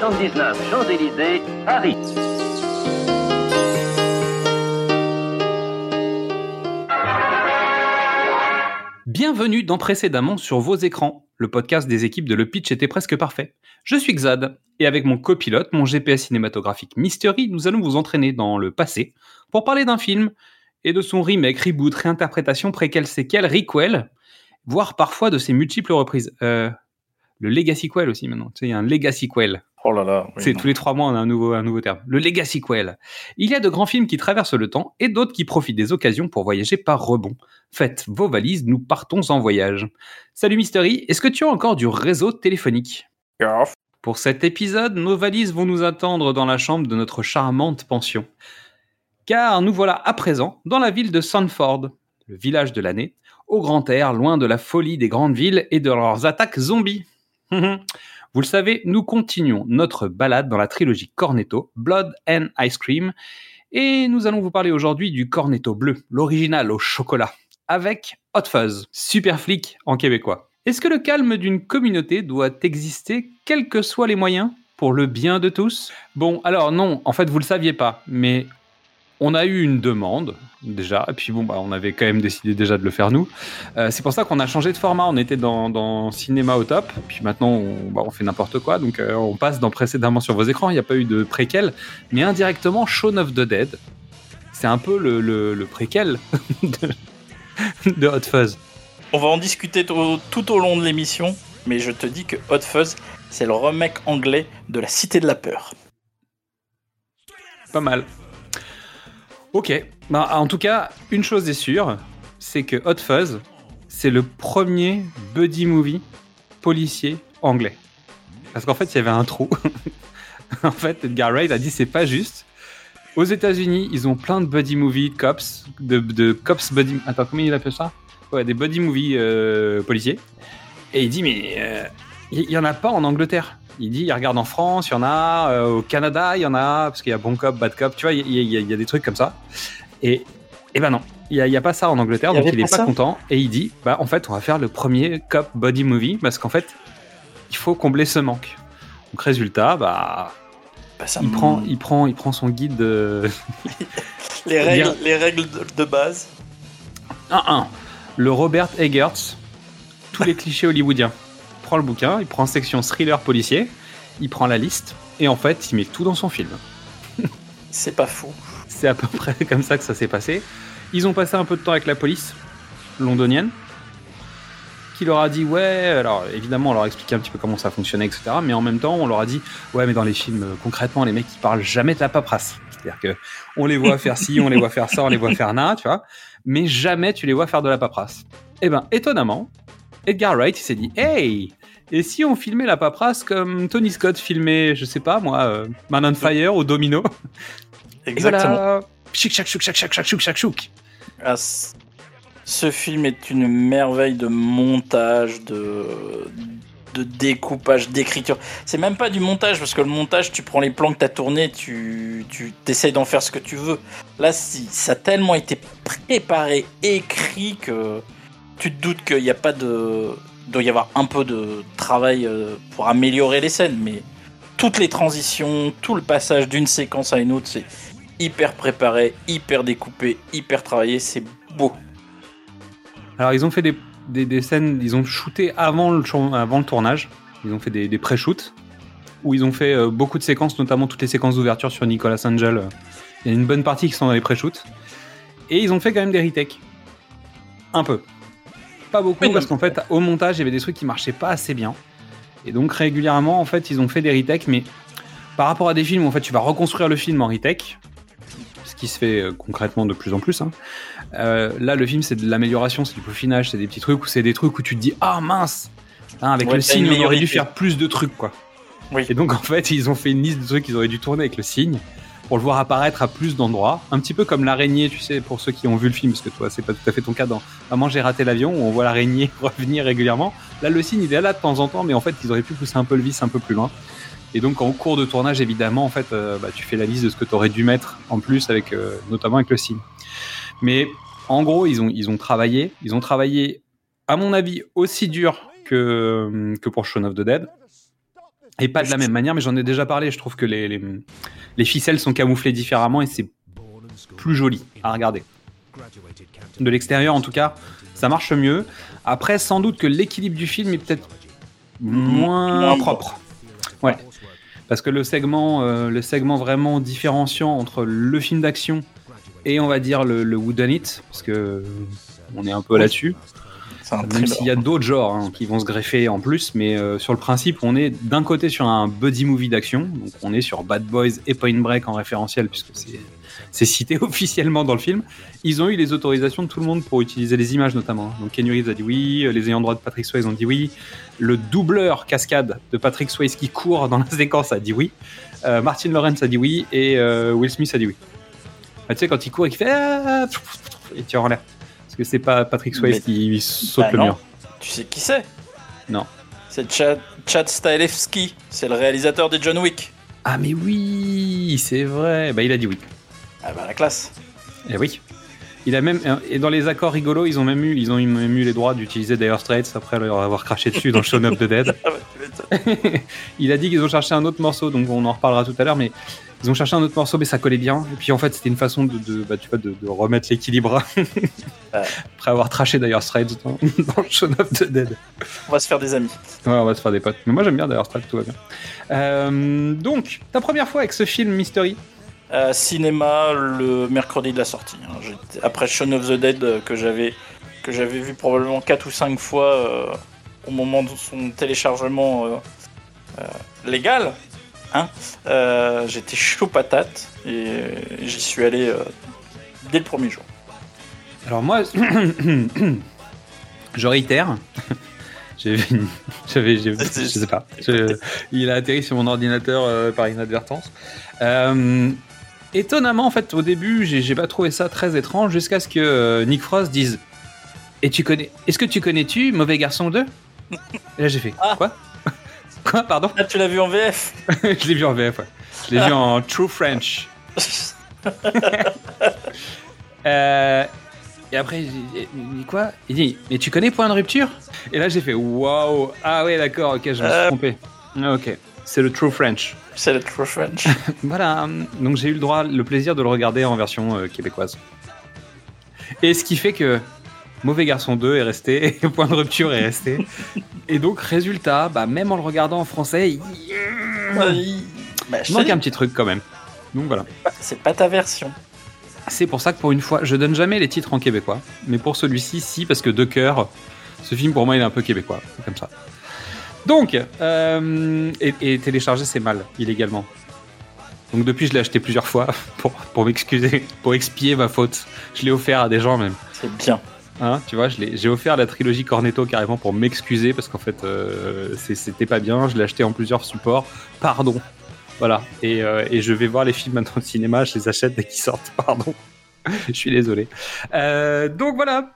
79 Champs-Élysées, Paris. Bienvenue dans Précédemment sur vos écrans, le podcast des équipes de Le Pitch était presque parfait. Je suis Xad, et avec mon copilote, mon GPS cinématographique Mystery, nous allons vous entraîner dans le passé pour parler d'un film et de son remake, reboot, réinterprétation, préquel, séquel, requel, voire parfois de ses multiples reprises. Euh, le Legacy Quell aussi maintenant, tu sais, il y a un Legacy Quell. Oh là là. oui, C'est tous les trois mois, on a un nouveau, un nouveau terme. Le Legacy Quell. Il y a de grands films qui traversent le temps et d'autres qui profitent des occasions pour voyager par rebond. Faites vos valises, nous partons en voyage. Salut Mystery, est-ce que tu as encore du réseau téléphonique? Pour cet épisode, nos valises vont nous attendre dans la chambre de notre charmante pension. Car nous voilà à présent dans la ville de Sanford, le village de l'année, au grand air, loin de la folie des grandes villes et de leurs attaques zombies. Vous le savez, nous continuons notre balade dans la trilogie Cornetto, Blood and Ice Cream, et nous allons vous parler aujourd'hui du Cornetto bleu, l'original au chocolat, avec Hot Fuzz, super flic en québécois. Est-ce que le calme d'une communauté doit exister, quels que soient les moyens, pour le bien de tous? Bon, alors non, en fait, vous le saviez pas, mais on a eu une demande déjà, et puis bon, bah, on avait quand même décidé déjà de le faire nous. Euh, c'est pour ça qu'on a changé de format. On était dans, dans cinéma au top, puis maintenant on, bah, on fait n'importe quoi. Donc euh, on passe dans précédemment sur vos écrans. Il n'y a pas eu de préquel, mais indirectement Shaun of the Dead. C'est un peu le, le, le préquel de, de Hot Fuzz. On va en discuter tout, tout au long de l'émission, mais je te dis que Hot Fuzz, c'est le remake anglais de La Cité de la Peur. Pas mal. Ok. Bah, en tout cas, une chose est sûre, c'est que Hot Fuzz, c'est le premier buddy movie policier anglais. Parce qu'en fait, il y avait un trou. en fait, Edgar Wright a dit c'est pas juste. Aux États-Unis, ils ont plein de buddy movie cops, de, cops buddy. Attends, comment il appelle ça? Ouais, des buddy movie euh, policiers. Et il dit mais euh, il y, y en a pas en Angleterre. Il dit il regarde en France, il y en a euh, au Canada, il y en a parce qu'il y a bon cop, bad cop. Tu vois, il y, a- il y a des trucs comme ça. Et et ben non, il y a, pas ça en Angleterre, donc il est pas content. Et il dit bah en fait on va faire le premier cop body movie parce qu'en fait il faut combler ce manque. Donc résultat, bah Bah, ça il me- prend, il prend, il prend son guide de les, règles, les règles de, de base. 1-1. Le Robert Eggers, tous les clichés hollywoodiens. Prend le bouquin, il prend section thriller policier, il prend la liste, et en fait, il met tout dans son film. C'est pas fou. C'est à peu près comme ça que ça s'est passé. Ils ont passé un peu de temps avec la police londonienne, qui leur a dit ouais, alors évidemment on leur a expliqué un petit peu comment ça fonctionnait, etc. Mais en même temps, on leur a dit ouais, mais dans les films, euh, concrètement, les mecs ils parlent jamais de la paperasse. C'est-à-dire que on les voit faire ci, on les voit faire ça, on les voit faire na, tu vois, mais jamais tu les vois faire de la paperasse. Et ben étonnamment, Edgar Wright s'est dit hey, et si on filmait la paperasse comme Tony Scott filmait, je sais pas moi, euh, Man on Fire ou Domino et Exactement. voilà. Chic, chac, chouk, chac, chac, chac, chouk, chac, chouk. Ah, ce film est une merveille de montage, de, de découpage, d'écriture. C'est même pas du montage, parce que le montage, tu prends les plans que tu as tournés, tu, tu essayes d'en faire ce que tu veux. Là, si, ça a tellement été préparé, écrit, que tu te doutes qu'il n'y a pas de. Il doit y avoir un peu de travail euh, pour améliorer les scènes, mais toutes les transitions, tout le passage d'une séquence à une autre, c'est hyper préparé, hyper découpé, hyper travaillé, c'est beau. Alors, ils ont fait des, scènes, ils ont shooté avant le, tour- avant le tournage. Ils ont fait des, des pré-shoots où ils ont fait euh, beaucoup de séquences, notamment toutes les séquences d'ouverture sur Nicolas Angel. Il y a une bonne partie qui sont dans les pré-shoots. Et ils ont fait quand même des retakes. Un peu. Pas beaucoup, Oui, parce qu'en fait, au montage, il y avait des trucs qui marchaient pas assez bien. Et donc, régulièrement, en fait, ils ont fait des retakes, mais par rapport à des films où en fait, tu vas reconstruire le film en retake, ce qui se fait euh, concrètement de plus en plus, hein, euh, là, le film, c'est de l'amélioration, c'est du peaufinage, c'est des petits trucs où c'est des trucs où tu te dis ah mince, Hein, avec Ouais, le signe, on aurait dû faire plus de trucs quoi. Oui. Et donc en fait, ils ont fait une liste de trucs qu'ils auraient dû tourner avec le signe pour le voir apparaître à plus d'endroits, un petit peu comme l'araignée, tu sais, pour ceux qui ont vu le film, parce que toi, c'est pas tout à fait ton cas dans Maman, j'ai raté l'avion, où on voit l'araignée revenir régulièrement. Là, le signe, il est là de temps en temps, mais en fait, ils auraient pu pousser un peu le vis un peu plus loin. Et donc, en cours de tournage, évidemment, en fait, euh, bah, tu fais la liste de ce que tu aurais dû mettre en plus, avec, euh, notamment avec le signe. Mais en gros, ils ont, travaillé. Ils ont travaillé, à mon avis, aussi dur que, que pour Shaun of the Dead. Et pas de la même manière, mais j'en ai déjà parlé. Je trouve que les, les, les ficelles sont camouflées différemment et c'est plus joli à regarder. De l'extérieur, en tout cas, ça marche mieux. Après, sans doute que l'équilibre du film est peut-être moins propre. Ouais. Parce que le segment, euh, le segment vraiment différenciant entre le film d'action et on va dire le, le whodunit, parce que on est un peu là-dessus. Un Même s'il y a d'autres genres hein, qui vont se greffer en plus, mais euh, sur le principe, on est d'un côté sur un buddy movie d'action, donc on est sur Bad Boys et Point Break en référentiel, puisque c'est cité officiellement dans le film. Ils ont eu les autorisations de tout le monde pour utiliser les images notamment. Donc Kenny Reeves a dit oui, euh, les ayants droit de Patrick Swayze ont dit oui, le doubleur cascade de Patrick Swayze qui court dans la séquence a dit oui, Euh, Martin Lawrence a dit oui et euh, Will Smith a dit oui. Bah, tu sais quand il court et qu'il fait ah, et tire en l'air. Que c'est pas Patrick Swayze Mais- qui saute Bah le non. mur. Tu sais qui c'est? Non. C'est Chad, Chad Stahelski. C'est le réalisateur des John Wick. Ah mais oui, c'est vrai. Bah il a dit oui. Ah bah la classe. Et oui. Il a même et dans les accords rigolos, ils ont même eu ils ont même eu les droits d'utiliser Dire Straits après leur avoir craché dessus dans Shaun of the Dead. Ah bah, il a dit qu'ils ont cherché un autre morceau, donc on en reparlera tout à l'heure, mais ils ont cherché un autre morceau, mais ça collait bien. Et puis en fait, c'était une façon de, de, bah, tu vois, de, de remettre l'équilibre après avoir traché Dire Straits dans, dans Shaun of the Dead. On va se faire des amis. Ouais, on va se faire des potes. Mais moi j'aime bien Dire Straits, tout va bien. Euh, donc, ta première fois avec ce film Mystery? Euh, cinéma le mercredi de la sortie. hein. Après Shaun of the Dead euh, que j'avais que j'avais vu probablement 4 ou 5 fois euh, au moment de son téléchargement légal. Hein Euh, J'étais chaud patate et j'y suis allé euh, dès le premier jour. Alors moi, je réitère. J'avais, je sais pas. Je- il a atterri sur mon ordinateur euh, par inadvertance. Étonnamment, en fait, au début, j'ai, pas trouvé ça très étrange jusqu'à ce que Nick Frost dise. Et tu connais Est-ce que tu connais-tu Mauvais Garçon 2 Et là, j'ai fait Ah. quoi? Quoi Pardon Ah, tu l'as vu en VF Je l'ai vu en VF. Ouais. Je l'ai vu en True French. Euh, et après, il dit quoi? Il dit Mais tu connais Point de rupture? Et là, j'ai fait Waouh Ah ouais, d'accord, ok, je me suis Euh. trompé. Ah, Ok, c'est le True French. C'est le True French. Voilà, donc j'ai eu le droit, le plaisir de le regarder en version euh, québécoise. Et ce qui fait que Mauvais Garçon 2 est resté, et Point de rupture est resté. Et donc, résultat, bah, même en le regardant en français, il Bah, je manque un petit truc quand même. Donc voilà. c'est pas ta version. C'est pour ça que pour une fois, je donne jamais les titres en québécois. Mais pour celui-ci, si, parce que de cœur, ce film pour moi il est un peu québécois. Comme ça. Donc, euh, et, et télécharger c'est mal, illégalement. Donc depuis, je l'ai acheté plusieurs fois pour, pour m'excuser, pour expier ma faute. Je l'ai offert à des gens même. C'est bien. Hein, tu vois, j'ai offert la trilogie Cornetto carrément pour m'excuser parce qu'en fait, euh, c'était pas bien. Je l'ai acheté en plusieurs supports. Pardon. Voilà. Et, euh, et je vais voir les films maintenant au cinéma. Je les achète dès qu'ils sortent. Pardon. je suis désolé. Euh, donc voilà.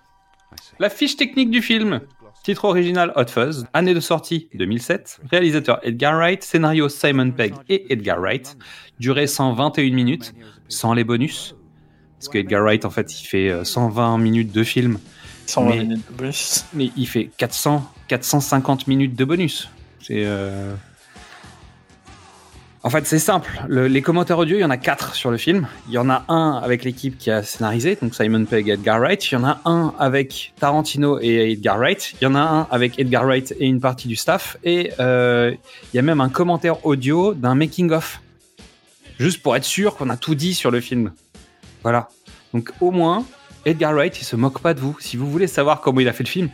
La fiche technique du film. Titre original Hot Fuzz. Année de sortie 2007. Réalisateur Edgar Wright. Scénario Simon Pegg et Edgar Wright. Durée 121 minutes. Sans les bonus. Parce que Edgar Wright, en fait, il fait euh, 120 minutes de film 120 Mais- minutes de plus. mais il fait 400, 450 minutes de bonus. C'est. euh, En fait, c'est simple. Le- les commentaires audio, il y en a quatre sur le film. Il y en a un avec l'équipe qui a scénarisé, donc Simon Pegg et Edgar Wright. Il y en a un avec Tarantino et Edgar Wright. Il y en a un avec Edgar Wright et une partie du staff. Et euh, il y a même un commentaire audio d'un making-of. Juste pour être sûr qu'on a tout dit sur le film. Voilà. Donc au moins, Edgar Wright, il se moque pas de vous. Si vous voulez savoir comment il a fait le film,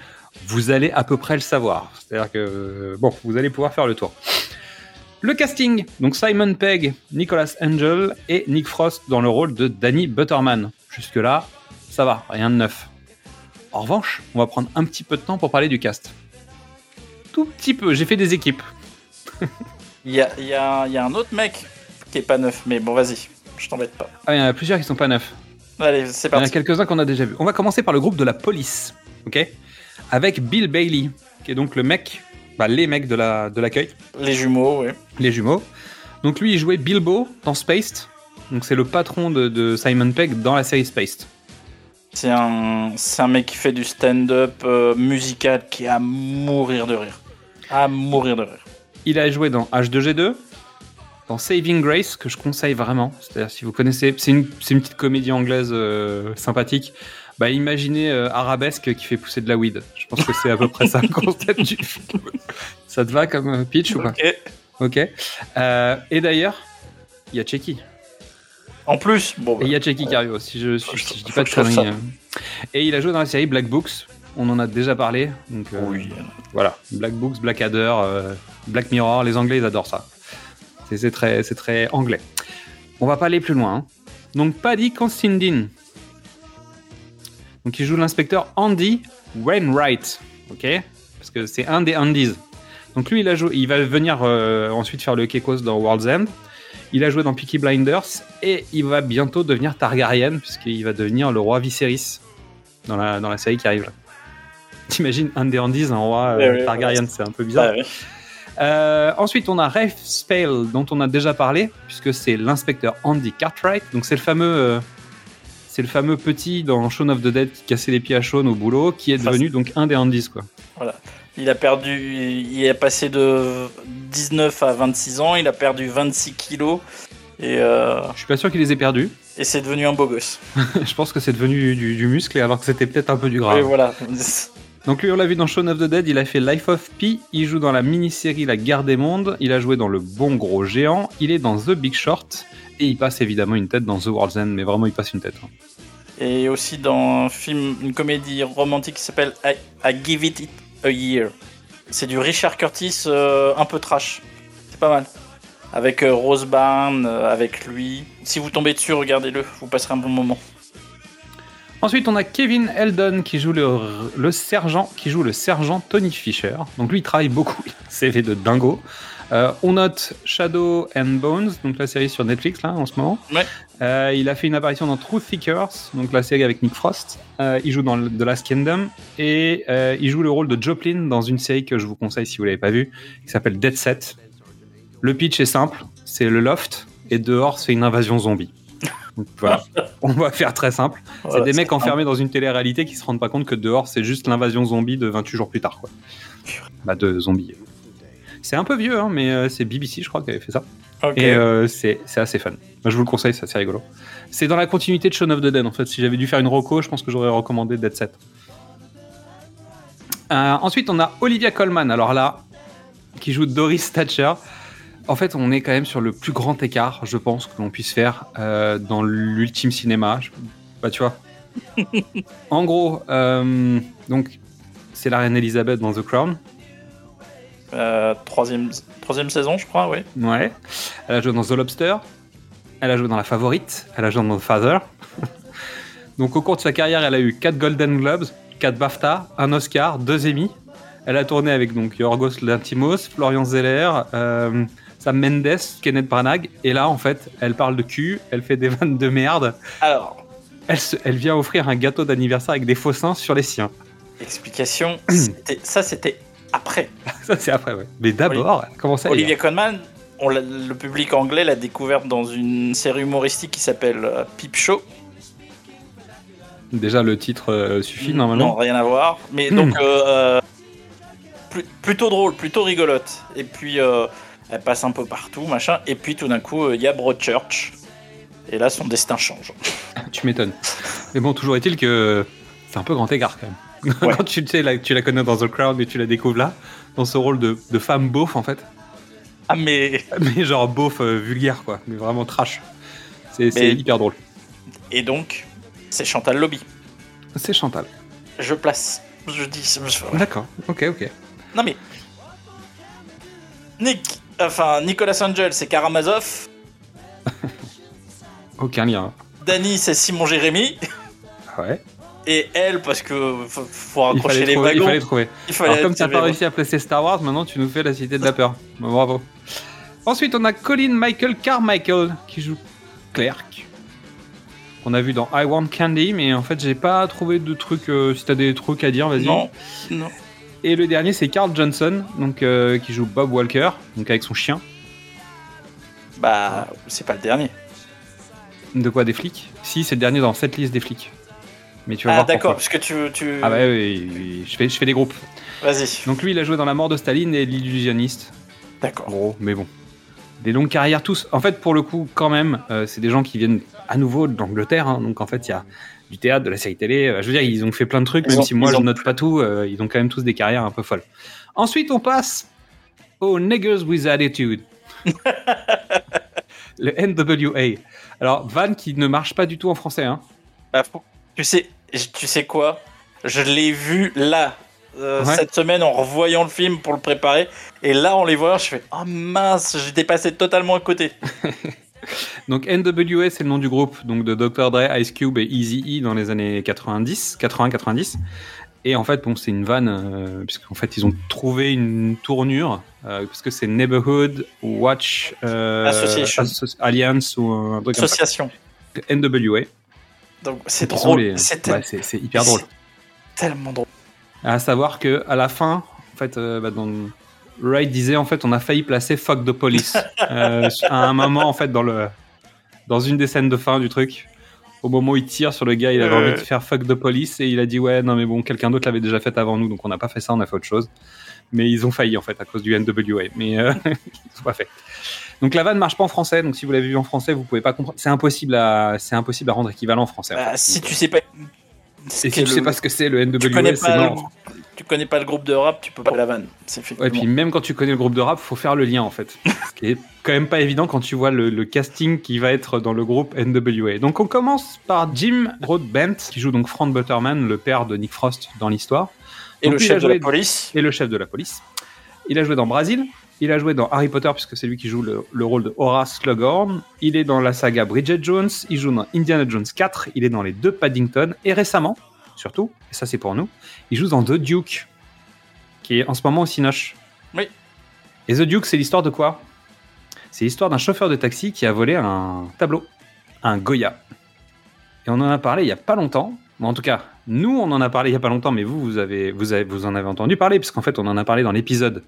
vous allez à peu près le savoir. C'est-à-dire que, euh, bon, vous allez pouvoir faire le tour. Le casting, donc Simon Pegg, Nicholas Angel et Nick Frost dans le rôle de Danny Butterman. Jusque-là, ça va, rien de neuf. En revanche, on va prendre un petit peu de temps pour parler du cast. Tout petit peu, j'ai fait des équipes. Il y a, y a un autre mec qui est pas neuf, mais bon, vas-y, je t'embête pas. Ah, il y en a plusieurs qui sont pas neufs. Allez, c'est Il y en a parti. quelques-uns qu'on a déjà vus. On va commencer par le groupe de la police, ok? Avec Bill Bailey, qui est donc le mec, bah, les mecs de la de l'accueil, Les jumeaux, oui. les jumeaux. Donc lui, il jouait Bilbo dans Spaced. Donc c'est le patron de, de Simon Pegg dans la série Spaced. C'est un, c'est un mec qui fait du stand-up euh, musical qui est à mourir de rire. À mourir de rire. Il a joué dans H2G2, dans Saving Grace, que je conseille vraiment. C'est-à-dire, si vous connaissez, c'est une, petite comédie anglaise euh, sympathique. Bah, imaginez euh, Arabesque qui fait pousser de la weed. Je pense que c'est à peu près ça le concept du film. Ça te va comme euh, pitch ou pas Ok. Ok. Euh, et d'ailleurs, il y a Checky. En plus, bon, bah, Et il y a Checky Cario, si je, si je- je dis pas de conneries. euh. Et il a joué dans la série Black Books. On en a déjà parlé. Donc, oui. Voilà, Black Books, Blackadder, euh, Black Mirror, les Anglais ils adorent ça. C'est très, très anglais. On va pas aller plus loin. hein. Donc Paddy Considine. Donc il joue l'inspecteur Andy Wainwright, ok? Parce que c'est un des Andys. Donc lui il a joué, il va venir euh, ensuite faire le Kekos dans World's End. Il a joué dans Peaky Blinders et il va bientôt devenir Targaryen puisqu'il va devenir le roi Viserys dans la, dans la série qui arrive. là. T'imagines un des Andys, un roi euh, Ouais, ouais, Targaryen, c'est un peu bizarre. Ouais. Euh, ensuite, on a Rafe Spale, dont on a déjà parlé, puisque c'est l'inspecteur Andy Cartwright. Donc, c'est le fameux, euh, c'est le fameux petit dans Shaun of the Dead qui cassait les pieds à Shaun au boulot, qui est devenu donc un des Andys, quoi. Il a perdu, il est passé de 19 à 26 ans, il a perdu 26 kilos et, euh, Je suis pas sûr qu'il les ait perdus. et c'est devenu un beau gosse. Je pense que c'est devenu du, du muscle, alors que c'était peut-être un peu du gras. Et voilà. Donc lui, on l'a vu dans Shaun of the Dead, il a fait Life of Pi, il joue dans la mini-série La Guerre des Mondes, il a joué dans Le Bon Gros Géant, il est dans The Big Short, et il passe évidemment une tête dans The World's End, mais vraiment il passe une tête. hein. Et aussi dans un film, une comédie romantique qui s'appelle I, Give It a Year. C'est du Richard Curtis euh, un peu trash. C'est pas mal. Avec euh, Rose Byrne, euh, avec lui. Si vous tombez dessus, regardez-le, vous passerez un bon moment. Ensuite, on a Kevin Eldon qui joue le, le sergent, qui joue le sergent Tony Fisher. Donc lui, il travaille beaucoup. CV de dingo. Euh, on note Shadow and Bones, donc la série sur Netflix là en ce moment. Ouais. Euh, il a fait une apparition dans Truth Seekers, donc la série avec Nick Frost. Euh, il joue dans The Last Kingdom et il joue le rôle de Joplin dans une série que je vous conseille si vous l'avez pas vue, qui s'appelle Dead Set. Le pitch est simple, c'est le loft et dehors c'est une invasion zombie. Voilà, on va faire très simple. Voilà, c'est des mecs enfermés dans une télé-réalité qui se rendent pas compte que dehors, c'est juste l'invasion zombie de 28 jours plus tard. Quoi. Bah, de zombies. C'est un peu vieux, hein, mais euh, c'est BBC, je crois, qui avait fait ça. Et euh, c'est assez fun. Moi, je vous le conseille, c'est assez rigolo. C'est dans la continuité de Shaun of the Dead, en fait. Si j'avais dû faire une reco, je pense que j'aurais recommandé Dead Set. Euh, ensuite, on a Olivia Colman. Alors là, qui joue Doris Thatcher. En fait, on est quand même sur le plus grand écart, je pense, que l'on puisse faire euh, dans l'ultime cinéma. Bah, tu vois. en gros, euh, donc, c'est la reine Elisabeth dans The Crown. Euh, troisième, troisième saison, je crois, oui. Ouais. Elle a joué dans The Lobster. Elle a joué dans La Favorite. Elle a joué dans The Father. Donc au cours de sa carrière, elle a eu 4 Golden Globes, 4 BAFTA, un Oscar, 2 Emmy. Elle a tourné avec donc Yorgos Lanthimos, Florian Zeller, Sam Mendes, Kenneth Branagh. Et là, en fait, elle parle de cul, elle fait des vannes de merde. Alors, Elle, se- elle vient offrir un gâteau d'anniversaire avec des faux seins sur les siens. explication, ça c'était après. Ça, c'est après, ouais. Mais d'abord, elle commence à Olivia Colman, on le public anglais l'a découverte dans une série humoristique qui s'appelle euh, Peep Show. Déjà, le titre euh, suffit normalement. Non, rien à voir. Mais donc, euh, euh, plu- plutôt drôle, plutôt rigolote. Et puis, elle passe un peu partout, machin. Et puis, tout d'un coup, euh, il y a Broadchurch. Et là, son destin change. Tu m'étonnes. Mais bon, toujours est-il que c'est un peu grand écart quand même. Ouais. Quand tu, sais, là, tu la connais dans The Crown, mais tu la découvres là, dans ce rôle de, de femme beauf en fait. Ah, mais. Mais genre beauf euh, vulgaire quoi, mais vraiment trash. C'est Mais- hyper drôle. Et donc, c'est Chantal Lobby. C'est Chantal. Je place. Je dis. D'accord, ok, ok. Non, mais. Nick. Enfin, Nicolas Angel, c'est Karamazov. Aucun lien. Danny, c'est Simon Jérémy. Ouais. Et elle, parce que faut, faut Il raccrocher les trouver, il wagons. fallait trouver. Il fallait Alors comme t'as pas réussi à placer Star Wars, maintenant tu nous fais la Cité de la Peur. Bravo. Ensuite, on a Colin Michael Carmichael qui joue Clerk. On a vu dans I Want Candy, mais en fait, j'ai pas trouvé de trucs. euh, si t'as des trucs à dire, vas-y. Non, non. Et le dernier, c'est Carl Johnson, donc euh, qui joue Bob Walker, donc avec son chien. Bah, c'est pas le dernier. De quoi des flics? Si, c'est le dernier dans cette liste des flics. Mais tu vas Ah, voir d'accord, parce que tu. tu... Ah bah oui, oui, oui, je fais, je fais des groupes. Vas-y. Donc lui, il a joué dans La mort de Staline et L'illusionniste. D'accord. Gros, mais bon. Des longues carrières tous. En fait, pour le coup, quand même, euh, c'est des gens qui viennent à nouveau d'Angleterre. hein. donc en fait, il y a du théâtre, de la série télé. euh, je veux dire, ils ont fait plein de trucs, Ils même ont- si moi je ont- note pas tout. euh, ils ont quand même tous des carrières un peu folles. Ensuite, on passe aux Niggers with Attitude. le NWA. Alors, Van qui ne marche pas du tout en français. Hein. Bah, Tu sais, tu sais quoi? Je l'ai vu là, euh, Ouais. cette semaine, en revoyant le film pour le préparer. Et là, en les voyant, je fais Oh mince, j'étais passé totalement à côté. Donc NWA, c'est le nom du groupe donc de Dr. Dre, Ice Cube et Eazy-E dans les années 90, 80-90. Et en fait, bon, c'est une vanne, euh, puisqu'en fait, ils ont trouvé une tournure, euh, parce que c'est Neighborhood Watch euh, Association. Asso- Alliance ou un truc comme ça. Association. NWA. Donc c'est drôle. les- C'est ouais, hyper drôle. tellement drôle. À savoir que à la fin, en fait, bah, dans Wright disait en fait, on a failli placer Fuck the Police euh, à un moment en fait dans le dans une des scènes de fin du truc. Au moment où il tire sur le gars, il avait envie de faire Fuck the Police et il a dit ouais non mais bon quelqu'un d'autre l'avait déjà fait avant nous donc on n'a pas fait ça, on a fait autre chose. Mais ils ont failli en fait à cause du NWA. Mais euh, ils ont pas fait. Donc la vanne marche pas en français. Donc si vous l'avez vu en français, vous pouvez pas comprendre. C'est impossible à c'est impossible à rendre équivalent en français. en Bah, fait. si Donc, tu sais pas. et si tu sais pas ce que c'est le NWA, c'est le, mort. Tu connais pas le groupe de rap, tu peux pas la vanne. C'est Ouais, et puis même quand tu connais le groupe de rap, faut faire le lien en fait. Ce qui est quand même pas évident quand tu vois le, le casting qui va être dans le groupe NWA. Donc on commence par Jim Broadbent, qui joue donc Frank Butterman, le père de Nick Frost dans l'histoire, Et Donc, le chef de la police. et le chef de la police. Il a joué dans Brasil, il a joué dans Harry Potter puisque c'est lui qui joue le, le rôle de Horace Slughorn, il est dans la saga Bridget Jones, il joue dans Indiana Jones 4, il est dans les deux Paddington, et récemment, surtout, et ça c'est pour nous, il joue dans The Duke, qui est en ce moment au Cinoche. Oui. Et The Duke, c'est l'histoire de quoi? C'est l'histoire d'un chauffeur de taxi qui a volé un tableau, un Goya. Et on en a parlé il y a pas longtemps. Bon, en tout cas, nous, on en a parlé il y a pas longtemps, mais vous, vous, avez, vous, avez, vous en avez entendu parler, puisqu'en fait, on en a parlé dans l'épisode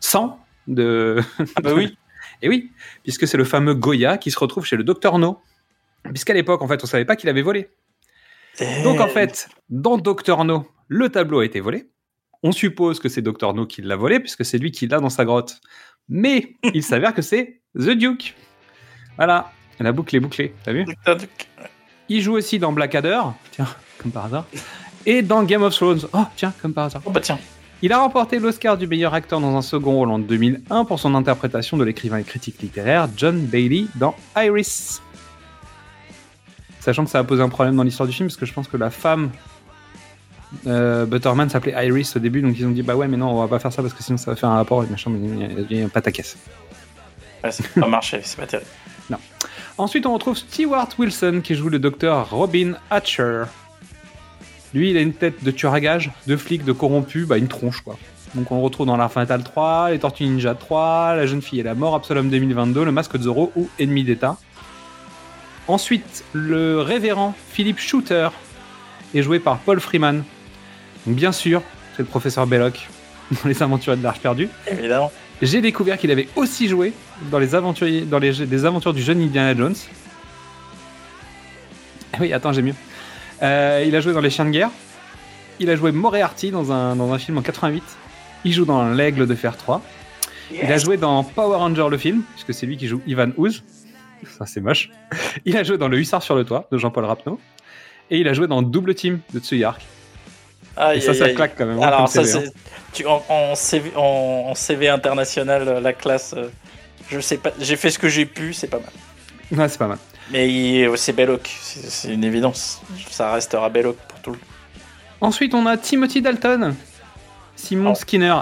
100 de. Ah bah oui. Et oui, puisque c'est le fameux Goya qui se retrouve chez le docteur No. Puisqu'à l'époque, en fait, on savait pas qu'il avait volé. Donc, en fait, dans Docteur No, le tableau a été volé. On suppose que c'est Docteur No qui l'a volé, puisque c'est lui qui l'a dans sa grotte. Mais il s'avère que c'est The Duke. Voilà, la boucle est bouclée, t'as vu? Il joue aussi dans Blackadder, tiens, comme par hasard, et dans Game of Thrones. Oh, tiens, comme par hasard. Oh bah tiens. Il a remporté l'Oscar du meilleur acteur dans un second rôle en 2001 pour son interprétation de l'écrivain et critique littéraire John Bailey dans Iris. Sachant que ça a posé un problème dans l'histoire du film, parce que je pense que la femme euh, Butterman s'appelait Iris au début, donc ils ont dit bah ouais, mais non, on va pas faire ça parce que sinon ça va faire un rapport avec machin, mais il n'y a pas ta caisse. Ouais, ça pas marché, c'est pas terrible. Ensuite, on retrouve Stewart Wilson qui joue le docteur Robin Hatcher. Lui, il a une tête de tueur à gage, de flic, de corrompu, bah une tronche quoi. Donc on le retrouve dans l'Art Fatal 3, les Tortues Ninja 3, La jeune fille et la mort, Absolum 2022, Le Masque de Zorro ou Ennemi d'État. Ensuite, le révérend Philip Shooter est joué par Paul Freeman. Donc bien sûr, c'est le professeur Belloc dans Les Aventures de l'Arche perdue. Évidemment. J'ai découvert qu'il avait aussi joué dans les aventuriers, dans les, les aventures du jeune Indiana Jones. Ah Oui, attends, j'ai mieux. Euh, il a joué dans Les Chiens de guerre. Il a joué Moriarty dans un, dans un film en 88. Il joue dans L'Aigle de Fer 3. Il a joué dans Power Ranger le film, puisque c'est lui qui joue Ivan Ooze. Ça, c'est moche. Il a joué dans Le Hussard sur le toit de Jean-Paul Rapneau. Et il a joué dans Double Team de Tsuyark. Et ça, ça claque quand même. hein, Alors, comme ça, CV, hein. c'est. Tu, en, en CV, en, en CV international, euh, la classe, euh, je sais pas, j'ai fait ce que j'ai pu, c'est pas mal. Ouais, c'est pas mal. Mais euh, c'est Belloc, c'est une évidence. Ça restera Belloc pour tout le Ensuite, on a Timothy Dalton. Simon Oh. Skinner.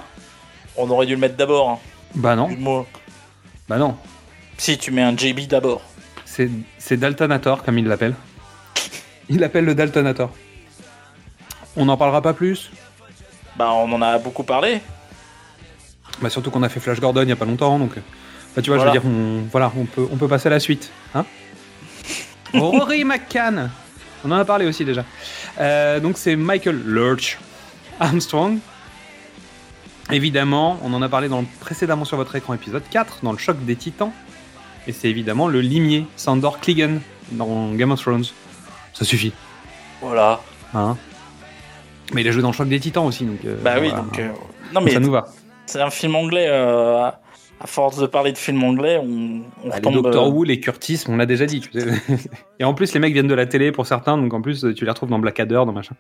On aurait dû le mettre d'abord. Hein. Bah non, bah non. Si tu mets un JB d'abord. C'est c'est Daltonator, comme il l'appelle. Il l'appelle le Daltonator. On n'en parlera pas plus. Bah, on en a beaucoup parlé. Bah surtout qu'on a fait Flash Gordon il y a pas longtemps, donc... euh, Bah, tu vois, Voilà. je veux dire, on, voilà, on peut, on peut passer à la suite. Hein Rory McCann. On en a parlé aussi déjà. Euh, donc c'est Michael Lurch Armstrong. Évidemment, on en a parlé dans précédemment sur votre écran épisode 4, dans le choc des titans. Et c'est évidemment le limier, Sandor Clegane, dans Game of Thrones. Ça suffit. Voilà. Hein mais il a joué dans le choc des titans aussi. Donc, euh, Bah oui, voilà. donc. euh, Non, Donc mais ça nous va. c'est un film anglais. euh, à force de parler de film anglais, on, on Bah, les retombe. Doctor euh, Who, les Curtis, on l'a déjà dit. tu sais. Et en plus, les mecs viennent de la télé pour certains, donc en plus, tu les retrouves dans Blackadder, dans machin.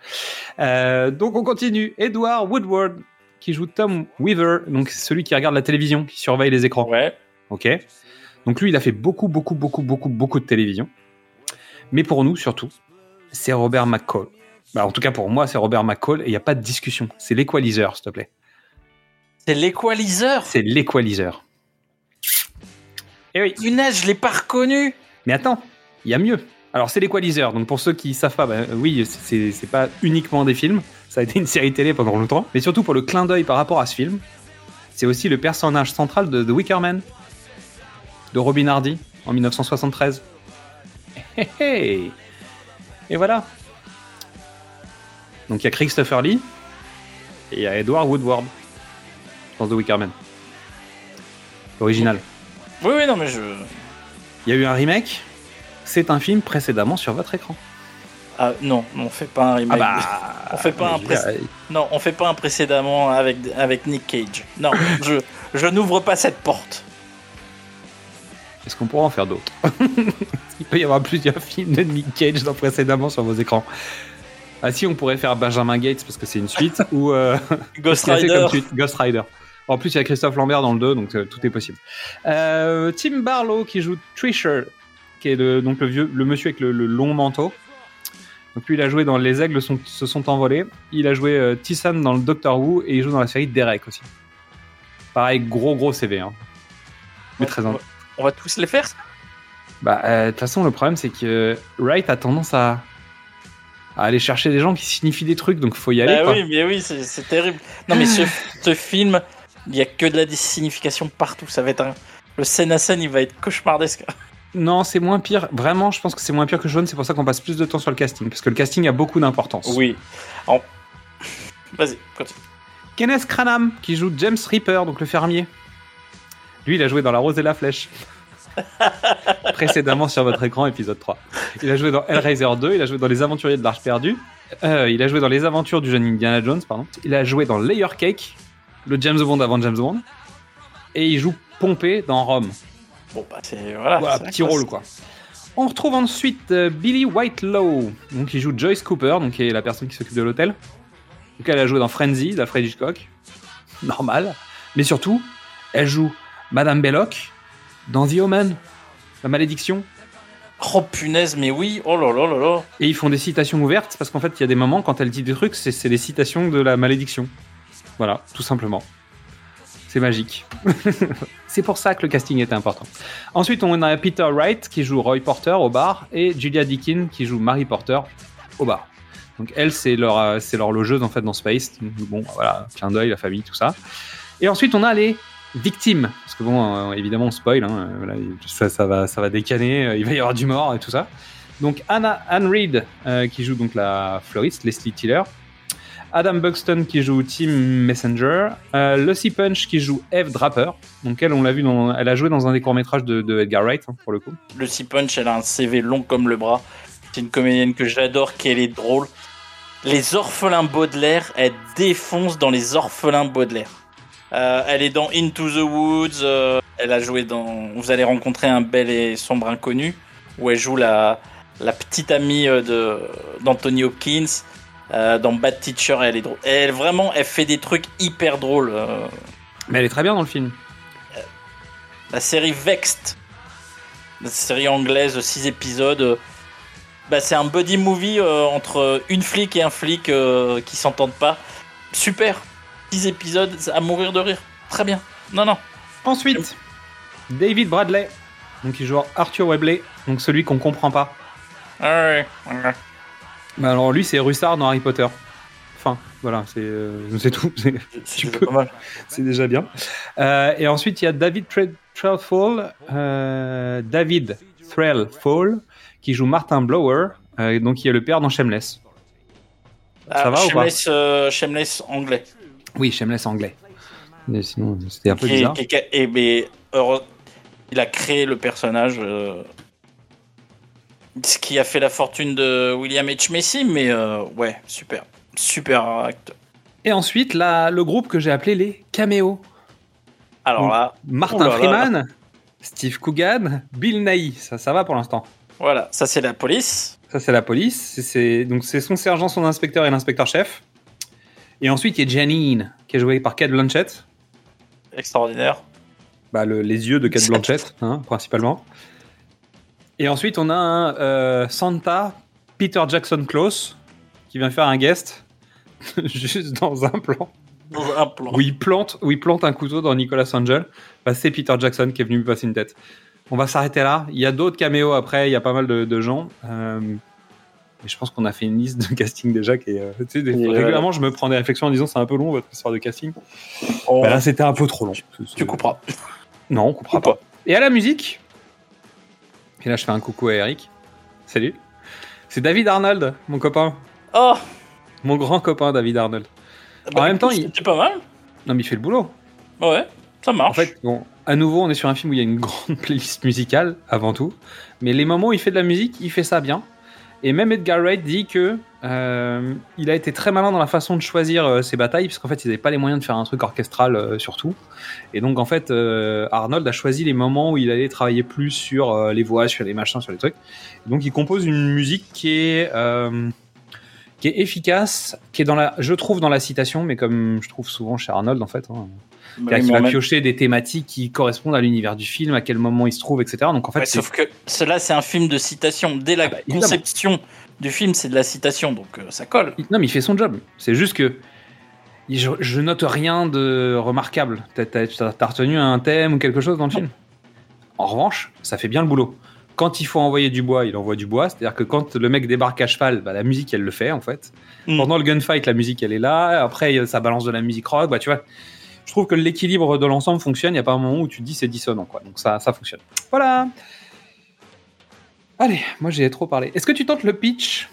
Donc on continue. Edward Woodward, qui joue Tom Weaver, donc celui qui regarde la télévision, qui surveille les écrans. Ouais. Ok. Donc lui, il a fait beaucoup, beaucoup, beaucoup, beaucoup, beaucoup de télévision. Mais pour nous, surtout, c'est Robert McCall. Bah, en tout cas, pour moi, c'est Robert McCall et il n'y a pas de discussion. C'est l'équaliseur, s'il te plaît. C'est l'équaliseur. C'est l'équaliseur. Et oui. Punaise, je l'ai pas reconnu. Mais attends, il y a mieux. Alors c'est l'équaliseur, donc pour ceux qui savent pas, bah, oui, c'est c'est pas uniquement des films, ça a été une série télé pendant longtemps, mais surtout pour le clin d'œil par rapport à ce film, c'est aussi le personnage central de The Wicker Man, de Robin Hardy, en 1973. Hé hé Et voilà. Donc il y a Christopher Lee, et il y a Edward Woodward dans The Wicker Man. L'original. Oui, oui, non, mais je. Il y a eu un remake. C'est un film précédemment sur votre écran. Ah non, on fait pas un remake. on fait pas un pré- Non, on fait pas un précédemment avec, avec Nick Cage. Non, je, je n'ouvre pas cette porte. Est-ce qu'on pourra en faire d'autres Il peut y avoir plusieurs films de Nick Cage dans précédemment sur vos écrans. Ah si, on pourrait faire Benjamin Gates parce que c'est une suite ou euh, Ghost Rider. comme suite, Ghost Rider. En plus, il y a Christophe Lambert dans le 2, donc euh, tout est possible. Euh, Tim Barlow qui joue Trisher, qui est le, donc le vieux, le monsieur avec le, le long manteau. Donc lui, il a joué dans Les Aigles sont- se sont envolés. Il a joué Tyson dans le Doctor Who et il joue dans la série Derek aussi. Pareil, gros gros CV. Hein. Mais très va, on va tous les faire. Bah, euh, de toute façon, le problème, c'est que Wright a tendance à, à aller chercher des gens qui signifient des trucs, donc faut y aller. Ah quoi. oui, mais oui, c'est terrible. Non, mais ce, ce film, il y a que de la signification partout. Ça va être un. Le scène à scène, il va être cauchemardesque. Non, c'est moins pire. Vraiment, je pense que c'est moins pire que Jaune. C'est pour ça qu'on passe plus de temps sur le casting, parce que le casting a beaucoup d'importance. Oui. En- Vas-y, continue. Kenneth Cranham, qui joue James Reaper, donc le fermier. Lui, il a joué dans La Rose et la Flèche. Précédemment sur votre écran, épisode 3. Il a joué dans Hellraiser 2, il a joué dans Les Aventuriers de l'Arche perdue, Euh, il a joué dans Les Aventures du jeune Indiana Jones, pardon. Il a joué dans Layer Cake, le James Bond avant James Bond. Et il joue Pompée dans Rome. Bon, bah, c'est. Voilà. La petit rôle quoi. On retrouve ensuite euh, Billy Whitelow, donc qui joue Joyce Cooper, donc qui est la personne qui s'occupe de l'hôtel. Donc elle a joué dans Frenzy, d'Alfred Hitchcock, normal. Mais surtout, elle joue Madame Belloc dans The Omen, la malédiction. Oh punaise, mais oui. Oh là là là là. Et ils font des citations ouvertes parce qu'en fait, il y a des moments quand elle dit des trucs, c'est des citations de la malédiction. Voilà, tout simplement. C'est magique. c'est pour ça que le casting était important. Ensuite, on a Peter Wright qui joue Roy Porter au bar et Julia Deakin qui joue Mary Porter au bar. Donc elle, c'est leur, euh, c'est leur logeuse en fait dans Space. Donc, bon, voilà, clin d'œil, la famille, tout ça. Et ensuite, on a les victimes. Parce que bon, euh, évidemment, on spoil. Hein, euh, ça, va, ça va décaner. euh, Il va y avoir du mort et tout ça. Donc Anna Anne Reed qui joue donc la fleuriste Leslie Tiller. Adam Buxton qui joue Tim Messenger, Lucy Punch qui joue Eve Draper. Donc elle, on l'a vu, elle a joué dans un des courts métrages de, de Edgar Wright hein, pour le coup. Lucy Punch, elle a un CV long comme le bras. C'est une comédienne que j'adore, qu'elle est drôle. Les orphelins Baudelaire, elle défonce dans les orphelins Baudelaire. Euh, elle est dans Into the Woods. euh, elle a joué dans. Vous allez rencontrer un bel et sombre inconnu, où elle joue la, la petite amie euh, de d'Anthony Hopkins. Euh, dans Bad Teacher, elle est drôle. Elle vraiment, elle fait des trucs hyper drôles. Mais elle est très bien dans le film. La série Vexed, la série anglaise, 6 épisodes. Bah, c'est un buddy movie entre une flic et un flic qui s'entendent pas. Super. 6 épisodes à mourir de rire. Très bien. Non, non. Ensuite, David Bradley, donc il joue Arthur Webley, donc celui qu'on comprend pas. Ouais, ouais. Bah alors lui, c'est Russard dans Harry Potter. Enfin, voilà, c'est euh, tout. C'est- déjà bien. Euh, et ensuite, il y a David Threlfall, euh, David Threlfall, qui joue Martin Blower, donc qui est le père dans Shameless. Ça Ah, va ou pas Shameless anglais. Oui, Shameless anglais. Mais sinon, c'était un peu bizarre. et mais, heureux- il a créé le personnage. euh, ce qui a fait la fortune de William H. Macy, mais euh, ouais, super. Super acteur. Et ensuite, là, le groupe que j'ai appelé les Caméos. Alors Donc, là, Martin là. Freeman, Steve Coogan, Bill Nighy. Ça, ça va pour l'instant. voilà, ça c'est la police. Ça, c'est la police. C'est- C'est, donc, c'est son sergent, son inspecteur et l'inspecteur-chef. Et ensuite, il y a Janine, qui est jouée par Kate Blanchett. Extraordinaire. Bah, le- les yeux de Kate Blanchett, hein, principalement. Et ensuite, on a un euh, Santa Peter Jackson Close, qui vient faire un guest, juste dans un plan, Dans un plan. où il plante, où il plante un couteau dans Nicolas Angel. Bah, c'est Peter Jackson qui est venu lui passer une tête. On va s'arrêter là. Il y a d'autres caméos après, il y a pas mal de, de gens. Euh, et je pense qu'on a fait une liste de casting déjà qui est. euh, tu sais, des- Et, euh, régulièrement, je me prends des réflexions en disant c'est un peu long votre histoire de casting. On- Bah, là, c'était un peu trop long. tu couperas. Non, on coupera Ou pas. pas. Et à la musique, et là je fais un coucou à Eric. Salut. C'est David Arnold, mon copain. Oh Mon grand copain David Arnold. bah, même temps, il- C'était pas mal. Non mais il fait le boulot. Ouais, ça marche. En fait, bon, à nouveau, on est sur un film où il y a une grande playlist musicale avant tout. Mais les moments où il fait de la musique, il fait ça bien. Et même Edgar Wright dit que euh, il a été très malin dans la façon de choisir euh, ses batailles, parce qu'en fait, ils n'avaient pas les moyens de faire un truc orchestral euh, surtout. Et donc, en fait, euh, Arnold a choisi les moments où il allait travailler plus sur euh, les voix, sur les machins, sur les trucs. Donc, il compose une musique qui est qui est efficace, qui est dans la, je trouve dans la citation, mais comme je trouve souvent chez Arnold en fait. hein, Bah, qu'il va même- piocher des thématiques qui correspondent à l'univers du film, à quel moment il se trouve, etc. Donc en fait, Ouais, sauf que cela, c'est un film de citation. Dès la Ah bah, conception du film, c'est de la citation, donc euh, ça colle. non, mais il fait son job. C'est juste que je, je note rien de remarquable. T'as retenu un thème ou quelque chose dans le film. En revanche, ça fait bien le boulot. Quand il faut envoyer du bois, il envoie du bois. C'est-à-dire que quand le mec débarque à cheval, bah, la musique, elle le fait en fait. Mm. Pendant le gunfight, la musique, elle est là. Après, ça balance de la musique rock. Bah, tu vois, je trouve que l'équilibre de l'ensemble fonctionne. Il n'y a pas un moment où tu te dis c'est dissonant. Quoi. Donc ça, ça fonctionne. Voilà. Allez, moi j'ai trop parlé. Est-ce que tu tentes le pitch?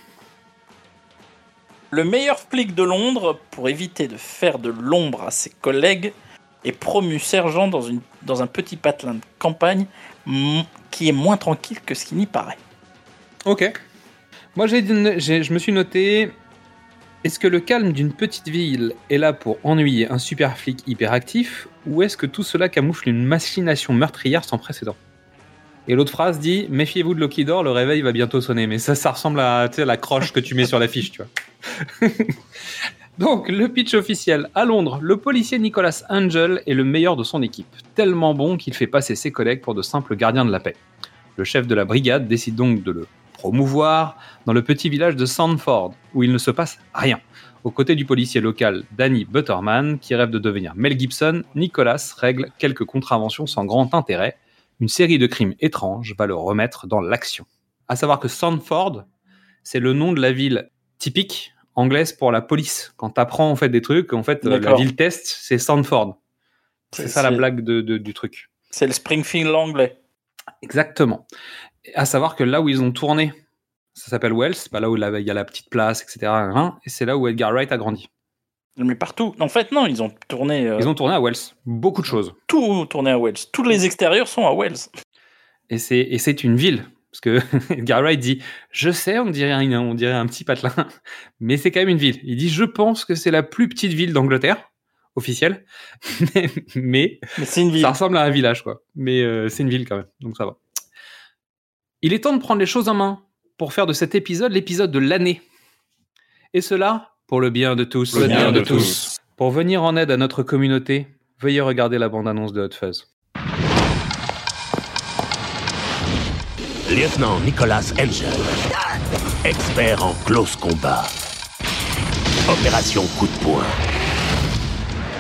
Le meilleur flic de Londres, pour éviter de faire de l'ombre à ses collègues, est promu sergent dans, une, dans un petit patelin de campagne qui est moins tranquille que ce qui n'y paraît. Ok. Moi, j'ai, j'ai- je me suis noté. Est-ce que le calme d'une petite ville est là pour ennuyer un super flic hyperactif ou est-ce que tout cela camoufle une machination meurtrière sans précédent? Et l'autre phrase dit Méfiez-vous de Loki d'or, le réveil va bientôt sonner. Mais ça, ça ressemble à sais, la croche que tu mets sur l'affiche, tu vois. Donc, le pitch officiel. À Londres, le policier Nicholas Angel est le meilleur de son équipe. Tellement bon qu'il fait passer ses collègues pour de simples gardiens de la paix. Le chef de la brigade décide donc de le promouvoir dans le petit village de Sandford, où il ne se passe rien. Aux côtés du policier local Danny Butterman, qui rêve de devenir Mel Gibson, Nicholas règle quelques contraventions sans grand intérêt. Une série de crimes étranges va le remettre dans l'action. À savoir que Sandford, c'est le nom de la ville typique anglaise pour la police. Quand t'apprends en fait des trucs, en fait euh, la ville test, c'est Sandford. C'est ça la blague de- de- du truc. C'est le Springfield anglais. Exactement. À savoir que là où ils ont tourné, ça s'appelle Wells, bah là où il y a la petite place, etc. hein, Et c'est là où Edgar Wright a grandi. Mais partout. En fait, non, ils ont tourné euh, Ils ont tourné à Wells, beaucoup de choses. tout tourné à Wells. Tous les extérieurs sont à Wells. Et c'est et c'est une ville. Parce que Edgar Wright dit Je sais, on dirait, un, on dirait un petit patelin, mais c'est quand même une ville. Il dit Je pense que c'est la plus petite ville d'Angleterre, officielle, mais, mais une ville. Ça ressemble à un village, quoi. Mais euh, c'est une ville quand même, donc ça va. Il est temps de prendre les choses en main pour faire de cet épisode l'épisode de l'année. Et cela pour le bien de tous. Pour le bien de tous. Pour venir en aide à notre communauté, veuillez regarder la bande-annonce de Hot Fuzz. Lieutenant Nicolas Angel, expert en close combat. Opération coup de poing.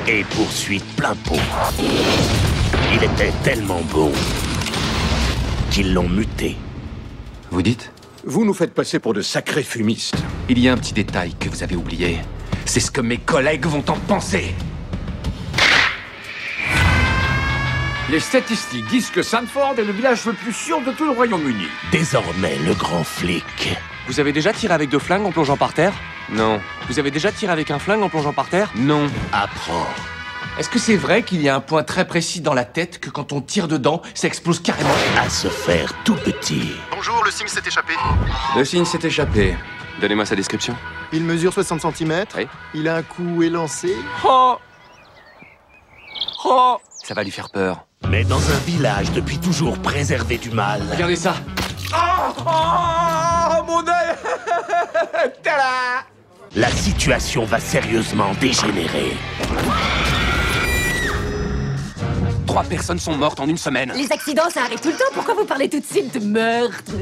Et poursuite plein pot. Il était tellement bon qu'ils l'ont muté. Vous dites? Vous nous faites passer pour de sacrés fumistes. Il y a un petit détail que vous avez oublié. C'est ce que mes collègues vont en penser. Les statistiques disent que Sanford est le village le plus sûr de tout le Royaume-Uni. Désormais, le grand flic. Vous avez déjà tiré avec deux flingues en plongeant par terre? Non. Vous avez déjà tiré avec un flingue en plongeant par terre? Non. Apprend. Est-ce que c'est vrai qu'il y a un point très précis dans la tête que quand on tire dedans, ça explose carrément? À se faire tout petit. Bonjour, le signe s'est échappé. Le signe s'est échappé. Donnez-moi sa description. Il mesure 60 cm. Oui. Il a un cou élancé. Oh Oh Ça va lui faire peur. Mais dans un village depuis toujours préservé du mal, Regardez ça Oh, mon œil Tada la situation va sérieusement dégénérer. Trois personnes sont mortes en une semaine. Les accidents, ça arrive tout le temps. Pourquoi vous parlez tout de suite de meurtre?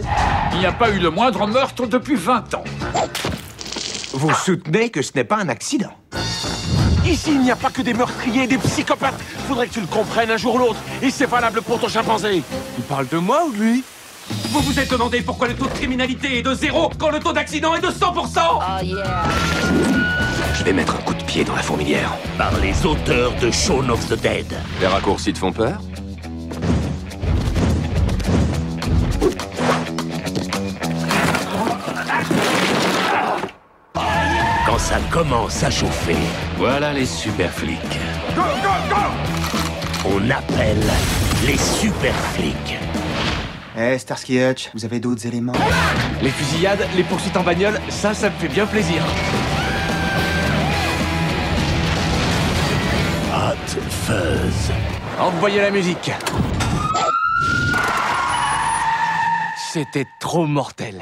Il n'y a pas eu le moindre meurtre depuis 20 ans. Vous soutenez que ce n'est pas un accident Ici, il n'y a pas que des meurtriers et des psychopathes. Faudrait que tu le comprennes un jour ou l'autre. Et c'est valable pour ton chimpanzé. Il parle de moi ou de lui? Vous vous êtes demandé pourquoi le taux de criminalité est de zéro quand le taux d'accident est de 100% Oh yeah Je vais mettre un coup de pied dans la fourmilière. Par les auteurs de Shaun of the Dead. Les raccourcis te font peur? Ça commence à chauffer, Voilà les super flics. on appelle les super flics. Eh, Starsky Hutch, vous avez d'autres éléments? Les fusillades, les poursuites en bagnole, ça, ça me fait bien plaisir. Hot Fuzz. Envoyez la musique C'était trop mortel.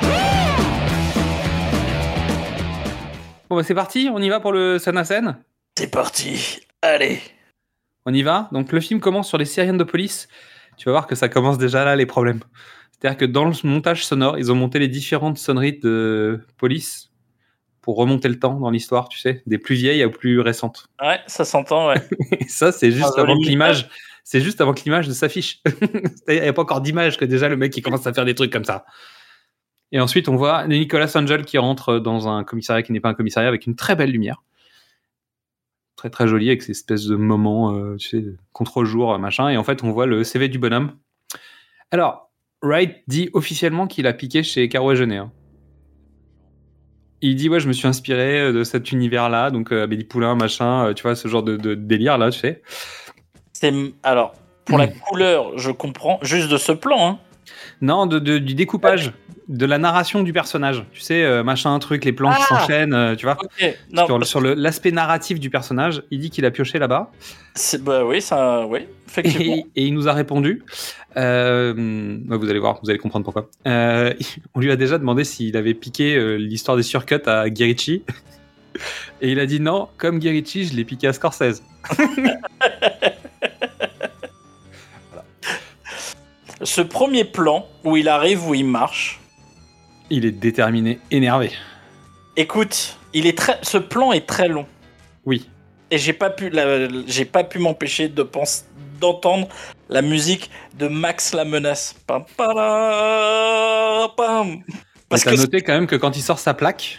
Bon bah c'est parti, on y va pour le scène à scène C'est parti. Allez. On y va. Donc le film commence sur les sirènes de police. Tu vas voir que ça commence déjà là les problèmes. C'est-à-dire que dans le montage sonore, ils ont monté les différentes sonneries de police pour remonter le temps dans l'histoire, tu sais, des plus vieilles aux plus récentes. Ouais, ça s'entend, ouais. Et ça, c'est juste Ah, avant que l'image, c'est juste avant que l'image ne s'affiche. Il n'y a pas encore d'image que déjà le mec il commence à faire des trucs comme ça. Et ensuite, on voit Nicolas Angel qui rentre dans un commissariat qui n'est pas un commissariat avec une très belle lumière. Très très jolie avec ces espèces de moments, euh, tu sais, contre-jour, machin. Et en fait, on voit le CV du bonhomme. Alors, Wright dit officiellement qu'il a piqué chez Caro et Jeunet, hein. Il dit, ouais, je me suis inspiré euh, de cet univers-là, donc euh, Amélie Poulain, machin, euh, tu vois, ce genre de, de délire-là, tu sais. C'est alors pour la couleur, je comprends juste de ce plan. Hein. Non, de, de- du découpage, de la narration du personnage. Tu sais, euh, machin, truc, les plans qui Ah s'enchaînent, euh, tu vois. Ok. Non, sur l'aspect narratif du personnage, il dit qu'il a pioché là-bas. bah oui, ça, oui, effectivement. Et, et il nous a répondu. euh, bah, vous allez voir, vous allez comprendre pourquoi. Euh, on lui a déjà demandé s'il avait piqué l'histoire des surcuts à Guerici. Et il a dit non, comme Guerici, je l'ai piqué à Scorsese. Ce premier plan où il arrive, où il marche. Il est déterminé, énervé. Écoute, il est très, ce plan est très long. Oui. Et j'ai pas pu, j'ai pas pu m'empêcher de penser, d'entendre la musique de Max la menace. Pam. Parce que noté quand même que quand il sort sa plaque,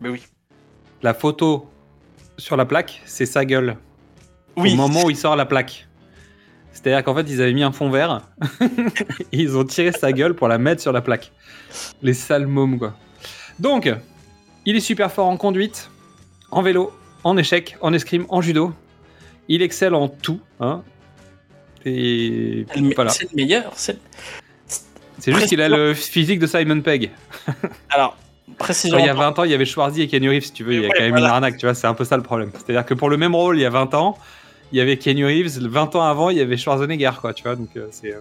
Mais oui. la photo sur la plaque, c'est sa gueule. Oui. Au moment où il sort la plaque. C'est-à-dire qu'en fait, ils avaient mis un fond vert. et ils ont tiré sa gueule pour la mettre sur la plaque. Les sales mômes, quoi. Donc, il est super fort en conduite, en vélo, en échec, en escrime, en judo. Il excelle en tout. Hein. Et voilà. c'est le meilleur. c'est- juste qu'il a le physique de Simon Pegg. Alors, précisément. il y a 20 ans, il y avait Schwarzy et Reeves, si tu veux. Il y a Ouais, quand même voilà. une arnaque, tu vois. C'est un peu ça le problème. C'est-à-dire que pour le même rôle, il y a 20 ans, il y avait Keanu Reeves. 20 ans avant, il y avait Schwarzenegger, quoi, tu vois. Donc, euh, c'est. euh,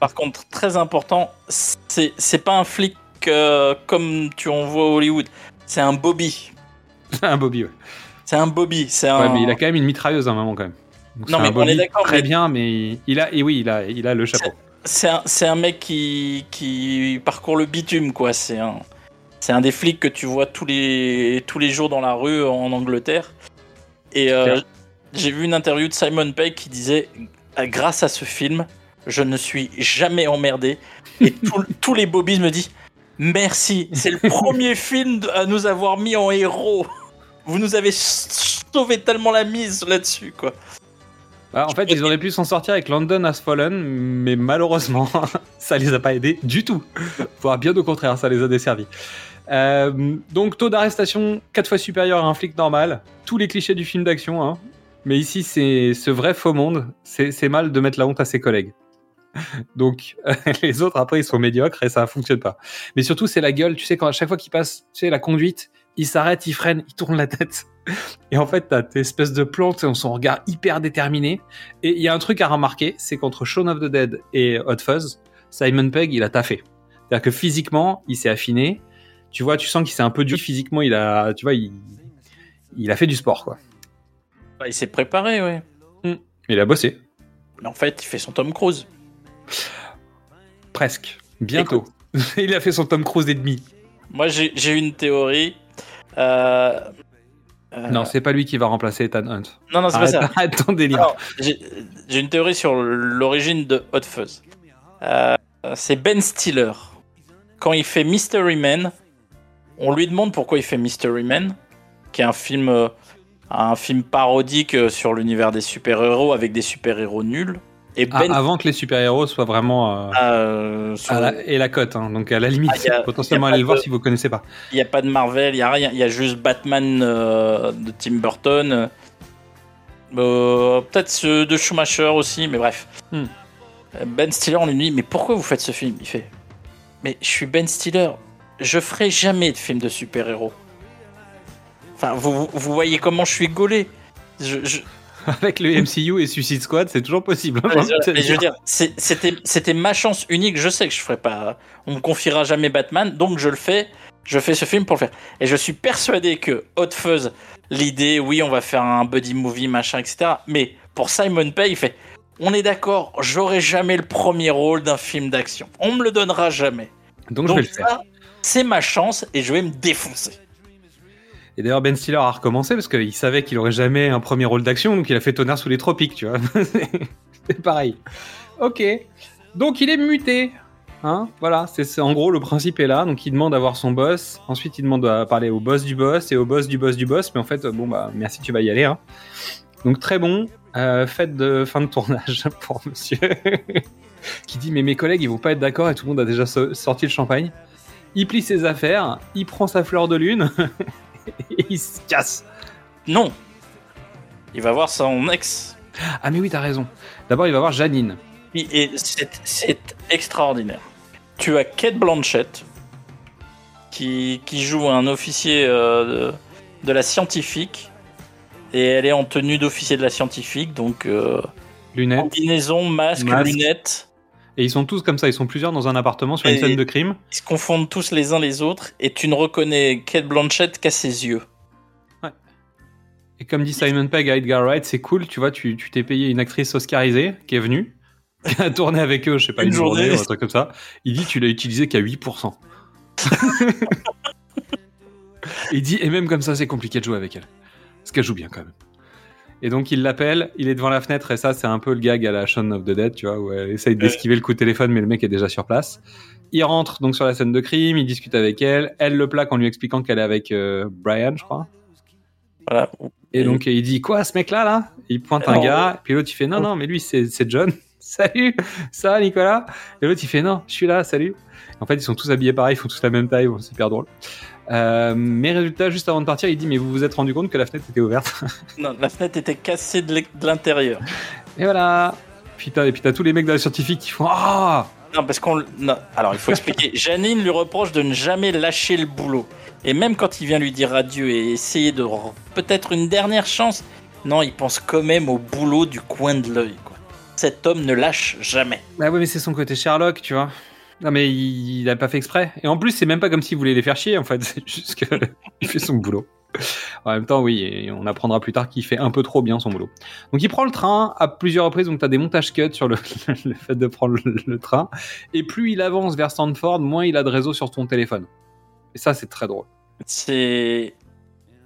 Par contre, très important, c'est pas un flic euh, comme tu en vois à Hollywood. C'est un Bobby. un Bobby, ouais. C'est un Bobby. C'est un. Ouais, mais il a quand même une mitrailleuse à un moment, quand même. Donc, Non, c'est mais un on est d'accord, Très mais- bien, mais il a. Et oui, il a, il a le chapeau. C'est un, un mec qui, qui parcourt le bitume, quoi. C'est un, c'est un des flics que tu vois tous les, tous les jours dans la rue en Angleterre. Et euh. J'ai vu une interview de Simon Pegg qui disait Ah, Grâce à ce film, je ne suis jamais emmerdé. Et tout- tous les bobbies me disent Merci, c'est le premier film à nous avoir mis en héros. Vous nous avez sauvé tellement la mise là-dessus, quoi. Bah, en fait, ils auraient pu s'en sortir avec London Has Fallen, mais malheureusement, ça les a pas aidés du tout. Voire bien au contraire, ça les a desservis. Euh, donc, taux d'arrestation 4 fois supérieur à un flic normal. Tous les clichés du film d'action, hein. Mais ici, c'est ce vrai faux monde. C'est mal de mettre la honte à ses collègues. Donc, les autres, après, ils sont médiocres et ça fonctionne pas. Mais surtout, c'est la gueule. Tu sais, quand à chaque fois qu'il passe, tu sais, la conduite, il s'arrête, il freine, il tourne la tête. Et en fait, t'as tes espèces de plantes et son regard hyper déterminé. Et il y a un truc à remarquer, c'est qu'entre Shaun of the Dead et Hot Fuzz, Simon Pegg, il a taffé. C'est-à-dire que physiquement, il s'est affiné. Tu vois, tu sens qu'il s'est un peu dur physiquement. Il a, tu vois, il a fait du sport, quoi. Bah, il s'est préparé, ouais. Il a bossé. Mais en fait, il fait son Tom Cruise. Presque. Bientôt. il a fait son Tom Cruise et demi. Moi, j'ai une théorie. Euh, euh, Non, c'est pas lui qui va remplacer Ethan Hunt. Non, non, c'est pas ça. Arrête ton délire. J'ai j'ai une théorie sur l'origine de Hot Fuzz. Euh, c'est Ben Stiller. Quand il fait Mystery Man, on lui demande pourquoi il fait Mystery Man, qui est un film, euh, un film parodique euh, sur l'univers des super-héros avec des super-héros nuls. Et Ah, Ben avant que les super-héros soient vraiment. euh, euh, sur- à la- et la cote, hein. donc à la limite, Ah, y a- potentiellement y allez le voir de- si vous connaissez pas. Il n'y a pas de Marvel, il n'y a rien. Il y a juste Batman euh, de Tim Burton. Euh, Peut-être ceux de Schumacher aussi, mais bref. Hmm. Euh, Ben Stiller, on lui dit Mais pourquoi vous faites ce film? Il fait Mais je suis Ben Stiller, je ferai jamais de film de super-héros. Enfin, vous, voyez comment je suis gaulé. Je, je- Avec le MCU et Suicide Squad, c'est toujours possible. hein, mais je, mais je veux dire. c'était ma chance unique. Je sais que je ferai pas. On me confiera jamais Batman, donc je le fais. Je fais ce film pour le faire. Et je suis persuadé que Hot Fuzz, l'idée, oui, on va faire un buddy movie, machin, etc. Mais pour Simon Pegg, il fait On est d'accord, j'aurai jamais le premier rôle d'un film d'action. On me le donnera jamais. Donc, je vais le faire. C'est ma chance et je vais me défoncer. Et d'ailleurs, Ben Stiller a recommencé parce qu'il savait qu'il aurait jamais un premier rôle d'action, donc il a fait Tonnerre sous les tropiques, tu vois. c'est pareil. Ok. Donc il est muté. Hein voilà, c'est en gros le principe est là. Donc il demande à voir son boss. Ensuite il demande à parler au boss du boss et au boss du boss du boss. Mais en fait, bon bah merci, tu vas y aller. Hein. Donc très bon. Euh, fête de fin de tournage pour Monsieur qui dit mais mes collègues ils vont pas être d'accord et tout le monde a déjà so- sorti le champagne. Il plie ses affaires, il prend sa fleur de lune et il se casse. Non. Il va voir son ex. Ah mais oui t'as raison. D'abord il va voir Janine. Et c'est c'est extraordinaire. Tu as Kate Blanchett qui, qui joue un officier euh, de, de la scientifique et elle est en tenue d'officier de la scientifique, donc euh, Lunettes. combinaison, masque, Masque. lunettes. Et ils sont tous comme ça, ils sont plusieurs dans un appartement sur une scène de crime. Ils se confondent tous les uns les autres et tu ne reconnais Kate Blanchett qu'à ses yeux. Et comme dit Simon Pegg à Edgar Wright, c'est cool, tu vois, tu t'es payé une actrice oscarisée qui est venue, qui a tourné avec eux, je sais pas, une, Une journée, journée. ou un truc comme ça. Il dit tu l'as utilisé qu'à 8%. il dit, et même comme ça, c'est compliqué de jouer avec elle. Parce qu'elle joue bien quand même. Et donc il l'appelle, il est devant la fenêtre, et ça c'est un peu le gag à la Shaun of the Dead, tu vois, où elle essaye d'esquiver le coup de téléphone, mais le mec est déjà sur place. Il rentre donc sur la scène de crime, il discute avec elle, elle le plaque en lui expliquant qu'elle est avec euh, Brian, je crois. Voilà. Et donc il dit quoi ce mec là? Là Il pointe un Non. gars, puis l'autre il fait non non mais lui c'est John. Salut, ça Nicolas? Et l'autre il fait non, je suis là, salut. En fait ils sont tous habillés pareil, ils font tous la même taille, bon, c'est hyper drôle. Euh, mais résultat, juste avant de partir, il dit mais vous vous êtes rendu compte que la fenêtre était ouverte Non, la fenêtre était cassée de l'intérieur. Et voilà. Puis t'as et puis t'as tous les mecs de la scientifique qui font ah Non, parce qu'on. non. Alors, il faut expliquer. Janine lui reproche de ne jamais lâcher le boulot. Et même quand il vient lui dire adieu et essayer de. re- Peut-être une dernière chance. Non, il pense quand même au boulot du coin de l'œil. quoi. Cet homme ne lâche jamais. Bah ouais mais c'est son côté Sherlock, tu vois. Non mais il, il a pas fait exprès. Et en plus c'est même pas comme s'il voulait les faire chier en fait, c'est juste que il fait son boulot. En même temps, oui, on apprendra plus tard qu'il fait un peu trop bien son boulot. Donc il prend le train à plusieurs reprises, donc tu as des montages cuts sur le, fait de prendre le, le train. Et plus il avance vers Stanford, moins il a de réseau sur son téléphone. Et ça, c'est très drôle. C'est.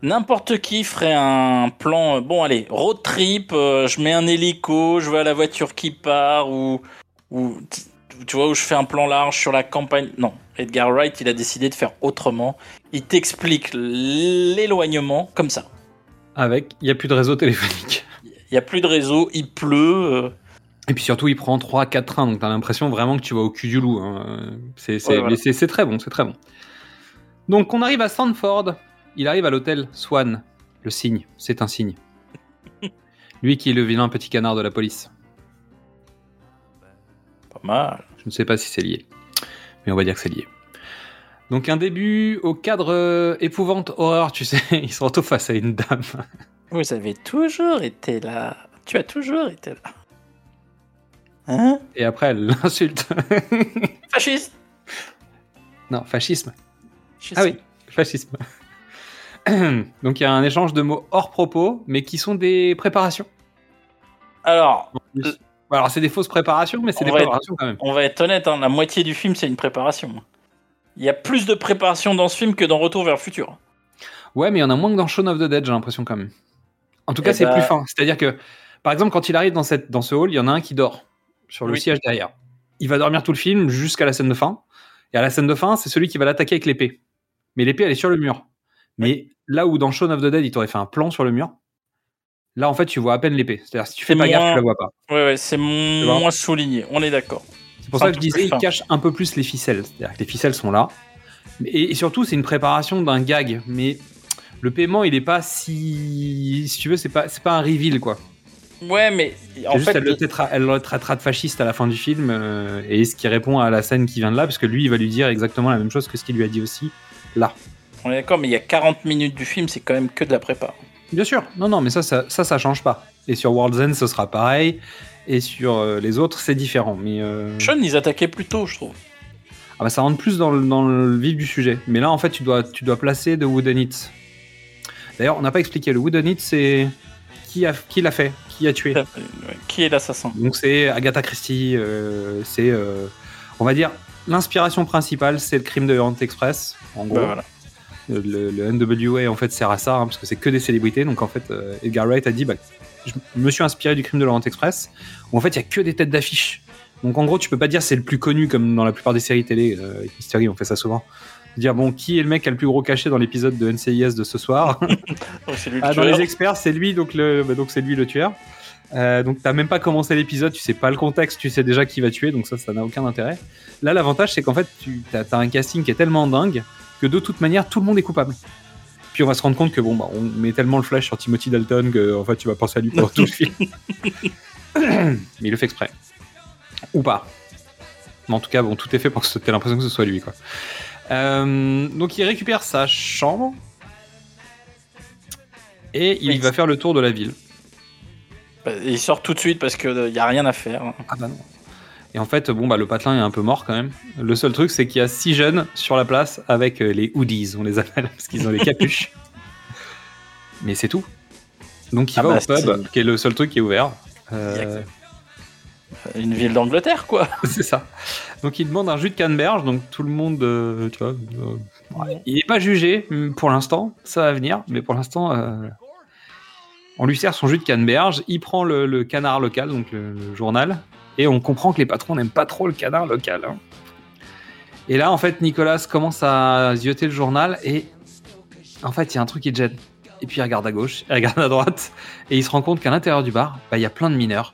N'importe qui ferait un plan. euh, Bon, allez, road trip, euh, je mets un hélico, je vais à la voiture qui part, ou. ou tu vois, où je fais un plan large sur la campagne. Non, Edgar Wright, il a décidé de faire autrement. Il t'explique l'éloignement comme ça. Avec, il n'y a plus de réseau téléphonique. Il y a plus de réseau, il pleut. euh, Et puis surtout, il prend 3-4 trains, donc t'as l'impression vraiment que tu vas au cul du loup. hein. C'est Ouais, voilà. très bon, c'est très bon. Donc on arrive à Stanford. Il arrive à l'hôtel Swan. Le signe, c'est un signe. Lui qui est le vilain petit canard de la police. Mal. Je ne sais pas si c'est lié, mais on va dire que c'est lié. Donc un début au cadre euh, épouvante horreur, tu sais, ils se retrouvent face à une dame. Vous avez toujours été là. Tu as toujours été là. Hein? Et après elle l'insulte. Fasciste non, fascisme. Fascisme. Ah oui, fascisme. Donc il y a un échange de mots hors propos, mais qui sont des préparations. Alors, Alors c'est des fausses préparations, mais c'est des être- préparations quand même. on va être honnête, hein, la moitié du film, c'est une préparation. Il y a plus de préparation dans ce film que dans Retour vers le futur. Ouais, mais il y en a moins que dans Shaun of the Dead, j'ai l'impression quand même. En tout cas, Eh c'est bah- plus fin. C'est-à-dire que, par exemple, quand il arrive dans, cette, dans ce hall, il y en a un qui dort sur le Oui. siège derrière. Il va dormir tout le film jusqu'à la scène de fin. Et à la scène de fin, c'est celui qui va l'attaquer avec l'épée. Mais l'épée, elle est sur le mur. Mais là où dans Shaun of the Dead, il t'aurait fait un plan sur le mur, là, en fait, tu vois à peine l'épée. C'est-à-dire, si tu fais pas gaffe, moins- tu la vois pas. Ouais, ouais, c'est moins souligné, on est d'accord. C'est pour ça que je disais, il cache un peu plus les ficelles. C'est-à-dire que les ficelles sont là. Et, et surtout, c'est une préparation d'un gag. Mais le paiement, il est pas si. Si tu veux, c'est pas, c'est pas un reveal, quoi. Ouais, mais en juste, fait, elle, le traitera, elle le traitera de fasciste à la fin du film. euh, et ce qui répond à la scène qui vient de là, parce que lui, il va lui dire exactement la même chose que ce qu'il lui a dit aussi là. on est d'accord, mais il y a 40 minutes du film, c'est quand même que de la prépa. Bien sûr. Non, non, mais ça, ça, ça, ça change pas. Et sur World's End, ce sera pareil. Et sur euh, les autres, c'est différent. Mais. euh, Sean, ils attaquaient plus tôt, je trouve. Ah bah ça rentre plus dans le, dans le vif du sujet. Mais là, en fait, tu dois, tu dois placer The Wooden It. D'ailleurs, on n'a pas expliqué. Le Wooden It, c'est qui a, qui l'a fait, qui a tué? Qui est l'assassin? Donc c'est Agatha Christie. euh, c'est, euh, on va dire, l'inspiration principale, c'est le crime de Orient Express. En gros, Bah, voilà. Le, le NWA en fait sert à ça, hein, parce que c'est que des célébrités. Donc en fait, euh, Edgar Wright a dit, bah, je me suis inspiré du crime de l'Orient Express, où en fait il y a que des têtes d'affiche. Donc en gros, tu peux pas dire c'est le plus connu comme dans la plupart des séries télé. Euh, Mystery, on fait ça souvent. Dire bon, qui est le mec qui a le plus gros cachet dans l'épisode de NCIS de ce soir? C'est lui le Ah, Dans les experts, c'est lui, donc le, bah, donc c'est lui le tueur. Euh, donc t'as même pas commencé l'épisode, tu sais pas le contexte, tu sais déjà qui va tuer, donc ça, ça n'a aucun intérêt. Là, l'avantage, c'est qu'en fait, tu as, un casting qui est tellement dingue que de toute manière, tout le monde est coupable. Puis on va se rendre compte que bon, bah, on met tellement le flash sur Timothy Dalton que en fait, tu vas penser à lui pour tout le film. Mais il le fait exprès. Ou pas. Mais en tout cas, bon, tout est fait pour que tu aies l'impression que ce soit lui, quoi. Euh, donc il récupère sa chambre et il Oui. va faire le tour de la ville. Bah, Il sort tout de suite parce qu'il n'y a rien à faire. Ah bah non. Et en fait, bon, bah, le patelin est un peu mort quand même. Le seul truc, c'est qu'il y a six jeunes sur la place avec euh, les hoodies, on les appelle, parce qu'ils ont les capuches. Mais c'est tout. Donc il Ah va bah, au pub, qui est le seul truc qui est ouvert. Euh, Une ville d'Angleterre, quoi. c'est ça. Donc il demande un jus de canneberge, donc tout le monde, euh, tu vois, euh, il n'est pas jugé hum, pour l'instant, ça va venir, mais pour l'instant, on lui sert son jus de canneberge, il prend le, le canard local, donc le, le journal, et on comprend que les patrons n'aiment pas trop le canard local. hein. Et là, en fait, Nicolas commence à zioter le journal, et en fait, il y a un truc qui gêne. Et puis il regarde à gauche, il regarde à droite, et il se rend compte qu'à l'intérieur du bar, bah, il y a plein de mineurs,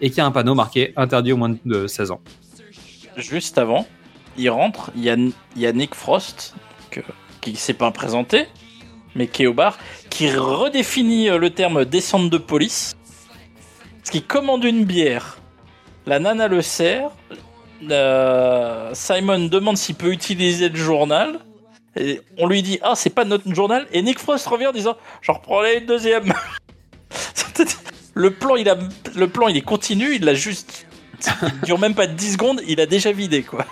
et qu'il y a un panneau marqué interdit au moins de 16 ans. Juste avant, il rentre, il y a, Nick Frost, qui ne s'est pas présenté, mais qui est au bar, qui redéfinit euh, le terme descente de police, parce qu'il commande une bière. La nana le sert, euh, Simon demande s'il peut utiliser le journal, et on lui dit Ah, c'est pas notre journal, et Nick Frost revient en disant J'en reprendrai une deuxième. le, plan, il a, le plan, il est continu, il l'a juste. Il dure même pas 10 secondes, il a déjà vidé, quoi.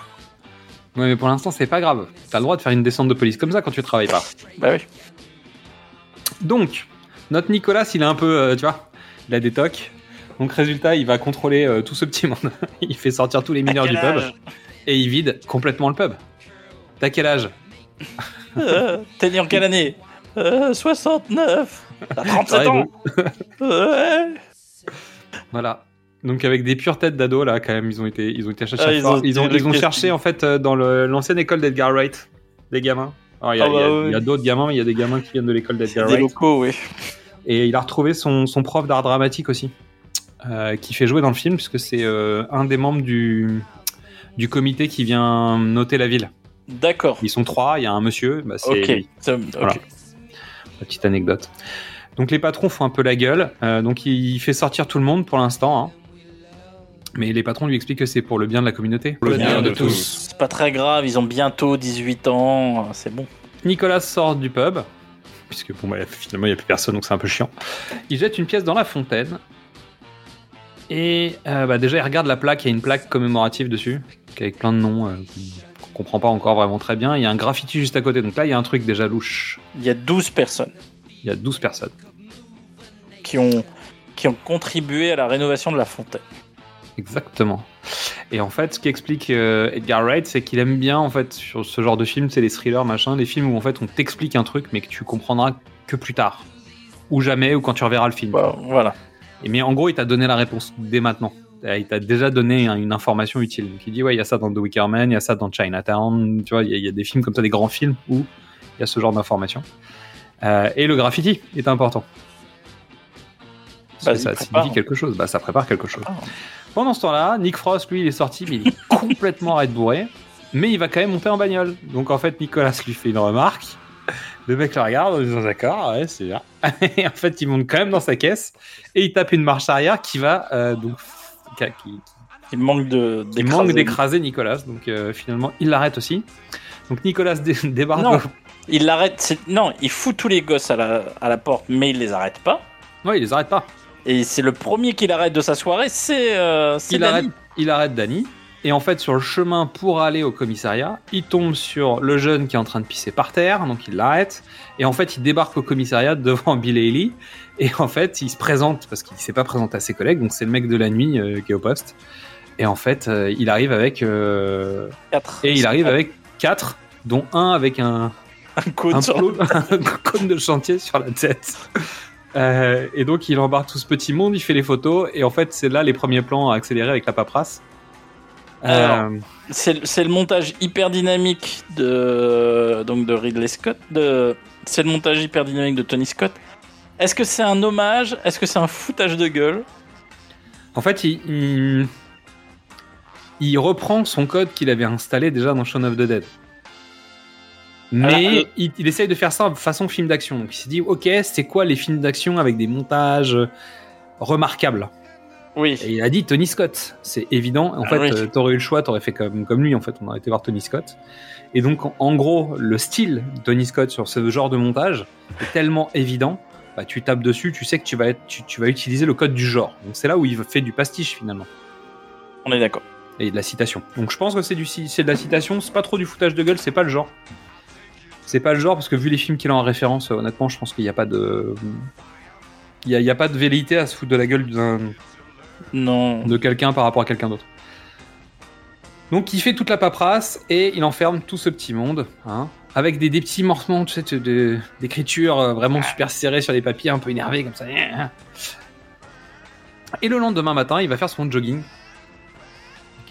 Ouais, mais pour l'instant, c'est pas grave. T'as le droit de faire une descente de police comme ça quand tu travailles pas. Bah oui. Donc, notre Nicolas, il est un peu, euh, tu vois, il a des tocs. Donc, résultat, il va contrôler euh, tout ce petit monde. il fait sortir tous les mineurs du pub et il vide complètement le pub. T'as quel âge Euh, T'es né en quelle année Euh, 69 T'as 37 Ouais, ans Ouais Voilà. Donc avec des pures têtes d'ado là quand même ils ont été ils ont été chercher Ah, ils ont- ils ont, ils cherché en fait euh, dans l'ancienne école d'Edgar Wright des gamins. Alors il y a, Ah bah oui. a d'autres gamins mais il y a des gamins qui viennent de l'école d'Edgar Des Wright. locaux, oui. Et il a retrouvé son, son prof d'art dramatique aussi, euh, qui fait jouer dans le film, puisque c'est euh, un des membres du, du comité qui vient noter la ville. D'accord. Ils sont trois, il y a un monsieur, bah, c'est. Ça- ok. Voilà. Petite anecdote. Donc les patrons font un peu la gueule, euh, donc il fait sortir tout le monde pour l'instant. hein. Mais les patrons lui expliquent que c'est pour le bien de la communauté. Pour le bien de tous. C'est pas très grave, ils ont bientôt 18 ans, c'est bon. Nicolas sort du pub, puisque bon, bah, finalement il n'y a plus personne, donc c'est un peu chiant. Il jette une pièce dans la fontaine. Et euh, bah, déjà, il regarde la plaque, il y a une plaque commémorative dessus, avec plein de noms euh, qu'on comprend pas encore vraiment très bien. Il y a un graffiti juste à côté, donc là il y a un truc déjà louche. Il y a 12 personnes Il y a 12 personnes. qui ont, qui ont contribué à la rénovation de la fontaine. Exactement. Et en fait, ce qui explique euh, Edgar Wright, c'est qu'il aime bien, en fait, sur ce genre de film, c'est les thrillers, machin, les films où, en fait, on t'explique un truc, mais que tu comprendras que plus tard. Ou jamais, ou quand tu reverras le film. Voilà. Et mais en gros, il t'a donné la réponse dès maintenant. Euh, Il t'a déjà donné un- une information utile. Donc il dit, ouais, il y a ça dans The Wicker Man, il y a ça dans Chinatown, tu vois, il y, a- il y a des films comme ça, des grands films où il y a ce genre d'informations. Euh, et le graffiti est important. Bah, ça signifie quelque chose, bah, ça prépare quelque chose. Pendant ce temps-là, Nick Frost, lui, il est sorti, mais il est complètement arrêté bourré, mais il va quand même monter en bagnole. Donc en fait, Nicolas lui fait une remarque. Le mec le regarde en disant d'accord, ouais, c'est bien. Et en fait, il monte quand même dans sa caisse et il tape une marche arrière qui va euh, donc qui, qui- Il manque de qui manque d'écraser Nicolas. Donc euh, finalement, il l'arrête aussi. Donc Nicolas dé- débarque. Non, il l'arrête. Non, il fout tous les gosses à la, à la porte, mais il les arrête pas. Ouais, il les arrête pas. Et c'est le premier qu'il arrête de sa soirée, c'est euh, il arrête, il arrête Danny. Et en fait, sur le chemin pour aller au commissariat, il tombe sur le jeune qui est en train de pisser par terre, donc il l'arrête. Et en fait, il débarque au commissariat devant Bill Haley. Et en fait, il se présente, parce qu'il s'est pas présenté à ses collègues, donc c'est le mec de la nuit euh, qui est au poste. Et en fait, euh, il arrive avec. euh, Quatre. Et il arrive avec quatre, dont un avec un. Un cône sur plot- un cône de chantier sur la tête. Euh, et donc il embarque tout ce petit monde, il fait les photos, et en fait c'est là les premiers plans accélérés avec la paperasse. Alors, Euh, C'est le montage hyper dynamique de donc de Ridley Scott. De c'est le montage hyper dynamique de Tony Scott. Est-ce que c'est un hommage? Est-ce que c'est un foutage de gueule? En fait, il, il, il reprend son code qu'il avait installé déjà dans Shaun of the Dead. Mais Alors, euh, il, il essaye de faire ça façon film d'action. Donc il s'est dit, ok, c'est quoi les films d'action avec des montages remarquables? Oui. Et il a dit Tony Scott. C'est évident. En Ah fait, oui. euh, t'aurais eu le choix, t'aurais fait comme, comme lui. En fait, on aurait été voir Tony Scott. Et donc, en, en gros, le style de Tony Scott sur ce genre de montage est tellement évident. Bah, tu tapes dessus, tu sais que tu vas, être, tu, tu vas utiliser le code du genre. Donc c'est là où il fait du pastiche finalement. On est d'accord. Et de la citation. Donc je pense que c'est du c'est de la citation, c'est pas trop du foutage de gueule, c'est pas le genre. C'est pas le genre parce que vu les films qu'il a en référence, euh, honnêtement, je pense qu'il n'y a pas de. Il y a, a pas de velléité à se foutre de la gueule d'un Non. de quelqu'un par rapport à quelqu'un d'autre. Donc il fait toute la paperasse et il enferme tout ce petit monde, hein, avec des, des petits morcements tu sais, de- d'écriture euh, vraiment super serrés sur les papiers, un peu énervés comme ça. Et le lendemain matin, il va faire son jogging.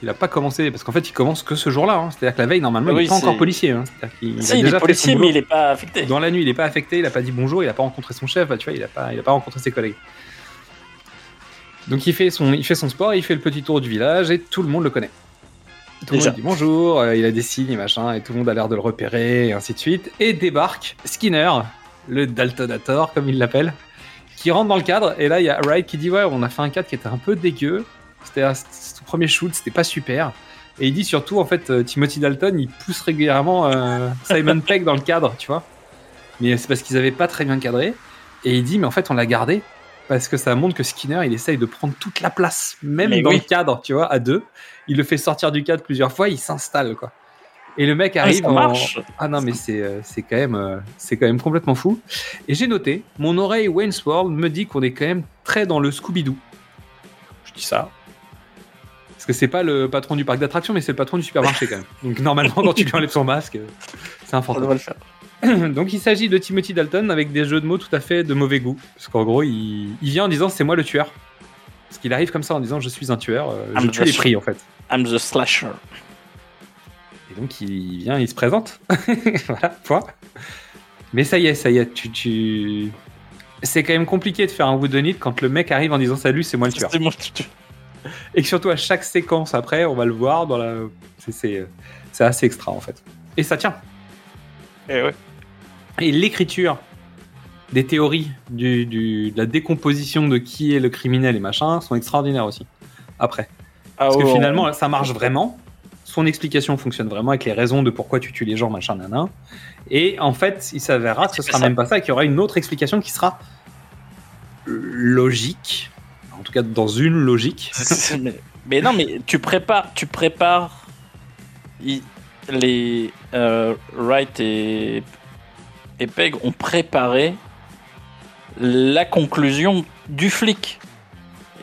Il a pas commencé, parce qu'en fait il commence que ce jour-là. hein. C'est-à-dire que la veille, normalement, il n'est pas encore policier. hein. A Si, il est déjà policier, mais il est pas affecté. Dans la nuit, il est pas affecté, il a pas dit bonjour, il a pas rencontré son chef, bah, tu vois, il a pas, il a pas rencontré ses collègues. Donc il fait son, il fait son sport, il fait le petit tour du village et tout le monde le connaît. Tout le monde dit bonjour, euh, il a des signes et machin, et tout le monde a l'air de le repérer, et ainsi de suite. Et débarque Skinner, le Daltonator, comme il l'appelle, qui rentre dans le cadre, et là il y a Wright qui dit ouais, on a fait un cadre qui était un peu dégueu, c'était son premier shoot, c'était pas super. Et il dit surtout, en fait, euh, Timothy Dalton, il pousse régulièrement euh, Simon Pegg dans le cadre, tu vois. Mais c'est parce qu'ils avaient pas très bien cadré. Et il dit, mais en fait, on l'a gardé parce que ça montre que Skinner, il essaye de prendre toute la place, même Mais dans oui. le cadre, tu vois, à deux. Il le fait sortir du cadre plusieurs fois, il s'installe, quoi. Et le mec Ah, arrive ça en- marche. Ah non, mais c'est euh, c'est quand même euh, c'est quand même complètement fou. Et j'ai noté, mon oreille Wayne's World me dit qu'on est quand même très dans le Scooby-Doo. Je dis ça. Parce que c'est pas le patron du parc d'attractions, mais c'est le patron du supermarché quand même. Donc normalement, quand tu lui enlèves son masque, euh, c'est un fantôme. le faire. Donc il s'agit de Timothy Dalton avec des jeux de mots tout à fait de mauvais goût. Parce qu'en gros, il, il vient en disant c'est moi le tueur. Parce qu'il arrive comme ça en disant je suis un tueur, euh, je tue les prix en fait. I'm the slasher. Et donc il vient, il se présente. voilà, point. Mais ça y est, ça y est, tu, tu... c'est quand même compliqué de faire un whodunit quand le mec arrive en disant salut, c'est moi le tueur. C'est moi le tueur. Et que surtout à chaque séquence après, on va le voir dans la. C'est, assez extra en fait. Et ça tient. Et ouais. Et l'écriture des théories du, du- de la décomposition de qui est le criminel et machin sont extraordinaires aussi. Après. Ah Parce que finalement, ça marche vraiment. Son explication fonctionne vraiment avec les raisons de pourquoi tu tues les gens, machin, nanan. Et en fait, il s'avérera que ce sera ça. même pas ça, qu'il y aura une autre explication qui sera logique. En tout cas, dans une logique. Mais, mais non, mais tu prépares, tu prépares les euh, Wright et, et Peg ont préparé la conclusion du flic.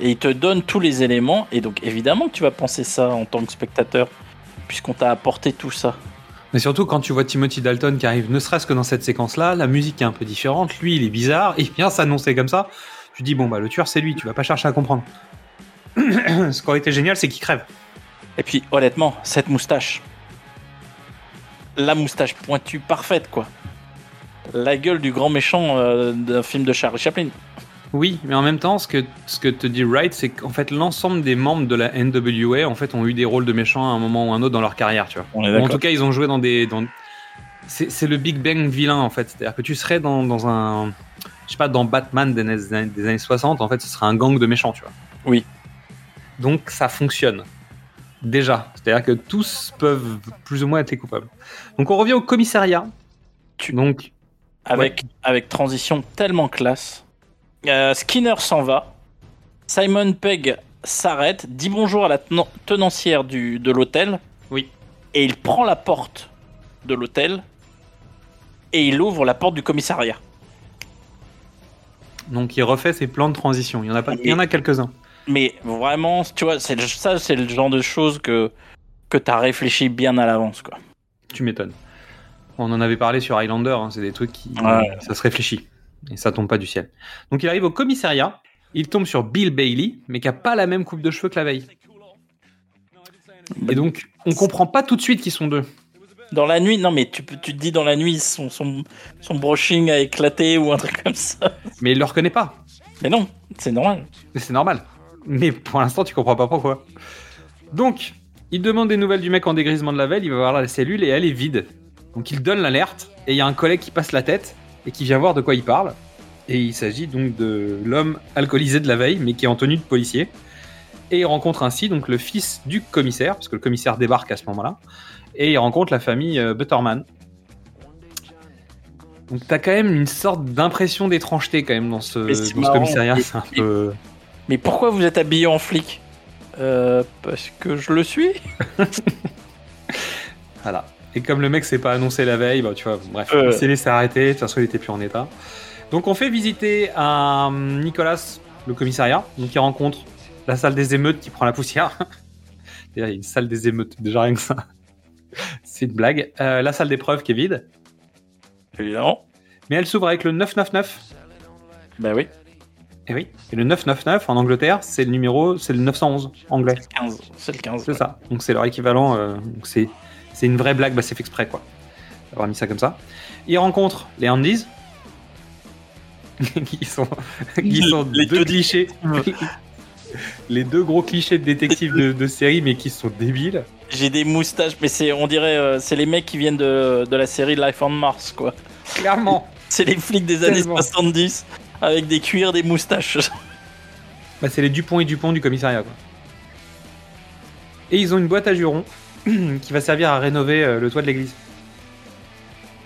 Et ils te donnent tous les éléments. Et donc, évidemment que tu vas penser ça en tant que spectateur, puisqu'on t'a apporté tout ça. Mais surtout quand tu vois Timothy Dalton qui arrive, ne serait-ce que dans cette séquence-là, la musique est un peu différente, lui il est bizarre, il vient s'annoncer comme ça. Tu dis, bon bah le tueur c'est lui, tu vas pas chercher à comprendre. Ce qui aurait été génial, c'est qu'il crève. Et puis, honnêtement, cette moustache. La moustache pointue parfaite, quoi. La gueule du grand méchant euh, d'un film de Charlie Chaplin. Oui, mais en même temps, ce que, ce que te dit Wright, c'est qu'en fait l'ensemble des membres de la NWA en fait ont eu des rôles de méchants à un moment ou un autre dans leur carrière, tu vois. On est Ou en tout cas, ils ont joué dans des. Dans... C'est c'est le Big Bang vilain en fait. C'est-à-dire que tu serais dans, dans un. Je sais pas, dans Batman des années, des années 60, en fait, ce serait un gang de méchants, tu vois. Oui. Donc ça fonctionne. Déjà. C'est-à-dire que tous peuvent plus ou moins être les coupables. Donc on revient au commissariat. Donc. Avec, avec transition tellement classe. Euh, Skinner s'en va. Simon Pegg s'arrête, dit bonjour à la tenan- tenancière du, de l'hôtel. Oui. Et il prend la porte de l'hôtel. Et il ouvre la porte du commissariat. Donc il refait ses plans de transition. Il y en a, pas... il y en a quelques-uns. Mais vraiment, tu vois, c'est le- ça, c'est le genre de choses que, que tu as réfléchi bien à l'avance. quoi. Tu m'étonnes. On en avait parlé sur Highlander, hein, c'est des trucs qui. Ouais. Ça se réfléchit. Et ça tombe pas du ciel. Donc il arrive au commissariat, il tombe sur Bill Bailey, mais qui a pas la même coupe de cheveux que la veille. Et donc, on comprend pas tout de suite qu'ils sont deux. Dans la nuit, non, mais tu, te dis dans la nuit, son, son, son brushing a éclaté ou un truc comme ça. Mais il le reconnaît pas. Mais non, c'est normal. Mais c'est normal. Mais pour l'instant, tu comprends pas pourquoi. Donc, il demande des nouvelles du mec en dégrisement de la veille, il va voir la cellule et elle est vide. Donc il donne l'alerte et il y a un collègue qui passe la tête et qui vient voir de quoi il parle. Et il s'agit donc de l'homme alcoolisé de la veille, mais qui est en tenue de policier. Et il rencontre ainsi donc le fils du commissaire, parce que le commissaire débarque à ce moment-là. Et il rencontre la famille euh, Butterman. Donc t'as quand même une sorte d'impression d'étrangeté quand même dans ce, dans commissariat. Peu... Mais pourquoi vous êtes habillé en flic? Euh, Parce que je le suis. Voilà. Et comme le mec s'est pas annoncé la veille, bah, tu vois, bref, Euh. il s'est laissé arrêter, de toute façon il était plus en état. Donc on fait visiter à euh, Nicolas le commissariat, donc il rencontre la salle des émeutes qui prend la poussière. Déjà, il y a une salle des émeutes, déjà rien que ça. C'est une blague. Euh, la salle d'épreuve qui est vide. Évidemment. Mais elle s'ouvre avec le 999. Bah oui. Et oui. Et le 999 en Angleterre, c'est le numéro, c'est le 911 anglais. 15, c'est le 15. C'est ça. Donc c'est leur équivalent. euh, donc c'est c'est une vraie blague, bah c'est fait exprès quoi. D'avoir mis ça comme ça. Ils rencontrent les Andes. qui sont, qui sont Les deux clichés. les deux gros clichés de détectives de, de série, mais qui sont débiles. J'ai des moustaches, mais c'est, on dirait, euh, c'est les mecs qui viennent de, de la série Life on Mars, quoi. Clairement. C'est les flics des années Tellement. 70 avec des cuirs, des moustaches. Bah, c'est les Dupont et Dupont du commissariat. Quoi. Et ils ont une boîte à jurons qui va servir à rénover euh, le toit de l'église.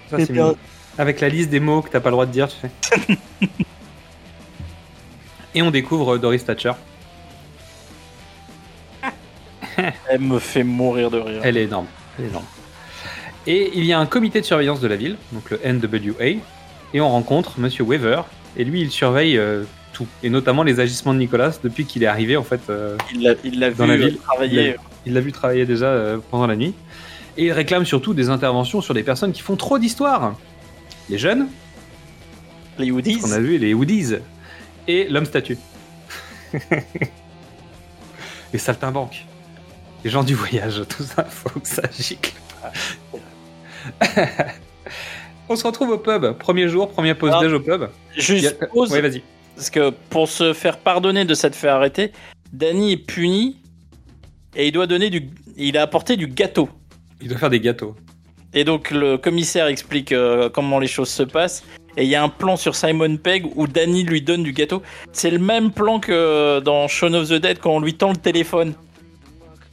Ça, c'est bien- mignon. Avec la liste des mots que t'as pas le droit de dire, tu sais. et on découvre euh, Doris Thatcher. Elle me fait mourir de rire. Elle est énorme. Elle est énorme. Et il y a un comité de surveillance de la ville, donc le NWA, et on rencontre Monsieur Weaver, et lui il surveille euh, tout, et notamment les agissements de Nicolas depuis qu'il est arrivé en fait euh, Il l'a, vu dans la ville. travailler. Il l'a- vu travailler déjà euh, pendant la nuit. Et il réclame surtout des interventions sur des personnes qui font trop d'histoire. Les jeunes, Les Hoodies. qu'on a vu, les Woodies, et l'homme statue. les saltimbanques. Les gens du voyage, tout ça, faut que ça gicle. On se retrouve au pub. Premier jour, première pause Alors, déj au pub. Juste Il y a- pause. Ouais, vas-y. Parce que pour se faire pardonner de s'être fait arrêter, Danny est puni et il doit donner du. Il a apporté du gâteau. Il doit faire des gâteaux. Et donc le commissaire explique euh, comment les choses se passent. Et il y a un plan sur Simon Pegg où Danny lui donne du gâteau. C'est le même plan que dans Shaun of the Dead quand on lui tend le téléphone.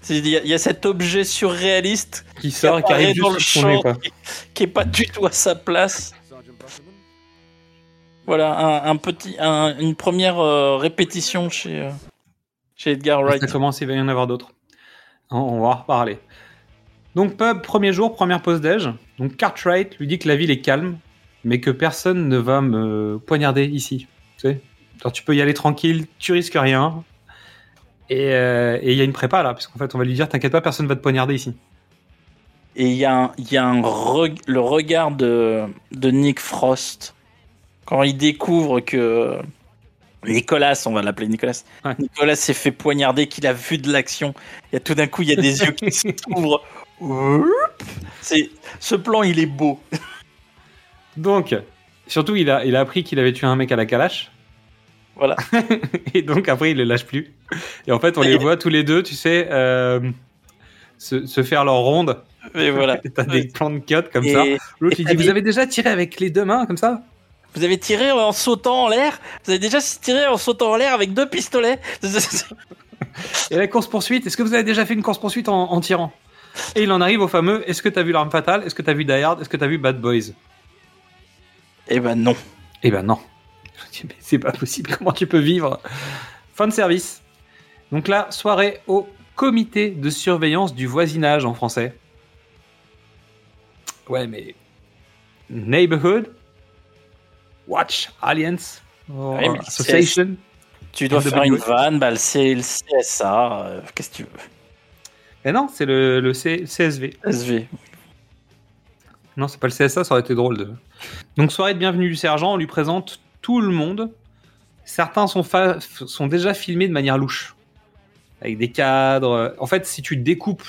Il y, a- il y a cet objet surréaliste Qui sort qui apparaît arrive dans juste le champ, quoi. qui- qui est pas du tout à sa place. Voilà, un, un petit, un- une première euh, répétition chez, euh, chez Edgar Wright. Ça commence, il va y en avoir d'autres. On- On va en reparler. Donc, pub, premier jour, première pause déj. Donc, Cartwright lui dit que la ville est calme, mais que personne ne va me poignarder ici. Tu sais? Tu peux y aller tranquille, tu risques rien. Et euh, et il y a une prépa là, parce qu'en fait, on va lui dire T'inquiète pas, personne va te poignarder ici. Et il y a, un, le regard de Nick Frost quand il découvre que Nicolas, on va l'appeler Nicolas, Nicolas s'est fait poignarder, qu'il a vu de l'action. Il y a tout d'un coup, il y a des yeux qui s'ouvrent. C'est ce plan, il est beau. Donc, surtout, il a, il a appris qu'il avait tué un mec à la calache. Voilà. et donc, après, il le lâche plus. Et en fait, on les voit tous les deux, tu sais, euh, se, se faire leur ronde. Et voilà. T'as des plans de comme Et- ça. L'autre, il dit Vous avez déjà tiré avec les deux mains comme ça? Vous avez tiré en sautant en l'air? Vous avez déjà tiré en sautant en l'air avec deux pistolets? Et la course-poursuite, est-ce que vous avez déjà fait une course-poursuite en, en tirant? Et il en arrive au fameux Est-ce que t'as vu l'arme fatale? Est-ce que t'as vu Die Hard? Est-ce que t'as vu Bad Boys? Eh ben non. Eh ben non. Je dis, mais c'est pas possible, comment tu peux vivre? Fin de service. Donc là, soirée au comité de surveillance du voisinage en français. Ouais, mais. Neighborhood? Watch Alliance Ouais, mais Association Tu dois faire une vanne, bah, le, C- le CSA, euh, qu'est-ce que tu veux Mais non, c'est le, le C- CSV. SV. Non, c'est pas le CSA, ça aurait été drôle. De... Donc, soirée de bienvenue du sergent, on lui présente tout le monde. Certains sont, fa- sont déjà filmés de manière louche, avec des cadres. En fait, si tu découpes,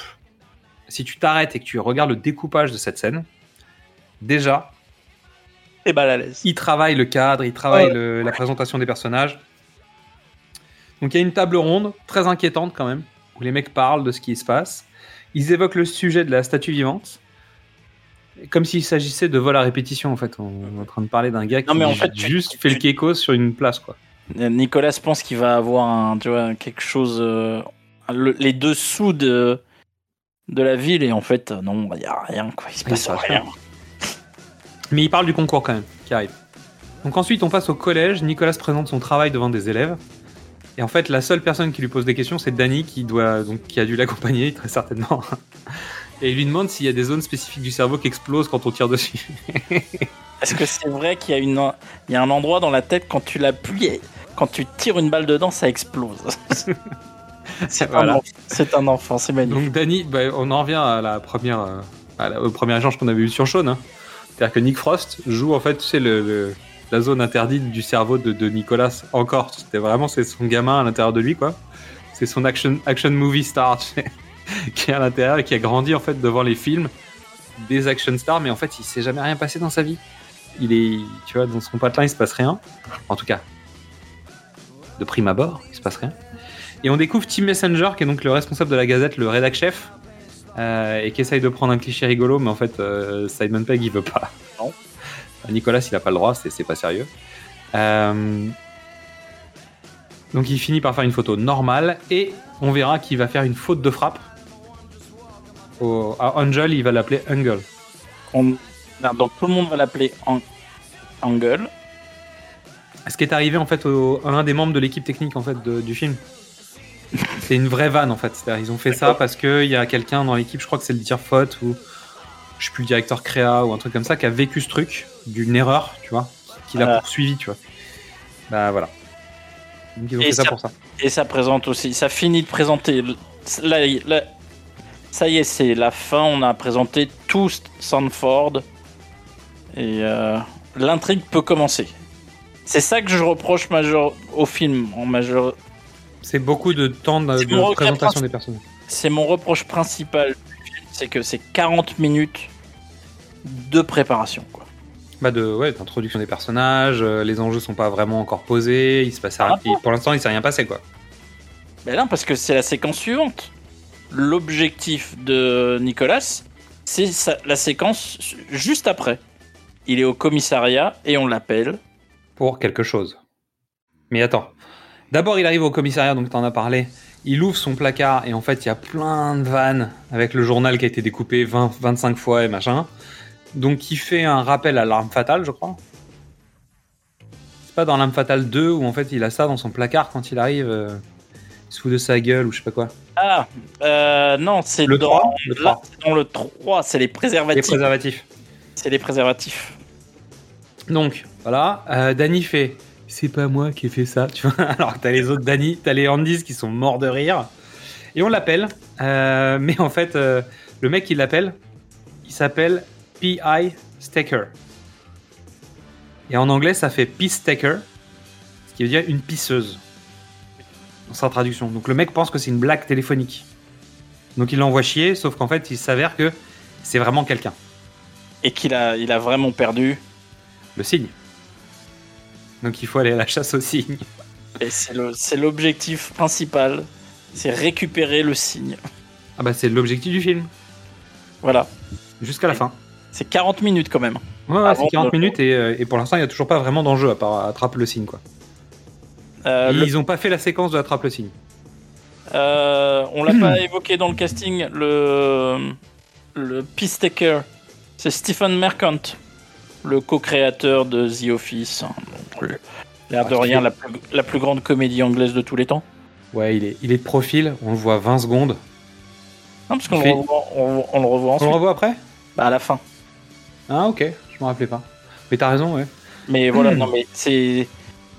si tu t'arrêtes et que tu regardes le découpage de cette scène, déjà, Et bah, à l'aise. il travaille le cadre, il travaille Ouais. le- la présentation des personnages. Donc il y a une table ronde, très inquiétante quand même, où les mecs parlent de ce qui se passe. Ils évoquent le sujet de la statue vivante, comme s'il s'agissait de vol à répétition en fait. On est en train de parler d'un gars qui Non, mais en fait, tu- juste fait le kéko sur une place quoi. Nicolas pense qu'il va avoir un, tu vois, quelque chose, euh, le- les dessous de, de la ville, et en fait, euh, non, il n'y a rien, quoi. Il se Il passe se passe rien. Mais il parle du concours quand même, qui arrive. Donc ensuite, on passe au collège. Nicolas présente son travail devant des élèves. Et en fait, la seule personne qui lui pose des questions, c'est Danny qui, doit, donc, qui a dû l'accompagner, très certainement. Et il lui demande s'il y a des zones spécifiques du cerveau qui explosent quand on tire dessus. Est-ce que c'est vrai qu'il y, a une- il y a un endroit dans la tête, quand tu l'appuies, quand tu tires une balle dedans, ça explose? C'est Voilà. un, enfant, c'est magnifique. Donc Danny, bah, on en revient à la première, euh, à la- au premier échange qu'on avait eu sur hein. C'est-à-dire que Nick Frost joue en fait, tu sais, la zone interdite du cerveau de, Nicolas encore. C'était vraiment c'est son gamin à l'intérieur de lui, quoi. C'est son action, action movie star qui est à l'intérieur et qui a grandi en fait devant les films des action stars, mais en fait il s'est jamais rien passé dans sa vie. Il est, tu vois, dans son patelin il se passe rien. En tout cas, de prime abord, il se passe rien. Et on découvre Tim Messenger, qui est donc le responsable de la Gazette, le rédac chef, euh, et qui essaye de prendre un cliché rigolo, mais en fait, euh, Simon Pegg, il veut pas. Non. Nicolas, il a pas le droit, c'est pas sérieux. Euh, donc il finit par faire une photo normale, et on verra qu'il va faire une faute de frappe. Au, à Angel, il va l'appeler Angle. On- Donc tout le monde va l'appeler Ang- Angle. Ce qui est arrivé en fait au- à un des membres de l'équipe technique en fait de- du film. C'est une vraie vanne en fait. Ils ont fait ça parce qu'il y a quelqu'un dans l'équipe, je crois que c'est le dire faute ou je sais plus le directeur créa ou un truc comme ça, qui a vécu ce truc d'une erreur, tu vois, qui l'a Ah. poursuivi, tu vois. Bah voilà. Donc ils ont Et fait ça ça- pour ça. Et ça présente aussi, ça finit de présenter. le- Là, là- ça y est, c'est la fin. On a présenté tout Sanford. Et euh, l'intrigue peut commencer. C'est ça que je reproche majeur au film en majeur. C'est beaucoup de temps de, présentation des personnages. C'est mon reproche principal c'est que c'est 40 minutes de préparation. Quoi. Bah de ouais, d'introduction des personnages, euh, les enjeux sont pas vraiment encore posés, il se passe rien- il- pour l'instant il s'est rien passé quoi. Ben non, parce que c'est la séquence suivante. L'objectif de Nicolas, c'est la séquence juste après. Il est au commissariat et on l'appelle. Pour quelque chose. Mais attends. D'abord il arrive au commissariat, donc t'en as parlé. Il ouvre son placard et en fait il y a plein de vannes avec le journal qui a été découpé 20, 25 fois et machin. Donc il fait un rappel à l'arme fatale, je crois. C'est pas dans l'arme fatale 2 où en fait il a ça dans son placard quand il arrive. euh, il se fout de sa gueule ou je sais pas quoi. Ah, euh, non, c'est Le dans, 3, le là, 3. c'est dans le 3, c'est les Les préservatifs. préservatifs. C'est les préservatifs. Donc, voilà, euh, Danny fait C'est pas moi qui ai fait ça, tu vois. Alors que t'as les autres Danny, t'as les Andys qui sont morts de rire. Et on l'appelle, euh, mais en fait, euh, le mec qui l'appelle, il s'appelle P.I. Staker. Et en anglais, ça fait Peace Staker, ce qui veut dire une pisseuse. Dans sa traduction. Donc le mec pense que c'est une blague téléphonique. Donc il l'envoie chier, sauf qu'en fait, il s'avère que c'est vraiment quelqu'un. Et qu'il a, il a vraiment perdu. Le signe. Donc il faut aller à la chasse au signe. Et c'est l'objectif principal. C'est récupérer le signe. Ah bah c'est l'objectif du film. Voilà. Jusqu'à la fin. C'est 40 minutes quand même. Ouais, c'est 40 de- minutes et, euh, et pour l'instant il n'y a toujours pas vraiment d'enjeu à part attraper le signe quoi. Euh, le- Ils ont pas fait la séquence de attrape le signe. Euh, on l'a pas évoqué dans le casting, le, le Peace Taker, c'est Stephen Merchant, le co-créateur de The Office. L'air de rien, la plus, la plus grande comédie anglaise de tous les temps. Ouais, il est, il est de profil, on le voit 20 secondes. Non, parce qu'on le, fait- revoit- on, on le revoit On le revoit après? Bah, à la fin. Ah ok, je me rappelais pas. Mais t'as raison, ouais. Mais voilà, non, mais c'est.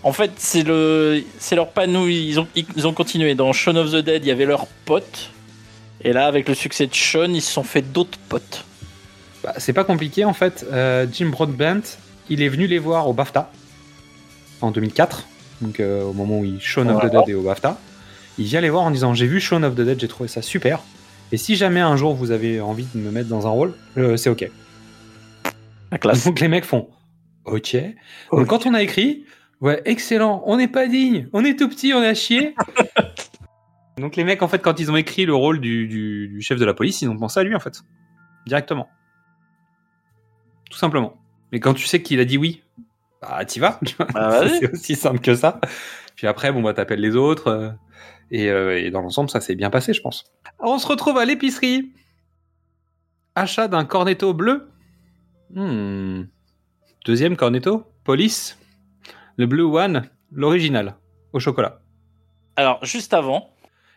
En fait, c'est le, c'est leur panneau. Ils ont, ils ont continué. Dans Shaun of the Dead, il y avait leurs potes. Et là, avec le succès de Shaun, ils se sont fait d'autres potes. Bah, c'est pas compliqué en fait. Euh, Jim Broadbent, il est venu les voir au BAFTA en 2004, donc euh, au moment où il Shaun of the. Dead est au BAFTA. Il vient les voir en disant j'ai vu Shaun of the Dead, j'ai trouvé ça super. Et si jamais un jour vous avez envie de me mettre dans un rôle, euh, c'est ok. La classe. Donc les mecs font ok. Donc quand on a écrit ouais excellent, on n'est pas digne, on est tout petit, on a chier. Donc les mecs en fait quand ils ont écrit le rôle du, du- du chef de la police, ils ont pensé à lui en fait directement. Tout simplement. Mais quand tu sais qu'il a dit oui, bah t'y vas. Bah, c'est aussi simple que ça. Puis après, bon bah t'appelles les autres. euh, et, euh, et dans l'ensemble, ça s'est bien passé, je pense. On se retrouve à l'épicerie. Achat d'un cornetto bleu. Hmm. Deuxième cornetto, police. Le Blue One, l'original, au chocolat. Alors, juste avant,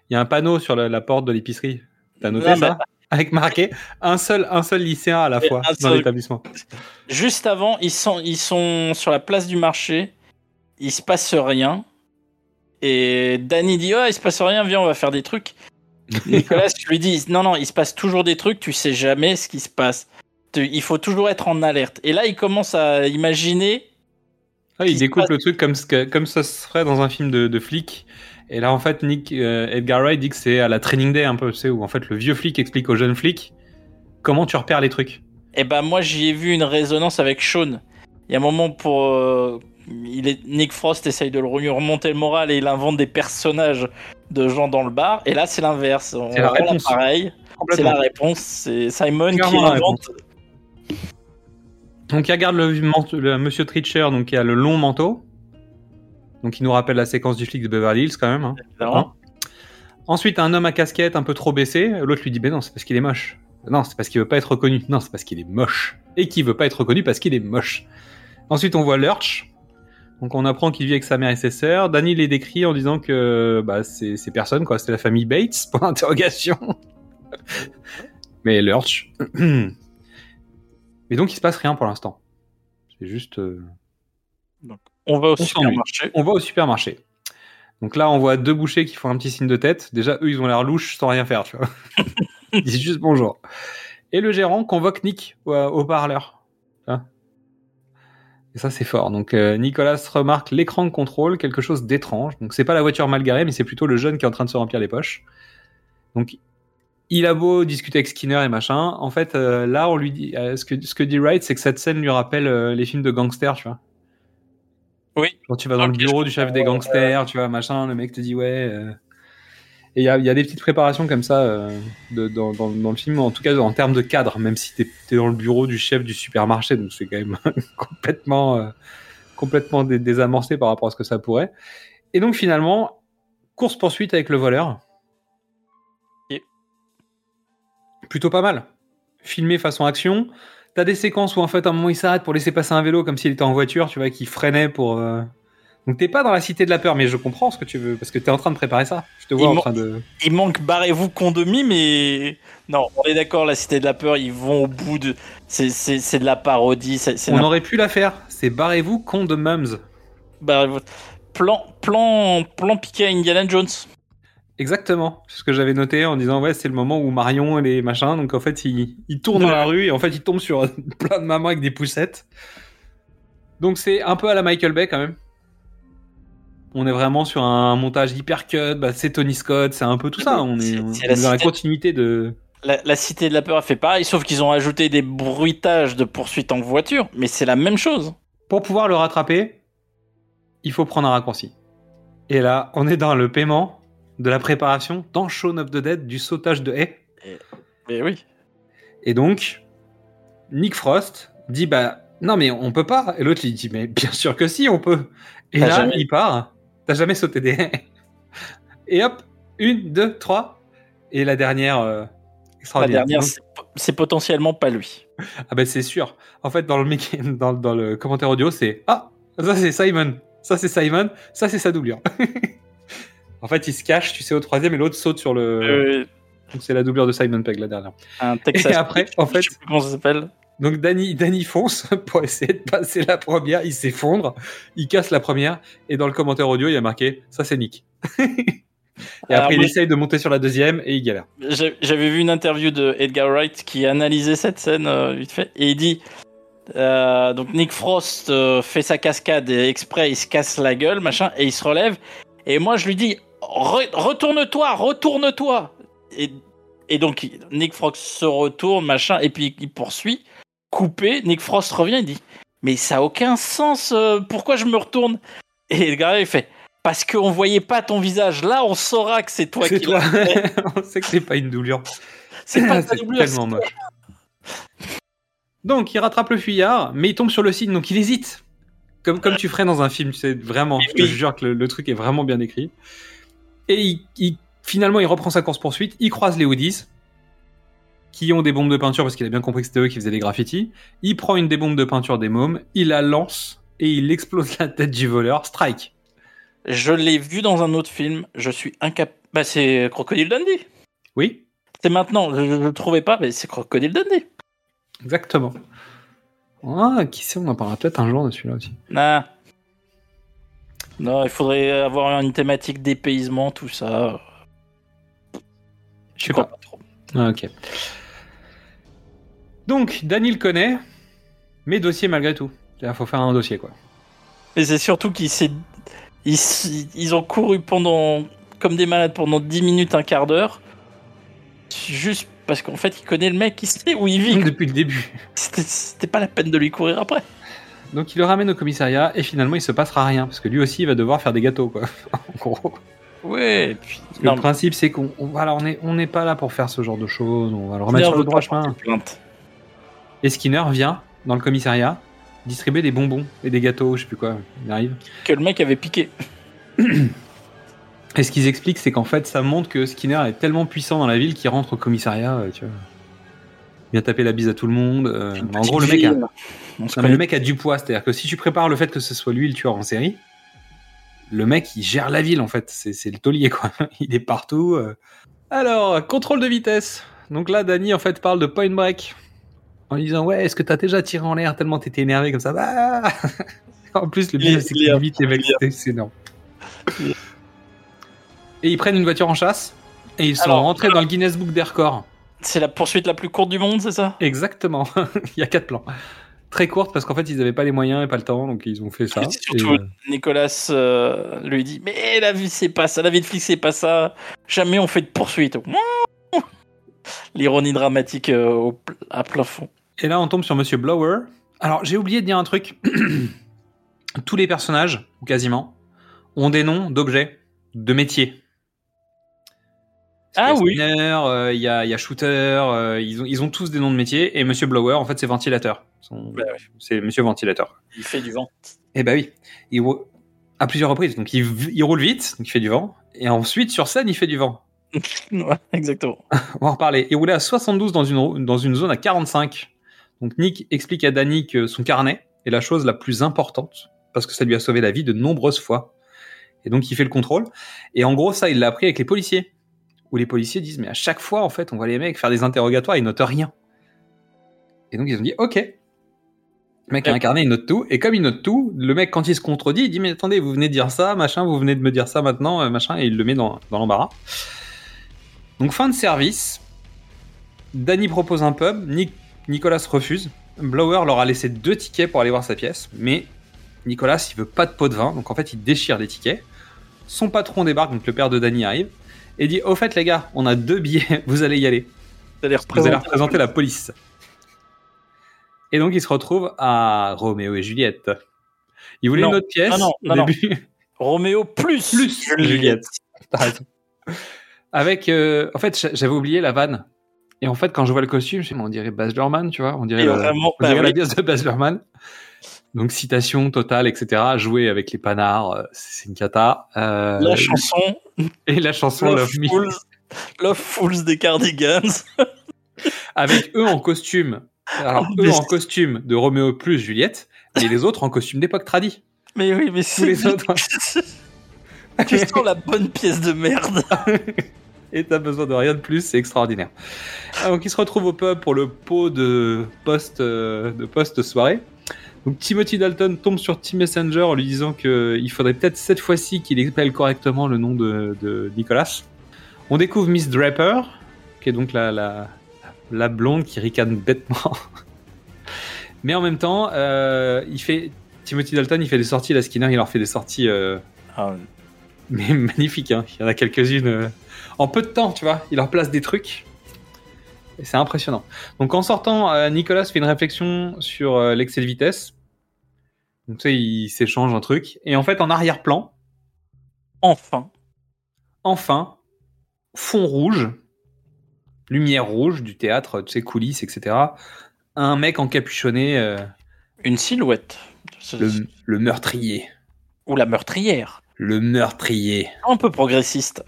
Il y a un panneau sur la, la porte de l'épicerie. T'as noté Non, ça? Avec marqué un seul, un seul lycéen à la Et fois dans seul. l'établissement. juste avant, ils sont, ils sont sur la place du marché. Il se passe rien. Et Danny dit Oh, il se passe rien, viens, on va faire des trucs. Nicolas je lui dis Non, non, il se passe toujours des trucs, tu sais jamais ce qui se passe. Il faut toujours être en alerte. Et là, il commence à imaginer. Ah, il découpe passe- le truc comme, ce que- comme ça se ferait dans un film de, de flic. Et là, en fait, Nick euh, Edgar Wright dit que c'est à la Training Day un peu, tu sais, où en fait le vieux flic explique au jeune flic comment tu repères les trucs. Et ben, moi, j'y ai vu une résonance avec Sean. Il y a un moment pour. euh, il est, Nick Frost essaye de lui remonter le moral et il invente des personnages de gens dans le bar. Et là, c'est l'inverse. On C'est la réponse. pareil. C'est la réponse. C'est Simon qui Clairement invente. Donc il regarde le, le monsieur Treacher, donc qui a le long manteau. Donc il nous rappelle la séquence du flic de Beverly Hills quand même. hein. évidemment. Ensuite, un homme à casquette un peu trop baissé. L'autre lui dit Ben non, c'est parce qu'il est moche. Non, c'est parce qu'il veut pas être reconnu. Non, c'est parce qu'il est moche. Et qu'il veut pas être reconnu parce qu'il est moche. Ensuite, on voit Lurch. Donc on apprend qu'il vit avec sa mère et ses sœurs. Danny les décrit en disant que bah, c'est c'est personne, quoi. C'est la famille Bates, pour l'interrogation. Mais Lurch. Mais donc il se passe rien pour l'instant. C'est juste. euh, On va au on supermarché. On va au supermarché. Donc là, on voit deux bouchers qui font un petit signe de tête. Déjà, eux, ils ont l'air louches sans rien faire, tu vois. ils disent juste bonjour. Et le gérant convoque Nick au, au parleur. Et ça, c'est fort. Donc, euh, Nicolas remarque l'écran de contrôle, quelque chose d'étrange. Donc, c'est pas la voiture mal garée, mais c'est plutôt le jeune qui est en train de se remplir les poches. Donc, il a beau discuter avec Skinner et machin, en fait, euh, là, on lui dit, euh, ce que ce que dit Wright, c'est que cette scène lui rappelle les films de gangsters, tu vois. Oui. Quand tu vas dans le bureau du chef des gangsters, tu vois, machin, le mec te dit ouais. euh, Et il y a, il y a des petites préparations comme ça euh, de, dans, dans, dans le film, en tout cas en termes de cadre, même si t'es es dans le bureau du chef du supermarché, donc c'est quand même complètement, euh, complètement dé- désamorcé par rapport à ce que ça pourrait. Et donc finalement, course poursuite avec le voleur. Ok. Plutôt pas mal. Filmé façon action. T'as des séquences où en fait à un moment il s'arrête pour laisser passer un vélo comme s'il était en voiture, tu vois, qui freinait pour. euh, Donc t'es pas dans la cité de la peur, mais je comprends ce que tu veux parce que t'es en train de préparer ça. Je te vois Il en train de. Il manque barrez-vous condomi, mais non, on est d'accord, la Cité de la Peur, ils vont au bout de. C'est, c'est, c'est de la parodie. C'est, c'est On aurait pu la faire. C'est barrez-vous con de mums. barrez-vous- Plan, plan, plan piqué à Indiana Jones. Exactement. C'est ce que j'avais noté en disant ouais c'est le moment où Marion et les machins donc en fait il, il tourne dans la rue et en fait il tombe sur plein de mamans avec des poussettes. Donc c'est un peu à la Michael Bay quand même. On est vraiment sur un montage hyper cut, bah, c'est Tony Scott, c'est un peu tout ça. On est, on c'est est la dans la continuité de. La, la Cité de la Peur a fait pareil, sauf qu'ils ont ajouté des bruitages de poursuite en voiture, mais c'est la même chose. Pour pouvoir le rattraper, il faut prendre un raccourci. Et là, on est dans le paiement de la préparation dans Shaun of the Dead du sautage de haies. Mais oui. Et donc, Nick Frost dit bah non mais on peut pas. Et l'autre il dit mais bien sûr que si on peut. Et là jamais- il part. T'as jamais sauté des haies. Et hop, une, deux, trois. Et la dernière euh, La dernière, c'est, potentiellement pas lui. ah ben c'est sûr. En fait dans le dans le commentaire audio c'est ah ça c'est Simon, ça c'est Simon, ça c'est sa doublure. en fait il se cache, tu sais au troisième et l'autre saute sur le. Donc c'est la doublure de Simon Pegg la dernière. un Texas. Et après en fait je sais plus comment ça s'appelle. Donc Danny, Danny fonce pour essayer de passer la première, il s'effondre, il casse la première, et dans le commentaire audio, il y a marqué « ça c'est Nick ». Et Alors, après, il essaye de monter sur la deuxième, et il galère. J'a- J'avais vu une interview de Edgar Wright qui analysait cette scène euh, vite fait et il dit euh, donc Nick Frost euh, fait sa cascade et exprès il se casse la gueule machin et il se relève et moi je lui dis Re- retourne-toi retourne-toi et, et donc Nick Frost se retourne machin et puis il poursuit coupé Nick Frost revient il dit mais ça a aucun sens euh, pourquoi je me retourne? Et Edgar Wright il fait parce qu'on voyait pas ton visage là on saura que c'est toi C'est qui toi. l'as. On sait que c'est pas une doublure. C'est pas C'est doublure, tellement moche. Donc, il rattrape le fuyard, mais il tombe sur le signe, donc il hésite. Comme, comme tu ferais dans un film, tu sais, vraiment. Je te jure que le, le truc est vraiment bien écrit. Et il, il- finalement, il reprend sa course-poursuite, il croise les Woodies, qui ont des bombes de peinture, parce qu'il a bien compris que c'était eux qui faisaient les graffitis. Il prend une des bombes de peinture des mômes, il la lance, et il explose la tête du voleur. Strike. Je l'ai vu dans un autre film, je suis incapable. Bah, c'est Crocodile Dundee. Oui, C'est maintenant, je ne le trouvais pas, mais c'est Crocodile Dundee. exactement. Ah, qui sait, on en parlera peut-être un jour de celui-là aussi. Nah. Non, il faudrait avoir une thématique dépaysement, tout ça. Je sais pas. Ah, ok. Donc, Danny le connaît, mais dossier malgré tout. Il faut faire un dossier, quoi. Mais c'est surtout qu'ils ils, ils ont couru pendant comme des malades pendant 10 minutes, un quart d'heure. Juste parce qu'en fait, il connaît le mec, il sait où il vit. Depuis le début. C'était pas la peine de lui courir après. Donc, il le ramène au commissariat, et finalement, il se passera rien, parce que lui aussi, il va devoir faire des gâteaux, quoi. en gros. Ouais, et puis. Le principe, c'est qu'on on- voilà, on est, on n'est pas là pour faire ce genre de choses, on va le remettre sur le droit chemin. Et Skinner vient dans le commissariat distribuer des bonbons et des gâteaux, je sais plus quoi. Il arrive. Que le mec avait piqué. Et ce qu'ils expliquent, c'est qu'en fait, ça montre que Skinner est tellement puissant dans la ville qu'il rentre au commissariat, euh, tu vois. Il vient taper la bise à tout le monde. euh, en gros, le mec, a. Non, mais le mec a du poids. C'est-à-dire que si tu prépares le fait que ce soit lui le tueur en série, le mec, il gère la ville, en fait. C'est le taulier, quoi. Il est partout. euh. Alors, contrôle de vitesse. Donc là, Danny, en fait, parle de point break. En disant, ouais, est-ce que t'as déjà tiré en l'air tellement t'étais énervé comme ça? Bah En plus, le pire, c'est qu'il vite c'est- c'est énorme. Et ils prennent une voiture en chasse et ils sont Alors, rentrés dans le Guinness Book des records. C'est la poursuite la plus courte du monde, c'est ça? Exactement. Il y a quatre plans. Très courte parce qu'en fait, ils n'avaient pas les moyens et pas le temps, donc ils ont fait ça. C'est Surtout, Et, euh, Nicolas euh, lui dit Mais la vie, c'est pas ça, la vie de flic, c'est pas ça. Jamais on fait de poursuite. L'ironie dramatique euh, au à plein fond. Et là, on tombe sur Monsieur Blower. Alors, j'ai oublié de dire un truc. Tous les personnages, ou quasiment, ont des noms d'objets, de métiers. Ah Il y a oui. Spinner, euh, il y, a, il y a Shooter, euh, ils, ont, ils ont tous des noms de métiers. Et Monsieur Blower, en fait, c'est ventilateur. Son- Bah oui. C'est Monsieur Ventilateur. Il fait du vent. Eh bah oui, il rou- à plusieurs reprises. Donc il, il roule vite, donc il fait du vent. Et ensuite, sur scène, il fait du vent. Ouais, exactement. On va en reparler. Il roulait à 72 dans une, dans une zone à 45. Donc Nick explique à Danny que son carnet est la chose la plus importante parce que ça lui a sauvé la vie de nombreuses fois. Et donc il fait le contrôle. Et en gros, ça, il l'a appris avec les policiers. Où les policiers disent, mais à chaque fois, en fait, on voit les mecs faire des interrogatoires, ils notent rien. Et donc ils ont dit, ok. Le mec a un carnet, il note tout. Et comme il note tout, le mec, quand il se contredit, il dit, mais attendez, vous venez de dire ça, machin, vous venez de me dire ça maintenant, euh, machin, et il le met dans, dans l'embarras. Donc fin de service. Danny propose un pub, Nick- Nicolas refuse. Blower leur a laissé deux tickets pour aller voir sa pièce, mais Nicolas, il veut pas de pot de vin, donc en fait, il déchire les tickets. Son patron débarque, donc le père de Danny arrive, et dit Au fait, les gars, on a deux billets, vous allez y aller. Vous allez Vous allez représenter. la police. Et donc, il se retrouve à Roméo et Juliette. Il voulait Non. une autre pièce Ah non, au non, non. début. Roméo plus, Plus Juliette. Raison. Avec, euh, en fait, j'a- j'avais oublié la vanne. Et en fait, quand je vois le costume, je me dis, on dirait Baz Luhrmann, tu vois, on dirait, le- vraiment, on dirait bah la oui. pièce de Baz Luhrmann. Donc, citation totale, etc. Jouer avec les panards, euh, c'est une cata. Euh, La chanson et la chanson Love Love Me. Fools, Love Fools des Cardigans. Avec eux en costume. Alors, Mais eux en c'est- costume de Roméo plus Juliette, et les autres en costume d'époque tradie. Mais oui, mais Tous c'est. les autres. tu sens la bonne pièce de merde. et t'as besoin de rien de plus, c'est extraordinaire. Donc il se retrouve au pub pour le pot de poste euh, de poste soirée. Donc Timothy Dalton tombe sur Tim Messenger en lui disant qu'il faudrait peut-être cette fois-ci qu'il appelle correctement le nom de, de Nicolas. On découvre Miss Draper, qui est donc la, la, la blonde qui ricane bêtement. Mais en même temps, euh, il fait Timothy Dalton, il fait des sorties, la Skinner, il leur fait des sorties euh, Ah, mais magnifique, hein. il y en a quelques-unes euh, en peu de temps, tu vois, il leur place des trucs. Et c'est impressionnant. Donc en sortant, euh, Nicolas fait une réflexion sur euh, l'excès de vitesse. Donc tu sais, il s'échange un truc. Et en fait, en arrière-plan, Enfin. enfin, fond rouge, lumière rouge du théâtre, tu sais, coulisses, etc. Un mec encapuchonné, euh, Une silhouette. le, le meurtrier. Ou la meurtrière. Le meurtrier. Un peu progressiste.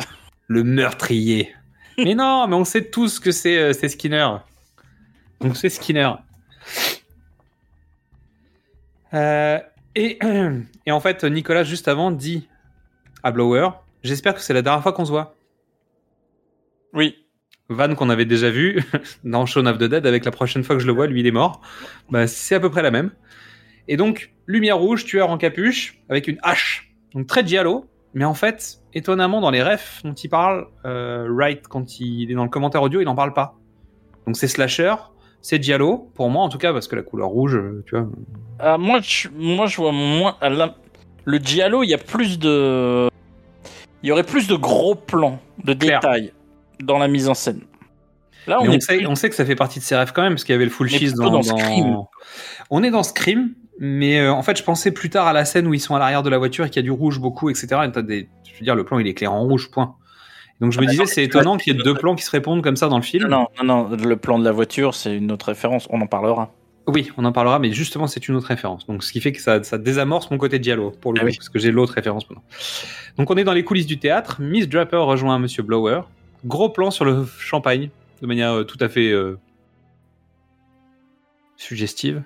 Le meurtrier. mais non, mais on sait tous que c'est euh, c'est Skinner. Donc c'est Skinner. Euh, et, et en fait, Nicolas, juste avant, dit à Blower J'espère que c'est la dernière fois qu'on se voit. Oui. Van qu'on avait déjà vu dans Shaun of the Dead avec la prochaine fois que je le vois, lui il est mort. Bah, c'est à peu près la même. Et donc, lumière rouge, tueur en capuche, avec une hache. Donc très giallo, mais en fait, étonnamment, dans les refs dont il parle, euh, Wright, quand il est dans le commentaire audio, il n'en parle pas. Donc c'est slasher, c'est giallo, pour moi en tout cas, parce que la couleur rouge, euh, tu vois. Ah, moi, je, moi, je vois moins. la- Le Giallo, il y a plus de. Il y aurait plus de gros plans, de détails dans la mise en scène. Là, on, on, sait, on sait que ça fait partie de ses rêves quand même, parce qu'il y avait le full cheese dans, dans Scream. On est dans Scream, mais euh, en fait, je pensais plus tard à la scène où ils sont à l'arrière de la voiture et qu'il y a du rouge beaucoup, etc. Et t'as des... Je veux dire, le plan, il est clair en rouge, point. Donc je me Ah, disais, c'est étonnant qu'il y ait deux plans qui se répondent comme ça dans le film. Non, non, non, le plan de la voiture, c'est une autre référence, on en parlera. Oui, on en parlera, mais justement, c'est une autre référence. Donc, ce qui fait que ça, ça désamorce mon côté Diallo, pour le Ah coup, oui. parce que j'ai l'autre référence maintenant. Donc, on est dans les coulisses du théâtre. Miss Draper rejoint Monsieur Blower. Gros plan sur le champagne, de manière euh, tout à fait euh, suggestive.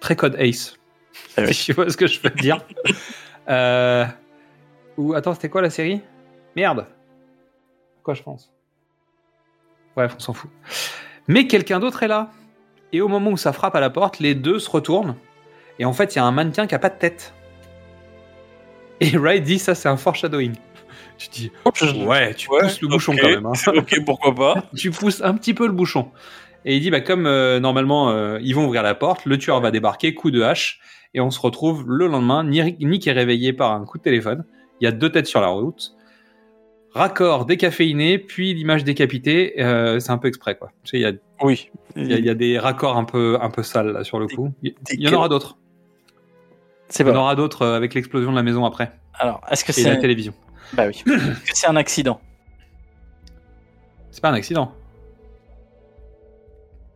Très code Ace. Ah oui. Vois ce que je veux dire? euh... Ou, attends, c'était quoi la série? Merde. Quoi, je pense Bref, on s'en fout. Mais quelqu'un d'autre est là. Et au moment où ça frappe à la porte, les deux se retournent. Et en fait, il y a un mannequin qui a pas de tête. Et Wright dit ça, c'est un foreshadowing. Tu dis, ouais, tu Ouais, pousses le bouchon quand même. hein. ok, pourquoi pas. tu pousses un petit peu le bouchon. Et il dit, bah, comme euh, normalement, euh, ils vont ouvrir la porte, le tueur va débarquer, coup de hache, et on se retrouve le lendemain. Nick est réveillé par un coup de téléphone. Il y a deux têtes sur la route. Raccord décaféiné, puis l'image décapitée. euh, c'est un peu exprès, quoi. Tu sais, il y a, Oui. il y a- il y a des raccords un peu, un peu sales là, sur le coup. Il y en aura d'autres. C'est Il y en aura d'autres euh, avec l'explosion de la maison après Alors, est-ce que et la c'est. télévision. Bah oui. Est-ce que c'est un accident? C'est pas un accident.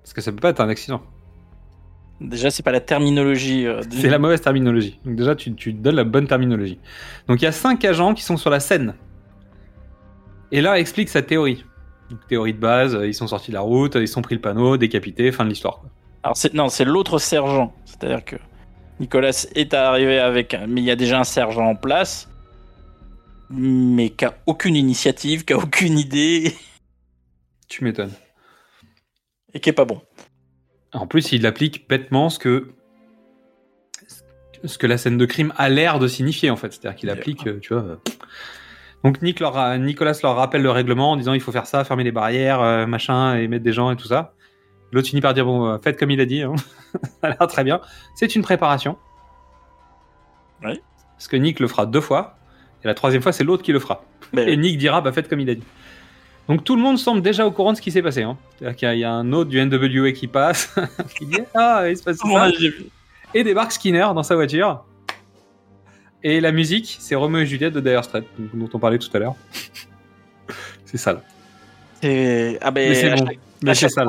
Parce que ça peut pas être un accident. Déjà, c'est pas la terminologie. euh, de- C'est la mauvaise terminologie. Donc déjà, tu, tu donnes la bonne terminologie. Donc il y a cinq agents qui sont sur la scène. Et là, explique sa théorie. Donc, théorie de base, euh, ils sont sortis de la route, ils sont pris le panneau, décapités, fin de l'histoire. Alors, c'est... non, c'est l'autre sergent. C'est-à-dire que Nicolas est arrivé avec. Mais il y a déjà un sergent en place. Mais qui a aucune initiative, qui a aucune idée. Tu m'étonnes. Et qui est pas bon. En plus, il applique bêtement ce que ce que la scène de crime a l'air de signifier en fait. C'est-à-dire qu'il applique, euh, tu vois. Donc Nick leur Nicolas leur rappelle le règlement en disant il faut faire ça, fermer les barrières, euh, machin, et mettre des gens et tout ça. L'autre finit par dire bon, euh, faites comme il a dit. hein. ça a l'air très bien. C'est une préparation. Oui. Parce que Nick le fera deux fois, et la troisième fois c'est l'autre qui le fera. Mais- Et Nick dira bah faites comme il a dit. Donc tout le monde semble déjà au courant de ce qui s'est passé. Hein. C'est-à-dire qu'il y a- il y, a un autre du NWA qui passe, qui dit ah il se passe ça et débarque Skinner dans sa voiture. Et la musique, c'est Romeo et Juliette de Dire Straits, dont on parlait tout à l'heure. c'est sale. Et- Ah ben, Mais c'est bon. chaque- Mais c'est sale.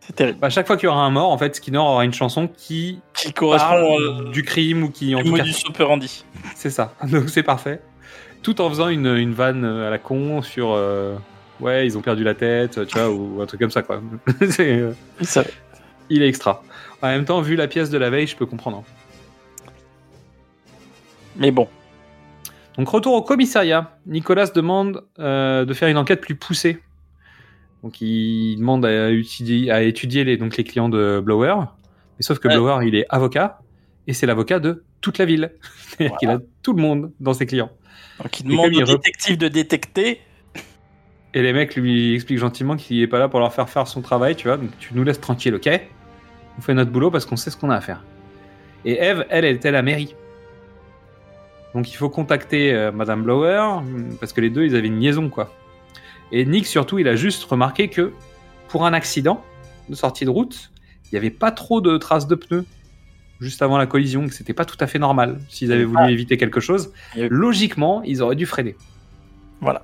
c'est terrible. À chaque fois qu'il y aura un mort, en fait, Skinner aura une chanson qui Qui correspond parle du crime ou qui, en tout cas, modus operandi. c'est ça. Donc c'est parfait. Tout en faisant une, une vanne à la con sur euh, ouais, ils ont perdu la tête, tu vois, ou un truc comme ça, quoi. C'est, euh, Ça- il est extra. En même temps, vu la pièce de la veille, je peux comprendre. Mais bon. Donc retour au commissariat. Nicolas demande euh, de faire une enquête plus poussée. Donc il demande à étudier, à étudier les, donc les clients de Blower. Mais sauf que Ouais. Blower, il est avocat. Et c'est l'avocat de toute la ville. C'est-à-dire qu'il a tout le monde dans ses clients. Donc, il demande au détective de détecter. Et les mecs lui expliquent gentiment qu'il est pas là pour leur faire faire son travail, tu vois. Donc tu nous laisses tranquille, ok? On fait notre boulot parce qu'on sait ce qu'on a à faire. Et Eve, elle, elle était à la mairie. Donc il faut contacter euh, Madame Blower hum, parce que les deux, ils avaient une liaison, quoi. Et Nick, surtout, il a juste remarqué que pour un accident de sortie de route, il n'y avait pas trop de traces de pneus juste avant la collision, que c'était pas tout à fait normal. S'ils avaient voulu Ah. éviter quelque chose, logiquement, ils auraient dû freiner. Voilà.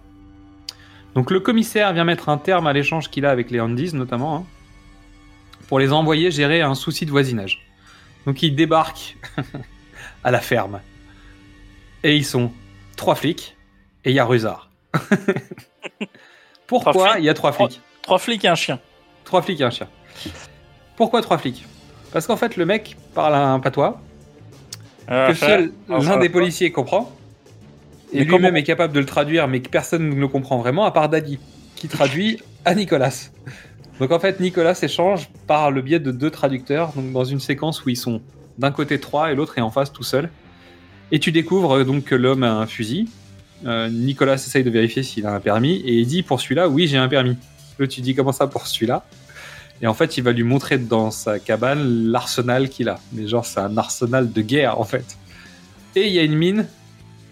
Donc le commissaire vient mettre un terme à l'échange qu'il a avec les Andys notamment, hein, pour les envoyer gérer un souci de voisinage. Donc ils débarquent à la ferme. Et ils sont trois flics et il y a Rusard. Pourquoi il y a trois flics? Trois flics et un chien. Trois flics et un chien. Pourquoi trois flics? Parce qu'en fait le mec parle un patois que seul l'un des policiers comprend. Et lui-même est capable de le traduire, mais que personne ne le comprend vraiment, à part Daddy, qui traduit à Nicolas. Donc en fait, Nicolas échange par le biais de deux traducteurs, donc dans une séquence où ils sont d'un côté trois et l'autre est en face tout seul. Et tu découvres euh, donc que l'homme a un fusil. Euh, Nicolas essaye de vérifier s'il a un permis et il dit pour celui-là, oui, j'ai un permis. Là, tu dis comment ça pour celui-là? Et en fait, il va lui montrer dans sa cabane l'arsenal qu'il a. Mais genre, c'est un arsenal de guerre en fait. Et il y a une mine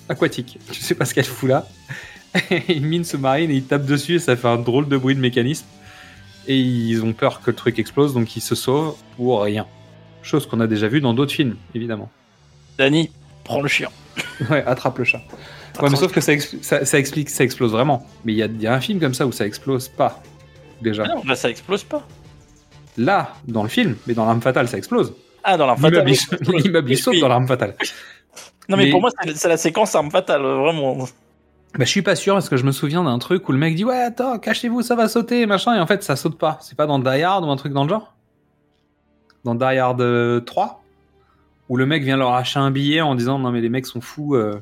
aquatique. Je sais pas ce qu'elle fout là. une mine sous-marine et ils tapent dessus et ça fait un drôle de bruit de mécanisme. Et ils ont peur que le truc explose, donc ils se sauvent pour rien. Chose qu'on a déjà vu dans d'autres films, évidemment. Danny, prends le chien. Ouais, attrape le chat. Ouais, mais sauf que ça, ex- ça, ça explique, ça explose vraiment. Mais il y a, il y a un film comme ça où ça explose pas. Déjà. Ah non, là, ça explose pas. Là, dans le film, mais dans l'arme fatale, ça explose. Ah, dans l'arme fatale. L'immeuble, saute dans l'arme fatale. Non, mais, Mais- pour moi, c'est la séquence arme fatale, vraiment. Bah, je suis pas sûr parce que je me souviens d'un truc où le mec dit ouais attends cachez-vous ça va sauter machin et en fait ça saute pas. C'est pas dans Die Hard ou un truc dans le genre? Dans Die Hard euh, 3 où le mec vient leur acheter un billet en disant non mais les mecs sont fous. euh.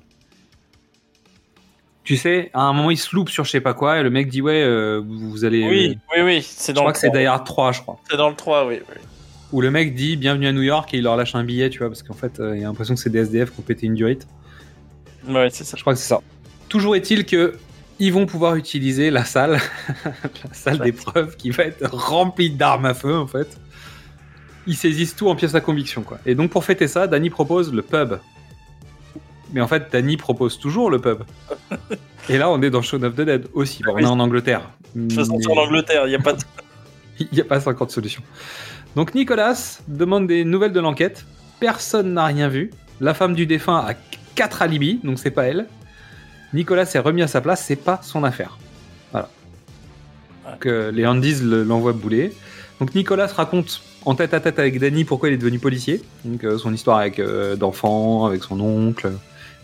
Tu sais à un moment il se loupe sur je sais pas quoi et le mec dit ouais euh, vous, allez. Oui, oui, oui, c'est je dans crois le que c'est 3. Die Hard 3 je crois. C'est dans le 3, oui. oui. Où le mec dit bienvenue à New York et il leur lâche un billet tu vois parce qu'en fait euh, il a l'impression que c'est des SDF qui ont pété une durite. Ouais, c'est ça. Je crois que c'est ça. Toujours est-il que ils vont pouvoir utiliser la salle, la salle d'épreuve qui va être remplie d'armes à feu en fait. Ils saisissent tout en pièces à conviction quoi. Et donc pour fêter ça, Danny propose le pub. Mais en fait, Danny propose toujours le pub. Et là, on est dans Shaun of the Dead aussi. Bon, on est en Angleterre. De toute façon, Mais c'est en Angleterre, il n'y a pas de. Il n'y a pas 50 solutions. Donc Nicolas demande des nouvelles de l'enquête. Personne n'a rien vu. La femme du défunt a 4 alibis, donc c'est pas elle. Nicolas est remis à sa place, c'est pas son affaire. Voilà. Donc, euh, les Handys le- l'envoient bouler. Donc Nicolas raconte en tête à tête avec Danny pourquoi il est devenu policier. Donc euh, son histoire avec euh, d'enfants, avec son oncle.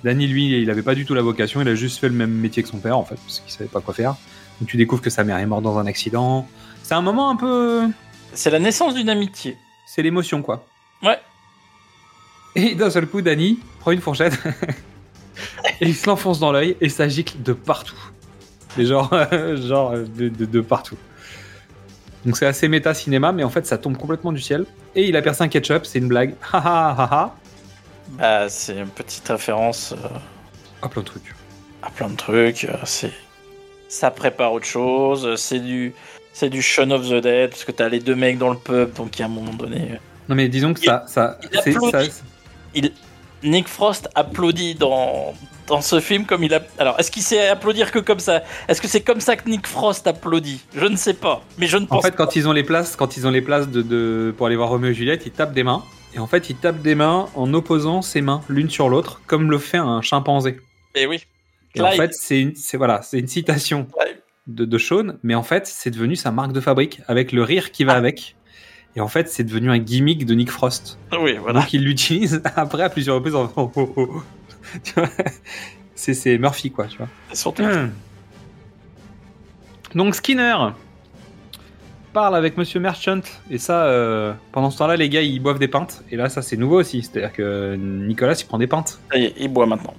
Danny, lui, il avait pas du tout la vocation, il a juste fait le même métier que son père en fait, parce qu'il savait pas quoi faire. Donc tu découvres que sa mère est morte dans un accident. C'est un moment un peu. C'est la naissance d'une amitié. C'est l'émotion quoi. Ouais. Et d'un seul coup, Danny prend une fourchette et il se l'enfonce dans l'œil et ça gicle de partout. Mais genre, genre de, de- de partout. Donc c'est assez méta cinéma, mais en fait ça tombe complètement du ciel. Et il a percé un ketchup, c'est une blague. Ha ha ha ha. Bah, c'est une petite référence euh, Ah, plein de trucs. à plein de trucs. euh, C'est, ça prépare autre chose. euh, C'est du, c'est du Shaun of the Dead parce que t'as les deux mecs dans le pub, donc à un moment donné, Non mais disons que ça, ça, il ça. il, Nick Frost applaudit dans dans ce film comme il a. Alors, est-ce qu'il sait applaudir que comme ça? Est-ce que c'est comme ça que Nick Frost applaudit? Je ne sais pas, mais je ne En pense fait, quand ils ont les places, quand ils ont les places de, de- pour aller voir Roméo et Juliette, ils tapent des mains. Et en fait, ils tapent des mains en opposant ses mains l'une sur l'autre, comme le fait un chimpanzé. Et oui. Et en fait, c'est une, c'est voilà, c'est une citation de, de Sean, mais en fait, c'est devenu sa marque de fabrique avec le rire qui va avec. Et en fait, c'est devenu un gimmick de Nick Frost. Oui, voilà. Donc, il l'utilise après à plusieurs reprises. En... c'est, c'est Murphy, quoi, tu vois. Surtout. Donc, Skinner parle avec Monsieur Merchant. Et ça, euh, pendant ce temps-là, les gars, ils boivent des pintes. Et là, ça, c'est nouveau aussi. C'est-à-dire que Nicolas, il prend des pintes. Il boit maintenant.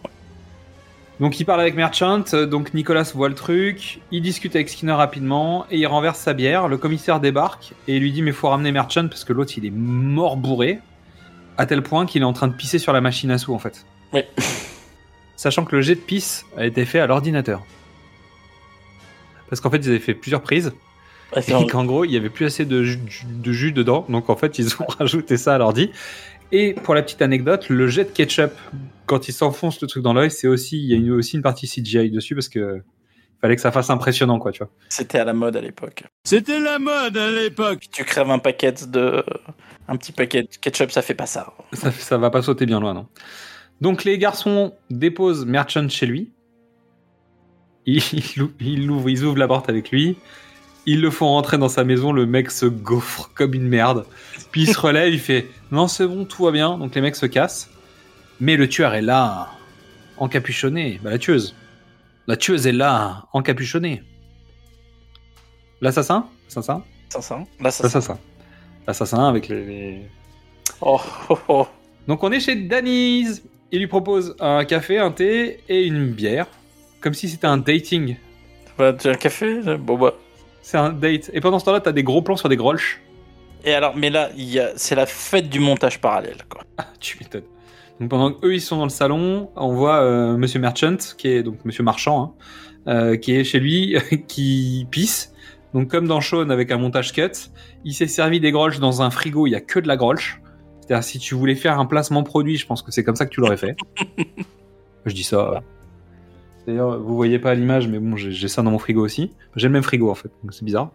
Donc il parle avec Merchant, donc Nicolas voit le truc, il discute avec Skinner rapidement et il renverse sa bière. Le commissaire débarque et il lui dit mais faut ramener Merchant parce que l'autre il est mort bourré à tel point qu'il est en train de pisser sur la machine à sous en fait. Oui. Sachant que le jet de pisse a été fait à l'ordinateur. Parce qu'en fait ils avaient fait plusieurs prises et qu'en gros il y avait plus assez de jus, de jus dedans donc en fait ils ont rajouté ça à l'ordi. Et pour la petite anecdote, le jet de ketchup, quand il s'enfonce le truc dans l'œil, c'est aussi, il y a une- aussi une partie CGI dessus parce que fallait que ça fasse impressionnant, quoi, tu vois. C'était à la mode à l'époque. C'était la mode à l'époque. Tu crèves un paquet de. Un petit paquet de ketchup, ça fait pas ça. Ça, ça va pas sauter bien loin, non. Donc les garçons déposent Merchant chez lui. Ils, ouvrent la porte avec lui. Ils le font rentrer dans sa maison. Le mec se gaufre comme une merde. Puis il se relève, il fait non c'est bon, tout va bien. Donc les mecs se cassent. Mais le tueur est là, encapuchonné. Bah la tueuse. La tueuse est là, encapuchonnée. L'assassin, l'assassin, L'assassin. L'assassin. avec les- les, Oh, oh, oh. donc on est chez Danny's. Il lui propose un café, un thé et une bière. Comme si c'était un dating. Bah, tu as un café Bon, bah. C'est un date. Et pendant ce temps-là, t'as des gros plans sur des grolches. Et alors, mais là, c'est la fête du montage parallèle, quoi. Tu m'étonnes. Donc pendant qu'eux ils sont dans le salon, on voit euh, Monsieur Merchant, qui est donc Monsieur Marchand, hein, euh, qui est chez lui, qui pisse. Donc comme dans Shaun avec un montage cut, il s'est servi des grolches dans un frigo, il y a que de la grolche. C'est-à-dire si tu voulais faire un placement produit, je pense que c'est comme ça que tu l'aurais fait. je dis ça. D'ailleurs, vous voyez pas à l'image, mais bon, j'ai ça dans mon frigo aussi. J'ai le même frigo en fait, donc c'est bizarre.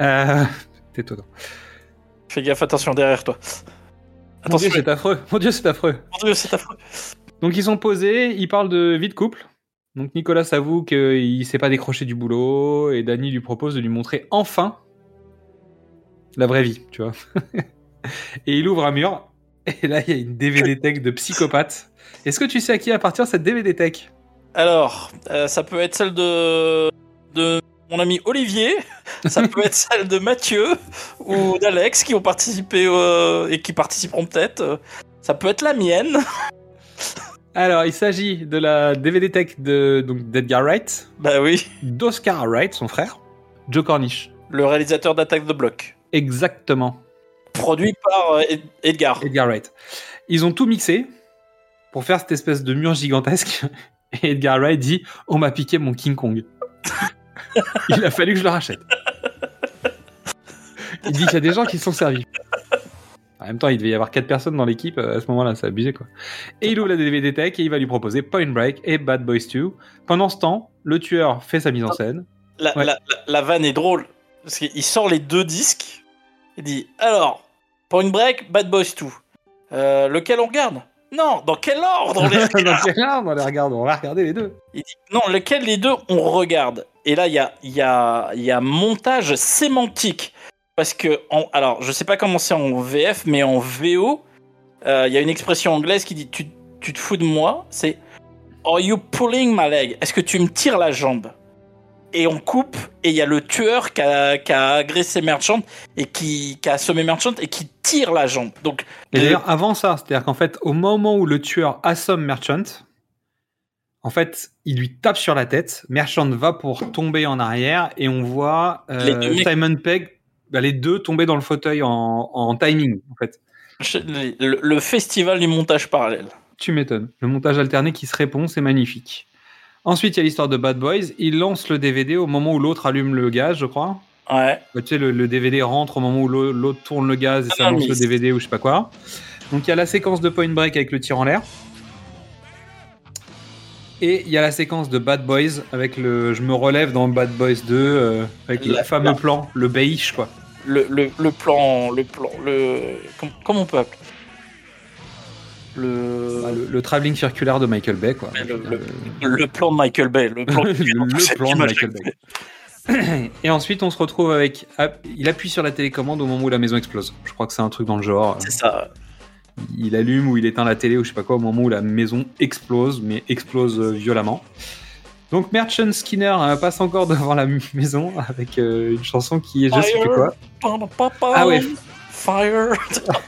Euh... Tais-toi. Fais gaffe, attention derrière toi. Mon dieu, c'est affreux. Mon dieu, c'est affreux. Mon dieu, c'est affreux. Donc ils sont posés, ils parlent de vie de couple. Donc Nicolas avoue qu'il s'est pas décroché du boulot et Danny lui propose de lui montrer enfin la vraie vie, tu vois. et il ouvre un mur et là il y a une DVD tech de psychopathe. Est-ce que tu sais à qui appartient cette DVD tech? Alors, euh, ça peut être celle de. de mon ami Olivier, ça peut être celle de Mathieu ou d'Alex qui ont participé euh, et qui participeront peut-être. Ça peut être la mienne. Alors il s'agit de la DVD tech de donc d'Edgar Wright, Bah oui. d'Oscar Wright, son frère, Joe Cornish. Le réalisateur d'Attaque de Bloc. Exactement. Produit par euh, Ed- Edgar. Edgar Wright. Ils ont tout mixé pour faire cette espèce de mur gigantesque. Et Edgar Wright dit On m'a piqué mon King Kong. Il a fallu que je le rachète. Il dit qu'il y a des gens qui se sont servis. En même temps, il devait y avoir quatre personnes dans l'équipe euh, à ce moment-là, c'est abusé quoi. Et il ouvre la DVD Tech et il va lui proposer Point Break et Bad Boys 2. Pendant ce temps, le tueur fait sa mise en scène. La, Ouais. la- la- la vanne est drôle. Parce qu'il sort les deux disques. Il dit Alors, Point Break, Bad Boys 2. Euh, lequel on regarde? Non, dans quel ordre on les Dans regarde quel ordre on les regarde? On va regarder les deux. Il dit Non, lequel des deux on regarde? Et là, il y a, y, a, y a montage sémantique. Parce que, en, alors, je sais pas comment c'est en VF, mais en VO, euh, il y a une expression anglaise qui dit Tu, tu te fous de moi C'est Are you pulling my leg? Est-ce que tu me tires la jambe? Et on coupe, et il y a le tueur qui a, qui a agressé Merchant et qui, qui a assommé Merchant et qui tire la jambe. Donc, Et d'ailleurs, avant ça, c'est-à-dire qu'en fait, au moment où le tueur assomme Merchant, en fait, il lui tape sur la tête. Merchant va pour tomber en arrière et on voit euh, Simon Pegg, bah, les deux tomber dans le fauteuil en, en timing, en fait. le festival du montage parallèle. Tu m'étonnes. Le montage alterné qui se répond, c'est magnifique. Ensuite, il y a l'histoire de Bad Boys. Il lance le DVD au moment où l'autre allume le gaz, je crois. Ouais. Bah, tu sais, le, le DVD rentre au moment où l'au- l'autre tourne le gaz et ça Ah, lance mais le DVD ou je sais pas quoi. Donc il y a la séquence de Point Break avec le tir en l'air. Et il y a la séquence de Bad Boys avec le je me relève dans Bad Boys 2 euh, avec le La- fameux la- plan, le beige quoi. le, le, le plan, le plan, le com- comment on peut appeler le, Bah, le, le travelling circulaire de Michael Bay quoi. le, le- le plan de Michael Bay, le plan, le plan de Michael Bay. Et ensuite on se retrouve avec il appuie sur la télécommande au moment où la maison explose. Je crois que c'est un truc dans le genre. C'est ça. Il allume ou il éteint la télé ou je sais pas quoi au moment où la maison explose, mais explose euh, violemment. Donc Merchant Skinner euh, passe encore devant la maison avec euh, une chanson qui est je sais plus quoi. Ah ouais. Fire.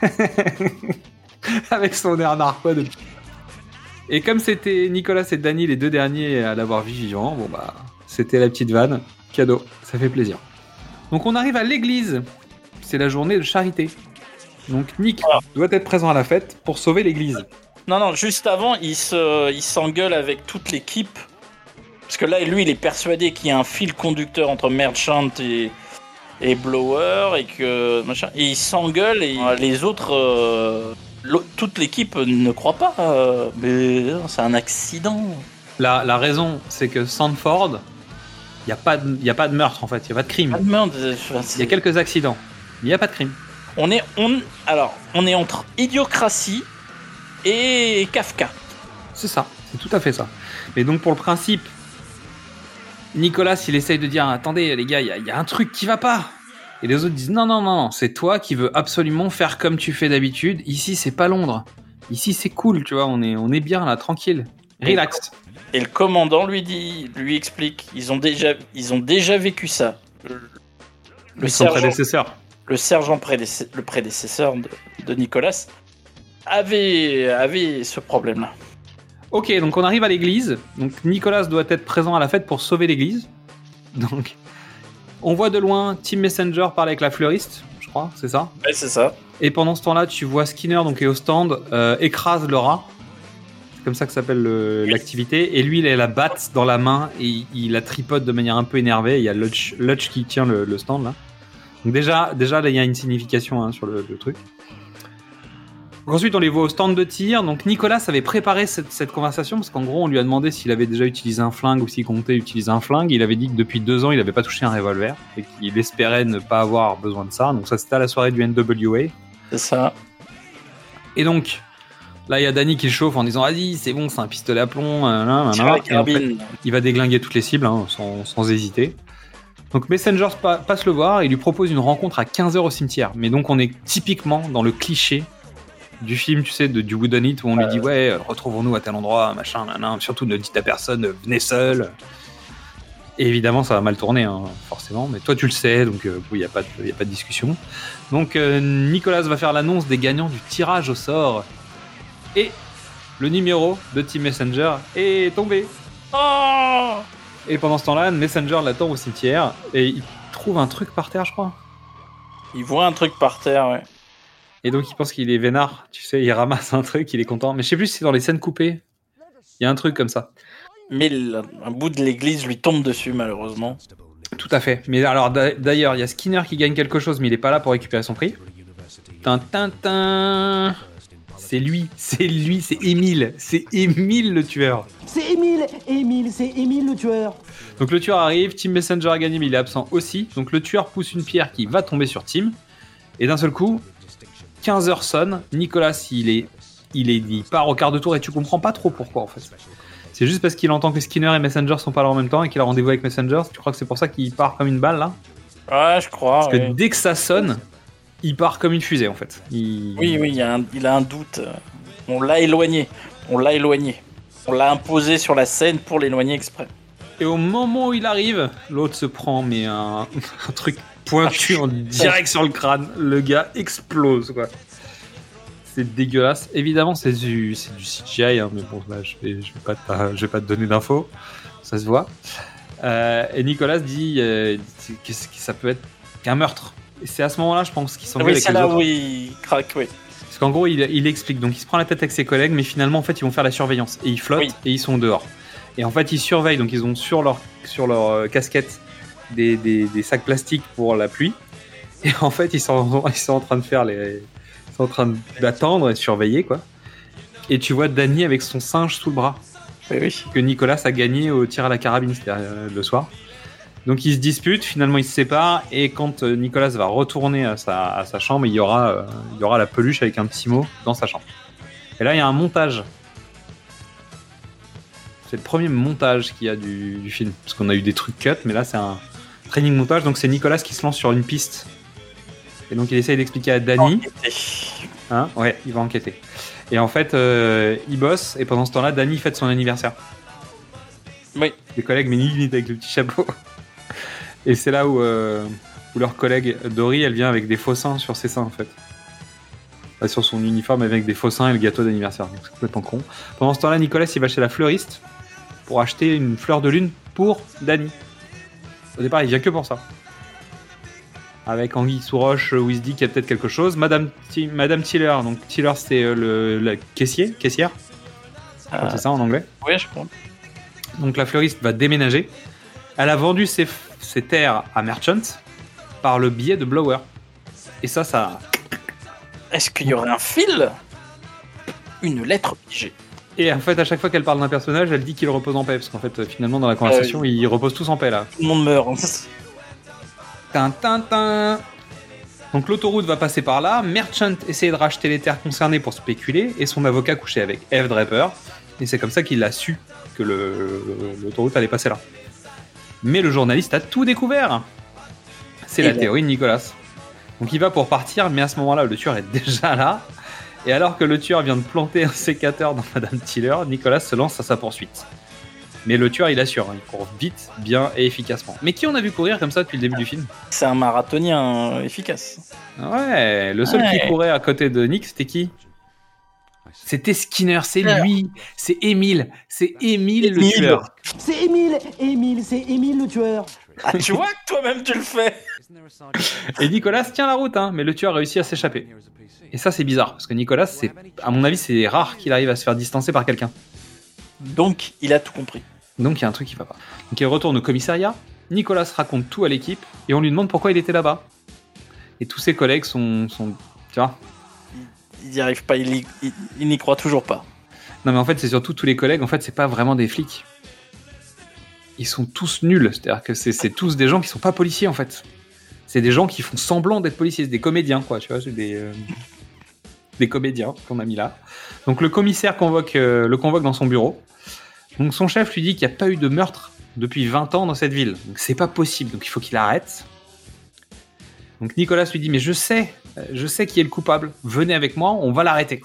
avec son air narquois de... Et comme c'était Nicolas et Danny les deux derniers à l'avoir vu vivant, bon bah c'était la petite vanne, cadeau, ça fait plaisir. Donc on arrive à l'église, c'est la journée de charité. Donc Nick doit être présent à la fête pour sauver l'église. Non, non, juste avant, il se, il s'engueule avec toute l'équipe. Parce que là, lui, il est persuadé qu'il y a un fil conducteur entre Merchant et, et Blower et que machin. Et il s'engueule et les autres, euh, toute l'équipe ne croit pas. euh, mais non, c'est un accident. La, la raison, c'est que Sandford, il n'y a, pas de- y a pas de meurtre en fait, il n'y a pas de crime. Euh, Il y c'est- a quelques accidents, mais il n'y a pas de crime. On est, on, alors, on est entre idiocratie et Kafka. C'est ça, c'est tout à fait ça. Mais donc pour le principe, Nicolas, il essaye de dire attendez les gars, il y, a- il y a un truc qui va pas. Et les autres disent non non non, non, c'est toi qui veux absolument faire comme tu fais d'habitude. Ici c'est pas Londres. Ici c'est cool, tu vois, on est on est bien là, tranquille, relax. Et le commandant lui dit, lui explique, ils ont déjà, ils ont déjà vécu ça. Le, le Son prédécesseur. le sergent prédécesseur, le prédécesseur de, de Nicolas avait, avait ce problème-là. Ok, donc on arrive à l'église. Donc Nicolas doit être présent à la fête pour sauver l'église. Donc on voit de loin Tim Messenger parler avec la fleuriste, je crois, c'est ça Ouais, c'est ça. Et pendant ce temps-là, tu vois Skinner, donc qui est au stand, euh, écrase le rat. C'est comme ça que s'appelle le- l'activité. Et lui, il a la batte dans la main et il, il la tripote de manière un peu énervée. Il y a Lutch, Lutch qui tient le, le stand là. Donc déjà, déjà là, il y a une signification hein, sur le, le truc. Donc ensuite, on les voit au stand de tir. Donc Nicolas avait préparé cette, cette conversation parce qu'en gros, on lui a demandé s'il avait déjà utilisé un flingue ou s'il comptait utiliser un flingue. Il avait dit que depuis deux ans, il n'avait pas touché un revolver et qu'il espérait ne pas avoir besoin de ça. Donc ça, c'était à la soirée du NWA. C'est ça. Et donc, là, il y a Danny qui le chauffe en disant Vas-y, c'est bon, c'est un pistolet à plomb. euh, en fait, carabine. il va déglinguer toutes les cibles hein, sans, sans hésiter. Donc, Messenger pa- passe le voir et lui propose une rencontre à 15h au cimetière. Mais donc, on est typiquement dans le cliché du film, tu sais, de, du Wooden It où on lui dit Ouais, euh, retrouvons-nous à tel endroit, machin, nan, nan. Surtout, ne dites à personne, euh, venez seul. Et évidemment, ça va mal tourner, hein, forcément. Mais toi, tu le sais, donc euh, il n'y a, pas de- y a pas de discussion. Donc, euh, Nicolas va faire l'annonce des gagnants du tirage au sort. Et le numéro de Team Messenger est tombé. Oh Et pendant ce temps-là, Messenger l'attend au cimetière et il trouve un truc par terre, je crois. Il voit un truc par terre, ouais. Et donc il pense qu'il est vénard, tu sais, il ramasse un truc, il est content. Mais je sais plus si c'est dans les scènes coupées. Il y a un truc comme ça. Mais un bout de l'église lui tombe dessus, malheureusement. Tout à fait. Mais alors d'a- d'ailleurs, il y a Skinner qui gagne quelque chose, mais il est pas là pour récupérer son prix. Tintin. C'est lui, c'est lui, c'est Émile, c'est Émile le tueur. C'est Émile, Émile, c'est Émile le tueur. Donc le tueur arrive, Team Messenger a gagné mais il est absent aussi. Donc le tueur pousse une pierre qui va tomber sur Tim. Et d'un seul coup, 15 heures sonnent, Nicolas il est, il est, il part au quart de tour et tu comprends pas trop pourquoi en fait. C'est juste parce qu'il entend que Skinner et Messenger sont pas là en même temps et qu'il a rendez-vous avec Messenger. Tu crois que c'est pour ça qu'il part comme une balle là? Ouais, je crois. Parce que dès que ça sonne, il part comme une fusée en fait. Il- Oui, oui, il, a un, il a un doute. On l'a éloigné. On l'a éloigné. On l'a imposé sur la scène pour l'éloigner exprès. Et au moment où il arrive, l'autre se prend mais un, un truc pointu en direct sur le crâne. Le gars explose quoi. C'est dégueulasse. Évidemment, c'est du, c'est du CGI, hein, mais bon, là, je vais, je vais pas, te- je vais pas te donner d'infos. Ça se voit. Euh, et Nicolas dit, euh, dit que ça peut être qu'un meurtre. Et c'est à ce moment-là, je pense, qu'il s'engueule Oui, avec c'est les là autres. où il craque, oui. Parce qu'en gros, il, il explique. Donc, il se prend la tête avec ses collègues, mais finalement, en fait, ils vont faire la surveillance. Et ils flottent et ils sont dehors. Et en fait, ils surveillent. Donc, ils ont sur leur, sur leur euh, casquette des, des- des sacs plastiques pour la pluie. Et en fait, ils sont, ils sont en train de faire les. Ils sont en train d'attendre et de surveiller, quoi. Et tu vois Danny avec son singe sous le bras. Que Nicolas a gagné au tir à la carabine c'était, euh, le soir. Donc ils se disputent, finalement ils se séparent, et quand euh, Nicolas va retourner à sa, à sa chambre, il y, aura, euh, il y aura la peluche avec un petit mot dans sa chambre. Et là il y a un montage. C'est le premier montage qu'il y a du, du film. Parce qu'on a eu des trucs cut, mais là c'est un training montage, donc c'est Nicolas qui se lance sur une piste. Et donc il essaye d'expliquer à Danny. Hein ouais, il va enquêter. Et en fait, euh, il bosse, et pendant ce temps-là, Danny fête son anniversaire. Oui. Les collègues, mais limite avec le petit chapeau. Et c'est là où, euh, où leur collègue Dory, elle vient avec des faux seins sur ses seins, en fait. Enfin, sur son uniforme avec des faux seins et le gâteau d'anniversaire. Donc c'est complètement con. Pendant ce temps-là, Nicolas, il va chez la fleuriste pour acheter une fleur de lune pour Danny. Au départ, il vient que pour ça. Avec Anguille sous roche où il se dit qu'il y a peut-être quelque chose. Madame, Ti- Madame Tiller, donc Tiller c'est euh, le, la caissier, caissière. C'est ça en anglais. Oui, je crois. Donc la fleuriste va déménager. Elle a vendu ses, ses terres à Merchant par le biais de Blower. Et ça, ça. Est-ce qu'il y aurait un fil? Une lettre piégée. Et en fait, à chaque fois qu'elle parle d'un personnage, elle dit qu'il repose en paix. Parce qu'en fait, finalement, dans la conversation, ils reposent tous en paix là. Tout le monde meurt. Tin, tin, tin. Donc l'autoroute va passer par là. Merchant essaye de racheter les terres concernées pour spéculer. Et son avocat couchait avec Eve Draper. Et c'est comme ça qu'il a su que l'autoroute allait passer là. Mais le journaliste a tout découvert. C'est la bon. théorie de Nicolas. Donc il va pour partir, mais à ce moment-là, le tueur est déjà là. Et alors que le tueur vient de planter un sécateur dans Madame Tiller, Nicolas se lance à sa poursuite. Mais le tueur, il assure, hein, il court vite, bien et efficacement. Mais qui on a vu courir comme ça depuis le début du film? C'est un marathonien euh, efficace. Ouais, le seul Ouais. qui courait à côté de Nick, c'était qui? C'était Skinner, c'est lui, c'est Émile, c'est Émile le tueur. C'est Émile, Émile, c'est Émile le tueur. Ah, tu vois que toi-même tu le fais. Et Nicolas tient la route, hein, mais le tueur réussit à s'échapper. Et ça, c'est bizarre, parce que Nicolas, c'est, à mon avis, c'est rare qu'il arrive à se faire distancer par quelqu'un. Donc, il a tout compris. Donc, il y a un truc qui va pas. Donc, il retourne au commissariat. Nicolas raconte tout à l'équipe et on lui demande pourquoi il était là-bas. Et tous ses collègues sont, sont tu vois. Il n'y arrive pas, il, y- il- n'y croit toujours pas. Non, mais en fait, c'est surtout tous les collègues. En fait, c'est pas vraiment des flics. Ils sont tous nuls. C'est-à-dire que c'est, c'est tous des gens qui sont pas policiers, en fait. C'est des gens qui font semblant d'être policiers. C'est des comédiens, quoi. Tu vois, c'est des, euh, des comédiens qu'on a mis là. Donc, le commissaire convoque, euh, le convoque dans son bureau. Donc, son chef lui dit qu'il n'y a pas eu de meurtre depuis 20 ans dans cette ville. Donc, c'est pas possible. Donc, il faut qu'il arrête. Donc, Nicolas lui dit Mais je sais, euh, je sais qui est le coupable. Venez avec moi, on va l'arrêter.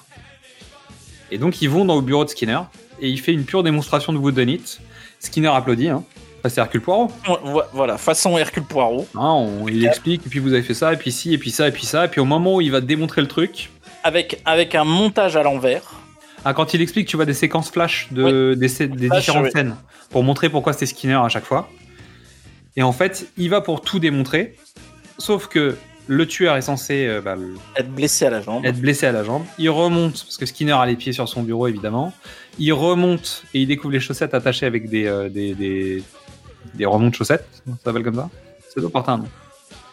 Et donc ils vont dans le bureau de Skinner et il fait une pure démonstration de Woodenite. Skinner applaudit, hein. C'est Hercule Poirot. Vo- Voilà, façon Hercule Poirot. On- il explique, et puis vous avez fait ça, et puis ci, et puis ça, et puis ça, et puis au moment où il va démontrer le truc, Avec, avec un montage à l'envers. ah, quand il explique, tu vois des séquences flash de, des, scè- des Flash, différentes oui. scènes pour montrer pourquoi c'était Skinner à chaque fois. Et en fait, il va pour tout démontrer, sauf que le tueur est censé euh, bah, le- Être blessé à la jambe. être blessé à la jambe. Il remonte, parce que Skinner a les pieds sur son bureau évidemment. Il remonte et il découvre les chaussettes attachées avec des, euh, des, des, des remontes chaussettes. Ça s'appelle comme ça Ça doit porter un nom.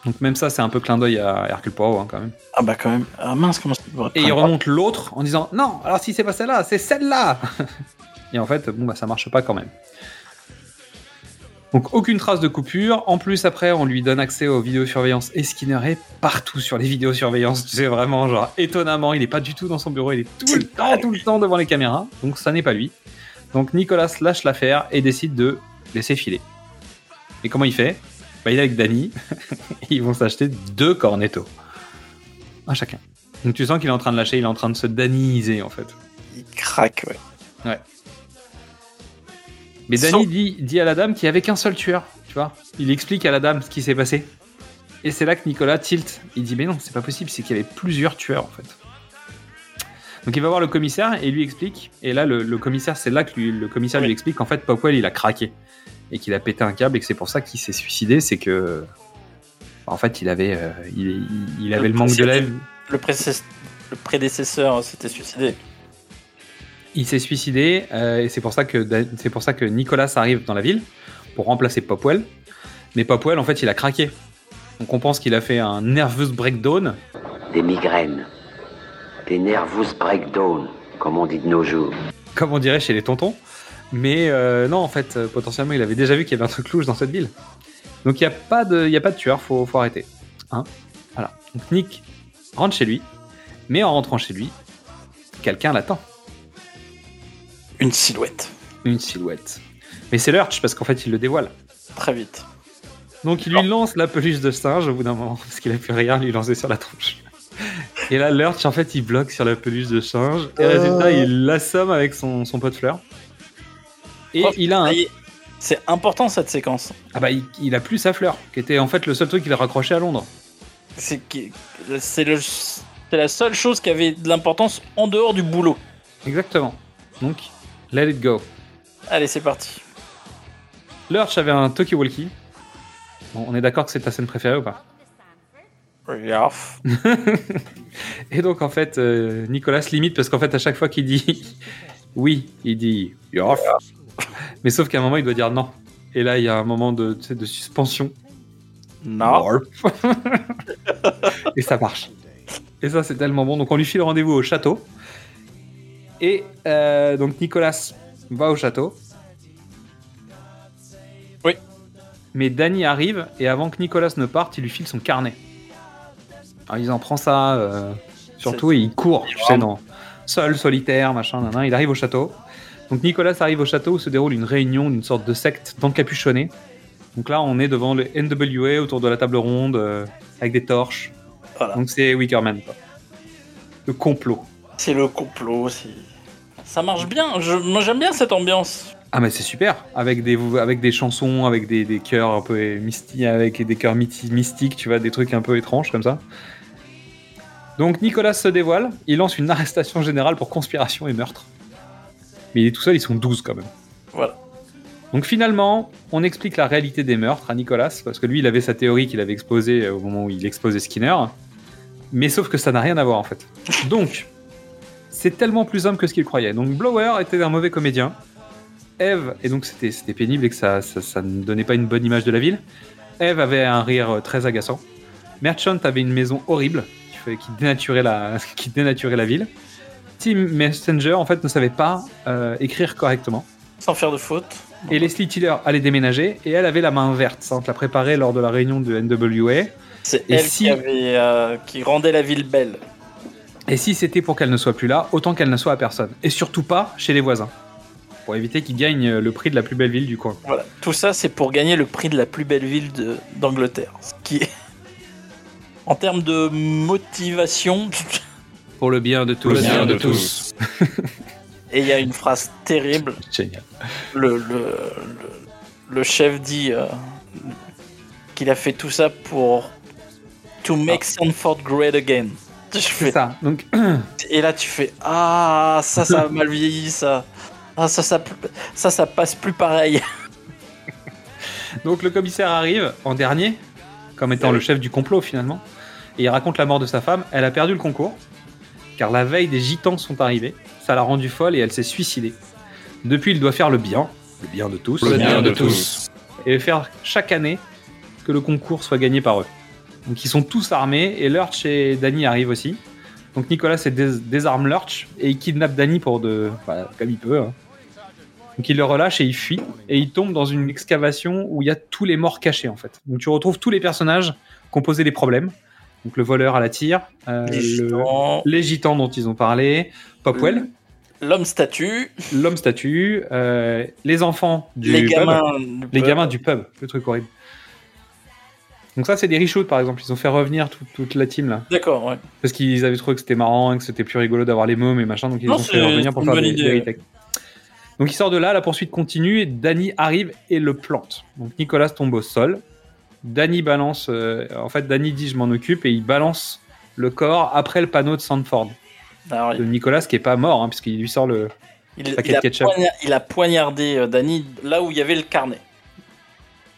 Donc même ça, c'est un peu clin d'œil à Hercule Poirot hein, quand même. Ah bah quand même. Ah mince, comment ça Et il remonte l'autre en disant non, alors si c'est pas celle-là, c'est celle-là. Et en fait, bon bah ça marche pas quand même. Donc aucune trace de coupure. En plus après, on lui donne accès aux vidéosurveillances et Skinner est partout sur les vidéosurveillances. Tu sais vraiment genre étonnamment, il est pas du tout dans son bureau, il est tout le temps, tout le temps devant les caméras. Donc ça n'est pas lui. Donc Nicolas lâche l'affaire et décide de laisser filer. Et comment il fait? Bah, Il est avec Danny. Ils vont s'acheter deux cornettos. Un chacun. Donc tu sens qu'il est en train de lâcher, il est en train de se daniser en fait. Il craque, ouais. Ouais. Mais Danny dit, dit à la dame qu'il n'y avait qu'un seul tueur, tu vois. Il explique à la dame ce qui s'est passé. Et c'est là que Nicolas tilt. Il dit mais non, c'est pas possible, c'est qu'il y avait plusieurs tueurs en fait. Donc il va voir le commissaire et il lui explique. Et là, le, le commissaire, c'est là que lui- le commissaire lui explique qu'en fait, Popwell, il a craqué. Et qu'il a pété un câble et que c'est pour ça qu'il s'est suicidé. C'est que. En fait, il avait, euh, il, avait le manque de lèvres. Le, prédécesseur s'était suicidé. Il s'est suicidé euh, et c'est pour ça que c'est pour ça que Nicolas arrive dans la ville pour remplacer Popwell. Mais Popwell, en fait, il a craqué. Donc on pense qu'il a fait un nervous breakdown. Des migraines. Des nervous breakdown, comme on dit de nos jours. comme on dirait chez les tontons. Mais euh, non, en fait, euh, potentiellement, il avait déjà vu qu'il y avait un truc louche dans cette ville. Donc il n'y a, pas de- il y a pas de tueur, faut, faut arrêter. Hein? Voilà. Donc Nick rentre chez lui, mais en rentrant chez lui, quelqu'un l'attend. Une silhouette. Une silhouette. Mais c'est Lurch, parce qu'en fait, il le dévoile. Très vite. Donc il lui lance la peluche de singe au bout d'un moment, parce qu'il a plus rien à lui lancer sur la tronche. Et là, Lurch, en fait, il bloque sur la peluche de singe. Et Euh. résultat, il l'assomme avec son, son pot de fleurs. Et Oh, il a un. C'est important cette séquence. Ah bah il, il a plus sa fleur, qui était en fait le seul truc qu'il a raccroché à Londres. C'est la seule chose qui avait de l'importance en dehors du boulot. Exactement. Donc, let it go. Allez, c'est parti. Lurch avait un talkie-walkie. Bon, on est d'accord que c'est ta scène préférée ou pas. Et donc en fait, euh, Nicolas limite parce qu'en fait à chaque fois qu'il dit oui, il dit Yarf. Mais sauf qu'à un moment il doit dire non. Et là il y a un moment de, suspension. Non. Et ça marche. Et ça c'est tellement bon. Donc on lui file rendez-vous au château. Et euh, donc Nicolas va au château. Oui. Mais Danny arrive et avant que Nicolas ne parte, il lui file son carnet. Alors il en prend ça euh, surtout et il court, tu sais, dans seul, solitaire, machin, nan, nan. Il arrive au château. Donc Nicolas arrive au château où se déroule une réunion d'une sorte de secte d'encapuchonnés. Donc là, on est devant le NWA autour de la table ronde euh, avec des torches. Voilà. Donc c'est Wickerman. quoi. Le complot. C'est le complot. Ça marche bien. Je- Moi, j'aime bien cette ambiance. Ah mais c'est super, avec des, avec des chansons, avec des, des chœurs un peu mystiques, avec des chœurs mystiques, tu vois, des trucs un peu étranges comme ça. Donc Nicolas se dévoile, il lance une arrestation générale pour conspiration et meurtre. Mais il est tout seul, ils sont 12 quand même. Voilà. Donc finalement, on explique la réalité des meurtres à Nicolas, parce que lui, il avait sa théorie qu'il avait exposée au moment où il exposait Skinner. Mais sauf que ça n'a rien à voir en fait. Donc, c'est tellement plus homme que ce qu'il croyait. Donc Blower était un mauvais comédien. Eve, et donc c'était pénible et que ça, ça, ça ne donnait pas une bonne image de la ville. Eve avait un rire euh, très agaçant. Merchant avait une maison horrible qui, fait- qui, dénaturait, la, qui dénaturait la ville. Tim Messenger, en fait, ne savait pas euh, écrire correctement. Sans faire de faute. Et Leslie Tiller allait déménager et elle avait la main verte. Ça, on te l'a préparé lors de la réunion de NWA. C'est elle si- qui, avait, euh, qui rendait la ville belle. Et si c'était pour qu'elle ne soit plus là, autant qu'elle ne soit à personne. Et surtout pas chez les voisins. Pour éviter qu'ils gagnent le prix de la plus belle ville du coin. Voilà. Tout ça, c'est pour gagner le prix de la plus belle ville de- d'Angleterre. Ce qui est. En termes de motivation. Pour le bien de tous. le bien de tous. Et il y a une phrase terrible. Génial. Le, le, le, le chef dit euh, qu'il a fait tout ça pour. To make Sanford great again. Je fais- C'est ça. Donc, Et là, tu fais Ah, ça, ça a mal vieilli, ça. Ah, ça, ça, ça, ça passe plus pareil. donc le commissaire arrive en dernier, comme étant le chef du complot finalement. Et il raconte la mort de sa femme. Elle a perdu le concours. Car la veille, des gitans sont arrivés. Ça l'a rendue folle et elle s'est suicidée. Depuis, il doit faire le bien. Le bien de tous. Le bien de tous. Et faire chaque année que le concours soit gagné par eux. Donc ils sont tous armés et Lurch et Danny arrivent aussi. Donc Nicolas dés- désarme Lurch et il kidnappe Danny pour de. Enfin, comme il peut. hein. Donc il le relâche et il fuit. Et il tombe dans une excavation où il y a tous les morts cachés en fait. Donc tu retrouves tous les personnages qui ont posé des problèmes. Donc le voleur à la tire, euh, Les le- gitans. les gitans dont ils ont parlé, Popwell, L'homme statue, l'homme statue, euh, les enfants du les pub. gamins. du Les pub. gamins du pub, le truc horrible. Donc ça, c'est des reshoots, par exemple. Ils ont fait revenir tout- toute la team, là. D'accord, ouais. Parce qu'ils avaient trouvé que c'était marrant et que c'était plus rigolo d'avoir les mômes et machin, donc ils Non, ont fait revenir pour faire des, idée. Donc il sort de là, la poursuite continue, et Danny arrive et le plante. Donc Nicolas tombe au sol. Danny balance... euh, en fait, Danny dit « je m'en occupe » et il balance le corps après le panneau de Sandford. Alors, De Nicolas, qui est pas mort, hein, puisqu'il lui sort le... il, paquet il de a ketchup. il a poignardé euh, Danny là où il y avait le carnet.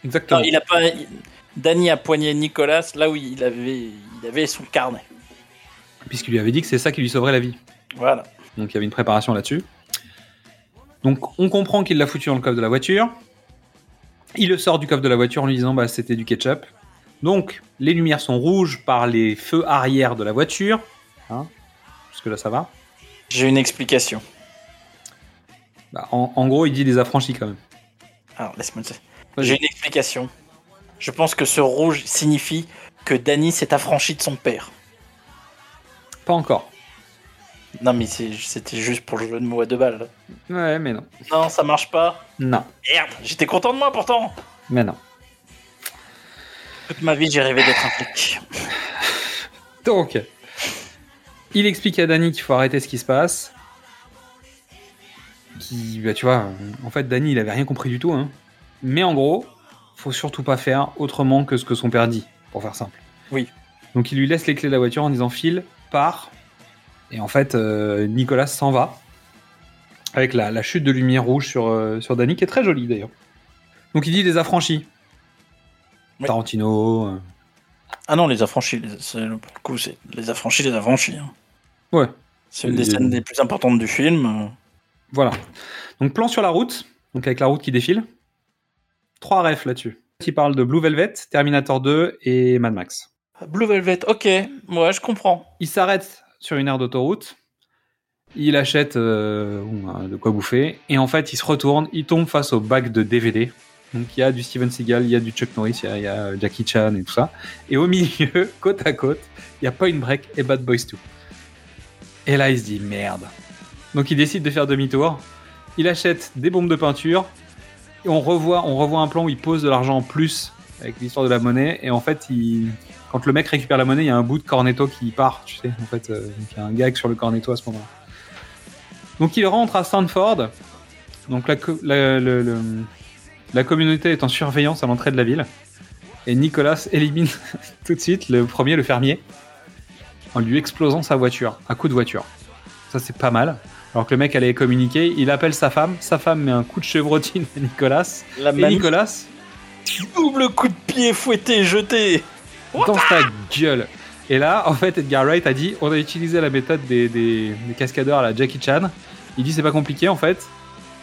Exactement. Non, il a pas. il- Danny a poigné Nicolas là où il avait, il avait son carnet. Puisqu'il lui avait dit que c'est ça qui lui sauverait la vie. Voilà. Donc il y avait une préparation là-dessus. Donc on comprend qu'il l'a foutu dans le coffre de la voiture. Il le sort du coffre de la voiture en lui disant bah c'était du ketchup. Donc les lumières sont rouges par les feux arrière de la voiture. Hein Jusque là ça va. J'ai une explication. Bah, en, en gros il dit des affranchis quand même. Alors, laisse-moi. J'ai une explication. Je pense que ce rouge signifie que Danny s'est affranchi de son père. Pas encore. Non, mais c'était juste pour le jeu de mots à deux balles. Ouais mais non. Non, ça marche pas. Non. Merde, j'étais content de moi pourtant. Mais non. Toute ma vie, j'ai rêvé d'être un flic. Donc il explique à Danny qu'il faut arrêter ce qui se passe. Qui, bah, tu vois, en fait, Danny, il avait rien compris du tout. Hein. Mais en gros, faut surtout pas faire autrement que ce que son père dit, pour faire simple. Oui. Donc il lui laisse les clés de la voiture en disant file, pars. Et en fait, euh, Nicolas s'en va. Avec la, la chute de lumière rouge sur, euh, sur Danny, qui est très jolie d'ailleurs. Donc il dit des affranchis. Oui. Tarantino. euh, Ah non, les affranchis, les- c'est- pour le coup, c'est les affranchis, les affranchis. hein. Ouais. C'est une des Les- scènes les plus importantes du film. Voilà. Donc plan sur la route, donc avec la route qui défile. Trois refs là-dessus. Qui parlent de Blue Velvet, Terminator 2 et Mad Max. Blue Velvet, ok, ouais, je comprends. Il s'arrête sur une aire d'autoroute. Il achète euh, euh, de quoi bouffer. Et en fait, il se retourne. Il tombe face au bac de DVD. Donc il y a du Steven Seagal, il y a du Chuck Norris, il y a, Jackie Chan et tout ça. Et au milieu, côte à côte, il y a Point Break et Bad Boys 2. Et là, il se dit merde. Donc il décide de faire demi-tour. Il achète des bombes de peinture. On revoit, on revoit un plan où il pose de l'argent en plus avec l'histoire de la monnaie. Et en fait, il, quand le mec récupère la monnaie, il y a un bout de cornetto qui part, tu sais. En fait, euh, donc il y a un gag sur le cornetto à ce moment-là. Donc il rentre à Stanford. Donc la, co- la, le- le- la communauté est en surveillance à l'entrée de la ville. Et Nicolas élimine tout de suite le premier, le fermier, en lui explosant sa voiture, à coup de voiture. Ça c'est pas mal. Alors que le mec allait communiquer, il appelle sa femme, sa femme met un coup de chevrotine à Nicolas. La et Nicolas, Double coup de pied fouetté, jeté. Dans ta gueule. Et là, en fait, Edgar Wright a dit on a utilisé la méthode des, des- des cascadeurs à la Jackie Chan. Il dit c'est pas compliqué en fait.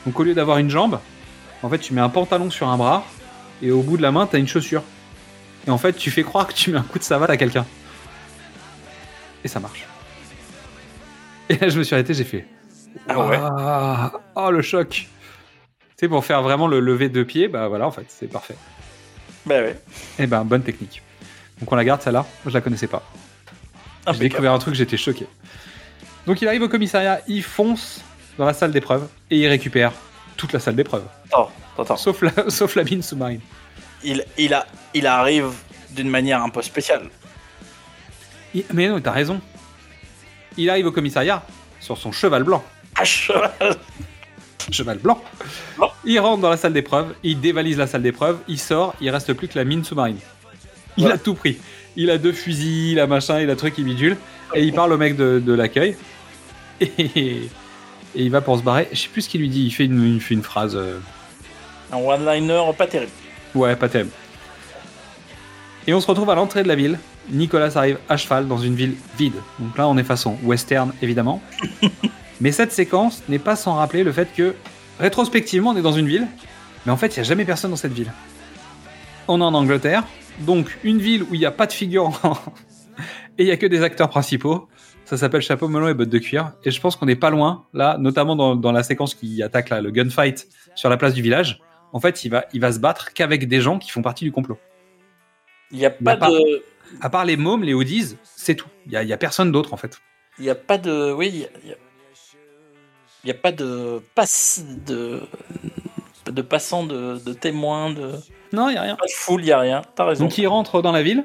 Donc au lieu d'avoir une jambe, en fait, tu mets un pantalon sur un bras et au bout de la main, t'as une chaussure. Et en fait, tu fais croire que tu mets un coup de savate à quelqu'un. Et ça marche. Et là, je me suis arrêté, j'ai fait. Ah ouais. Oh le choc Tu sais, pour faire vraiment le lever de pied, bah voilà, en fait, c'est parfait. Bah ouais. Eh ben, bonne technique. Donc on la garde celle-là. Je la connaissais pas. J'ai découvert un truc, j'étais choqué. Donc il arrive au commissariat, il fonce dans la salle d'épreuve et il récupère toute la salle d'épreuve. Attends, attends. Sauf la, sauf la mine sous-marine. Il, il, a, il arrive d'une manière un peu spéciale. Il- Mais non, t'as raison. Il arrive au commissariat sur son cheval blanc. À cheval. Cheval blanc. Il rentre dans la salle d'épreuve, il dévalise la salle d'épreuve, il sort, il reste plus que la mine sous-marine. Il a tout pris. Il a deux fusils, il a machin, il a truc, il bidule. Et il parle au mec de, de l'accueil. Et, et il va pour se barrer. Je sais plus ce qu'il lui dit. Il fait une, il fait une phrase. euh, Un one-liner pas terrible. Ouais, pas terrible. Et on se retrouve à l'entrée de la ville. Nicolas arrive à cheval dans une ville vide. Donc là, on est façon western, évidemment. mais cette séquence n'est pas sans rappeler le fait que, rétrospectivement, on est dans une ville, mais en fait, il n'y a jamais personne dans cette ville. On est en Angleterre, Donc, une ville où il n'y a pas de figurants et il n'y a que des acteurs principaux. Ça s'appelle Chapeau melon et bottes de cuir. Et je pense qu'on n'est pas loin, là, notamment dans, dans la séquence qui attaque là, le gunfight sur la place du village. En fait, il va, il va se battre qu'avec des gens qui font partie du complot. Il n'y a pas à part, de. À part les mômes, les Hoodies, c'est tout. Il n'y a, y a personne d'autre, en fait. Il n'y a pas de. Oui, a- a- il n'y a pas de passe de de passants, de, de témoins, de Non, il n'y a rien. pas de foule, il n'y a rien. T'as raison. Donc, il rentre dans la ville.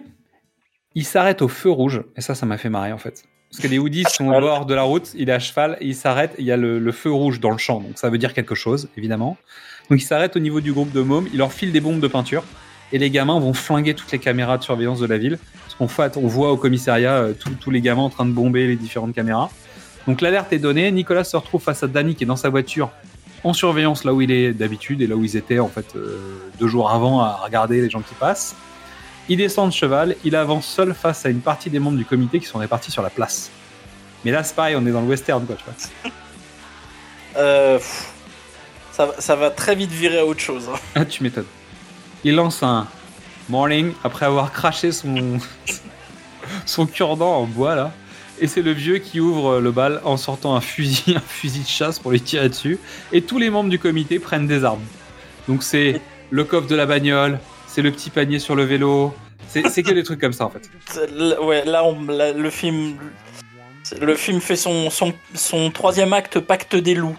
Il s'arrête au feu rouge. Et ça, ça m'a fait marrer, en fait. Parce que les Hoodies sont au bord de la route. Il est à cheval. Et il s'arrête. Il y a le, le feu rouge dans le champ. Donc, ça veut dire quelque chose, évidemment. Donc, il s'arrête au niveau du groupe de mômes. Il leur file des bombes de peinture. Et les gamins vont flinguer toutes les caméras de surveillance de la ville. Parce qu'en fait, on voit au commissariat euh, tous- tous les gamins en train de bomber les différentes caméras. Donc l'alerte est donnée. Nicolas se retrouve face à Danny qui est dans sa voiture en surveillance là où il est d'habitude et là où ils étaient en fait euh, deux jours avant à regarder les gens qui passent. Il descend de cheval. Il avance seul face à une partie des membres du comité qui sont répartis sur la place. Mais là, c'est pareil, on est dans le western quoi, tu vois. Euh, pff, ça, va- ça va très vite virer à autre chose. hein. Ah, tu m'étonnes. Il lance un morning après avoir craché son son cure-dent en bois là. Et c'est le vieux qui ouvre le bal en sortant un fusil, un fusil de chasse pour lui tirer dessus. Et tous les membres du comité prennent des armes. Donc c'est le coffre de la bagnole, c'est le petit panier sur le vélo. C'est que des trucs comme ça en fait. Ouais, là, on- là, le film, le film fait son, son, son troisième acte, Pacte des loups.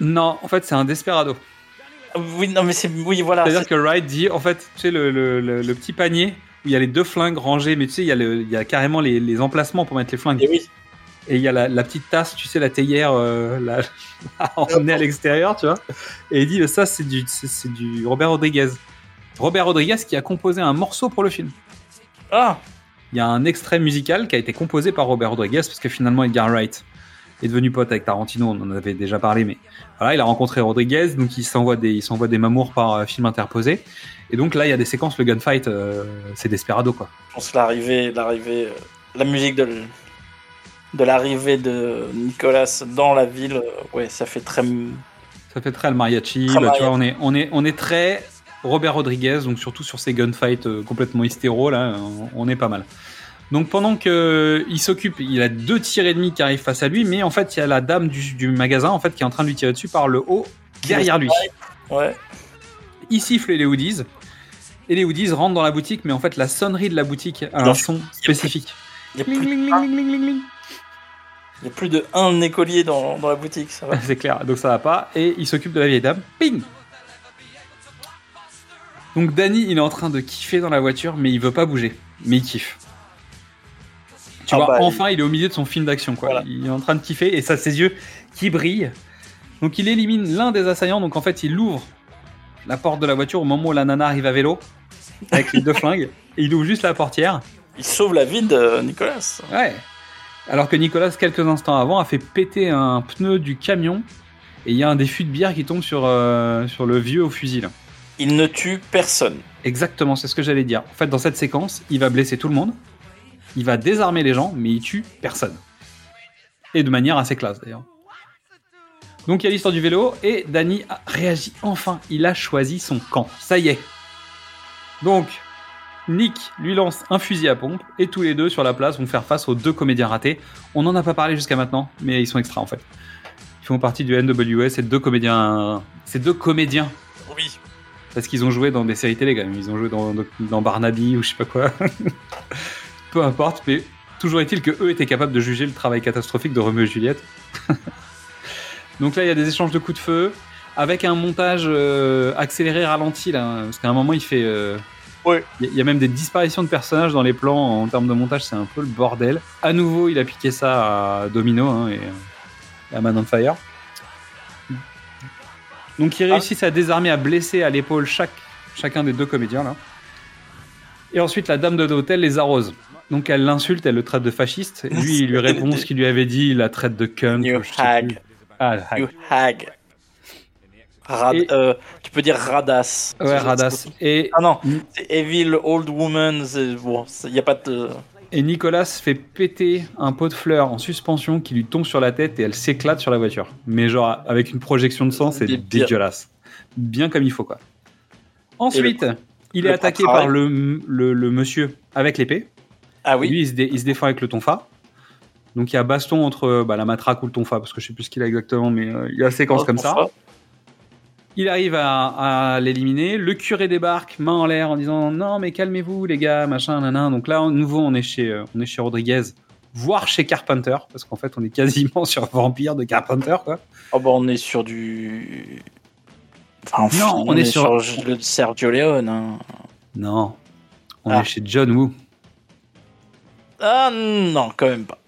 Non, en fait c'est un desperado. Oui, non, mais c'est, oui, voilà. C'est-à-dire c'est- que Wright dit, en fait, tu sais, le, le- le- le petit panier où il y a les deux flingues rangées, mais tu sais, il y a, le- il y a carrément les, les emplacements pour mettre les flingues. Et oui. Et il y a la, la petite tasse, tu sais, la théière euh, la, à emmener à l'extérieur, tu vois. Et il dit, ça, c'est du, c'est, du Robert Rodriguez. Robert Rodriguez qui a composé un morceau pour le film. Ah, Il y a un extrait musical qui a été composé par Robert Rodriguez parce que finalement Edgar Wright est devenu pote avec Tarantino, on en avait déjà parlé, mais voilà, il a rencontré Rodriguez, donc il s'envoie des, il s'envoie des mamours par euh, film interposé. Et donc là, il y a des séquences, le gunfight, euh, c'est Desperado quoi. je pense que l'arrivée, l'arrivée, euh, la musique de, de l'arrivée de Nicolas dans la ville, euh, ouais, ça fait très. Ça fait très le mariachi, Très bah, tu vois, on est, on est, on est très Robert Rodriguez, donc surtout sur ces gunfights complètement hystéro, là, on, on est pas mal. Donc pendant que il s'occupe, il a deux tirs ennemis qui arrivent face à lui, mais en fait il y a la dame du, du magasin en fait qui est en train de lui tirer dessus par le haut derrière lui. Ouais. Il siffle les hoodies et les hoodies rentrent dans la boutique, mais en fait la sonnerie de la boutique a un son spécifique. Il y a plus, de- un écolier dans, dans la boutique, ça va. C'est clair, donc ça va pas. Et il s'occupe de la vieille dame. Ping Donc Danny, il est en train de kiffer dans la voiture, mais il veut pas bouger. Mais il kiffe. Tu Ah vois, bah, enfin, il est au milieu de son film d'action, quoi. Il est en train de kiffer, et ça, ses yeux qui brillent. Donc il élimine l'un des assaillants, donc en fait, il ouvre la porte de la voiture au moment où la nana arrive à vélo, avec les deux flingues, et il ouvre juste la portière. Il sauve la vie de Nicolas. Ouais. Alors que Nicolas, quelques instants avant, a fait péter un pneu du camion et il y a un des fûts de bière qui tombe sur, euh, sur le vieux au fusil. là. Il ne tue personne. Exactement, c'est ce que j'allais dire. En fait, dans cette séquence, il va blesser tout le monde, il va désarmer les gens, mais il tue personne. Et de manière assez classe d'ailleurs. Donc il y a l'histoire du vélo et Danny a réagi enfin. Il a choisi son camp. Ça y est. Donc Nick lui lance un fusil à pompe et tous les deux sur la place vont faire face aux deux comédiens ratés. On n'en a pas parlé jusqu'à maintenant, mais ils sont extra en fait. Ils font partie du NWS, c'est deux comédiens. C'est deux comédiens. Oui. Parce qu'ils ont joué dans des séries télé quand même. Ils ont joué dans, dans Barnaby ou je sais pas quoi. Peu importe, mais toujours est-il que eux étaient capables de juger le travail catastrophique de Romeo et Juliette. Donc là, il y a des échanges de coups de feu avec un montage euh, accéléré ralenti là, parce qu'à un moment il fait. euh, Ouais. Il y a- même des disparitions de personnages dans les plans en termes de montage, c'est un peu le bordel. À nouveau, il a piqué ça à Domino hein, et euh, à Man on Fire. Donc ils réussissent à désarmer, à blesser à l'épaule chaque, chacun des deux comédiens là. Et ensuite, la dame de l'hôtel les arrose. Donc elle l'insulte, elle le traite de fasciste. Lui, il lui répond ce qu'il lui avait dit, il la traite de cunt. You hag. Ah, hag. You hag. Rad- Et- euh, tu peux dire radass. Ouais, radass. Et, Ah non, c'est Evil Old Woman. Bon, il n'y a pas de. et Nicolas fait péter un pot de fleurs en suspension qui lui tombe sur la tête et elle s'éclate sur la voiture. Mais genre, avec une projection de sang, c'est dégueulasse. Bien comme il faut, quoi. Ensuite, Il Le est attaqué par le, le, le monsieur avec l'épée. Ah oui. Lui, il se, dé- il se défend avec le tonfa. Donc il y a baston entre bah, la matraque ou le tonfa, parce que je sais plus ce qu'il a exactement, mais euh, il y a séquence Oh, comme ça. Il arrive à, à l'éliminer. Le curé débarque, main en l'air, en disant non mais calmez-vous les gars, machin, nanan. Donc là, à nouveau, on est chez, euh, on est chez Rodriguez, voire chez Carpenter, parce qu'en fait, on est quasiment sur Vampire de Carpenter, quoi. Oh bah on est sur du. Enfin, Non, on est sur- le Sergio Leone. hein. Non, on Ah. est chez John Woo, Ah non, quand même pas.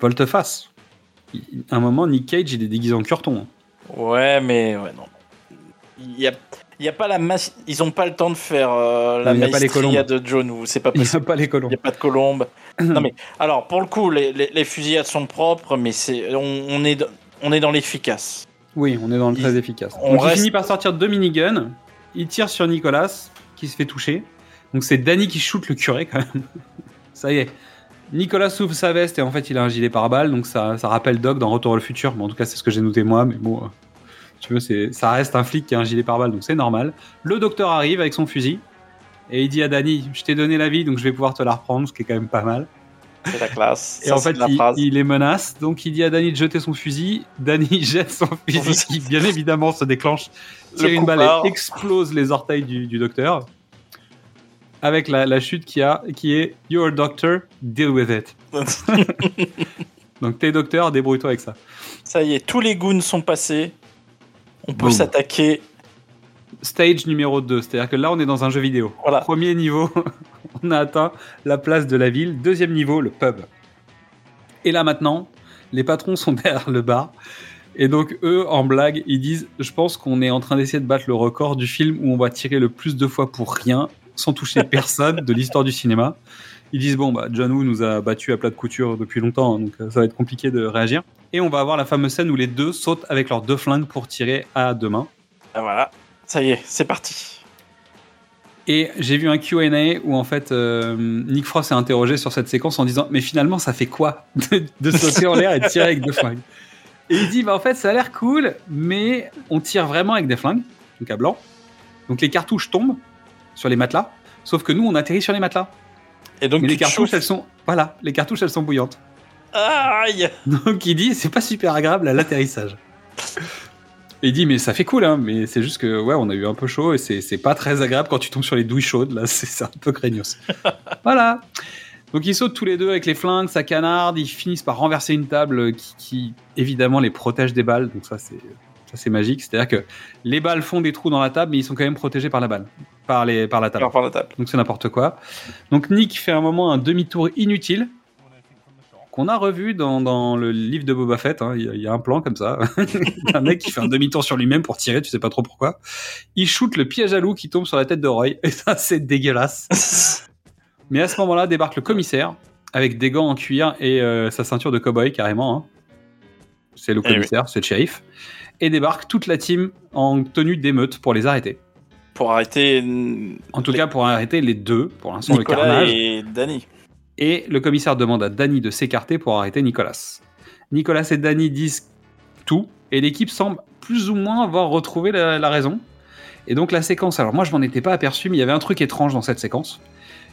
volte-face. À un moment, Nick Cage, il est déguisé en curton. Ouais, mais ouais, non. Il y a, il y a pas la masse. Ils ont pas le temps de faire euh, la maestria colombes. de John Woo. C'est pas Il n'y possible. a pas les colons. Il n'y a pas de colombe. non mais alors pour le coup, les, les, les fusillades sont propres, mais c'est on, on est dans- on est dans l'efficace. Oui, on est dans le très efficace. on Donc reste- il finit par sortir deux miniguns. Il tire sur Nicolas, qui se fait toucher. Donc c'est Danny qui shoot le curé quand même. ça y est. Nicolas ouvre sa veste et en fait il a un gilet pare-balles, donc ça, ça rappelle Doc dans Retour au futur. Bon, en tout cas c'est ce que j'ai noté moi, mais bon, euh, tu veux, c'est, ça reste un flic qui a un gilet pare-balles, donc c'est normal. Le docteur arrive avec son fusil et il dit à Danny, je t'ai donné la vie, donc je vais pouvoir te la reprendre, ce qui est quand même pas mal. C'est la classe. Et Ça, en fait, il, il les menace. Donc, il dit à Danny de jeter son fusil. Danny jette son fusil, qui bien évidemment se déclenche, tire une balle et explose les orteils du, du docteur. Avec la, la chute qui, a, qui est You're a doctor, deal with it. Donc, t'es docteur, débrouille-toi avec ça. Ça y est, tous les goons sont passés. On peut s'attaquer. Stage numéro 2, c'est-à-dire que là, on est dans un jeu vidéo. Premier niveau, on a atteint la place de la ville. Deuxième niveau, le pub. Et là maintenant, les patrons sont derrière le bar. Et donc, eux, en blague, ils disent Je pense qu'on est en train d'essayer de battre le record du film où on va tirer le plus de fois pour rien, sans toucher personne de l'histoire du cinéma. Ils disent Bon, bah, John Woo nous a battu à plat de couture depuis longtemps, hein, donc euh, ça va être compliqué de réagir. Et on va avoir la fameuse scène où les deux sautent avec leurs deux flingues pour tirer à deux mains. Ah, voilà, ça y est, c'est parti. Et j'ai vu un Q&A où en fait euh, Nick Frost est interrogé sur cette séquence en disant mais finalement ça fait quoi de, de sauter en l'air et de tirer avec deux flingues? Et il dit bah en fait ça a l'air cool mais on tire vraiment avec des flingues donc à blanc donc les cartouches tombent sur les matelas sauf que nous on atterrit sur les matelas et donc mais les cartouches chauffes. elles sont voilà les cartouches elles sont bouillantes. Aïe. Donc il dit c'est pas super agréable à l'atterrissage. Il dit mais ça fait cool hein mais c'est juste que ouais on a eu un peu chaud et c'est pas très agréable quand tu tombes sur les douilles chaudes là c'est un peu craignos. Voilà. Donc ils sautent tous les deux avec les flingues ça canarde ils finissent par renverser une table qui, qui, évidemment les protège des balles. Donc ça c'est ça c'est magique. C'est à dire que les balles font des trous dans la table mais ils sont quand même protégés par la balle par les par la table Alors, par la table. donc c'est n'importe quoi donc Nick fait un moment un demi-tour inutile qu'on a revu dans, dans le livre de Boba Fett. hein. Il y, a- il y a un plan comme ça. un mec qui fait un demi-tour sur lui-même pour tirer, tu sais pas trop pourquoi. Il shoot le piège à loup qui tombe sur la tête de Roy. Et ça, c'est dégueulasse. Mais à ce moment-là, débarque le commissaire avec des gants en cuir et euh, sa ceinture de cow-boy carrément. hein. C'est le Eh oui. commissaire, c'est le shérif. Et débarque toute la team en tenue d'émeute pour les arrêter. Pour arrêter En tout cas, pour arrêter les deux, pour l'instant, le carnage. et Danny. Et le commissaire demande à Danny de s'écarter pour arrêter Nicolas. Nicolas et Danny disent tout, et l'équipe semble plus ou moins avoir retrouvé la, la raison. Et donc la séquence, alors moi je m'en étais pas aperçu, mais il y avait un truc étrange dans cette séquence.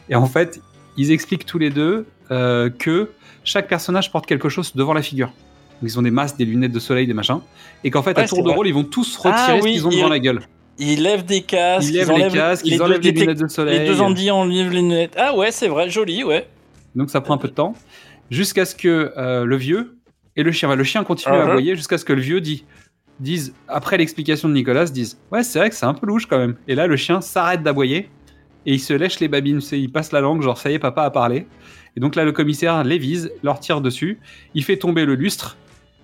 Et en fait, ils expliquent tous les deux euh, que chaque personnage porte quelque chose devant la figure. Donc, ils ont des masques, des lunettes de soleil, des machins. Et qu'en fait, à tour de vrai. rôle, ils vont tous retirer Ah ce oui, qu'ils ont devant la gueule. Ils lèvent des casques. Ils les enlèvent casques, ils deux enlèvent les lunettes de soleil. Les deux Andy enlèvent les lunettes. Ah ouais, c'est vrai, joli, ouais. Donc ça prend un peu de temps. Jusqu'à ce que euh, le vieux et le chien, le chien continue à aboyer jusqu'à ce que le vieux dit, dise, après l'explication de Nicolas, dise Ouais, c'est vrai que c'est un peu louche quand même. Et là, le chien s'arrête d'aboyer et il se lèche les babines. Il passe la langue, genre ça y est, papa a parlé. Et donc là, le commissaire les vise, leur tire dessus, il fait tomber le lustre.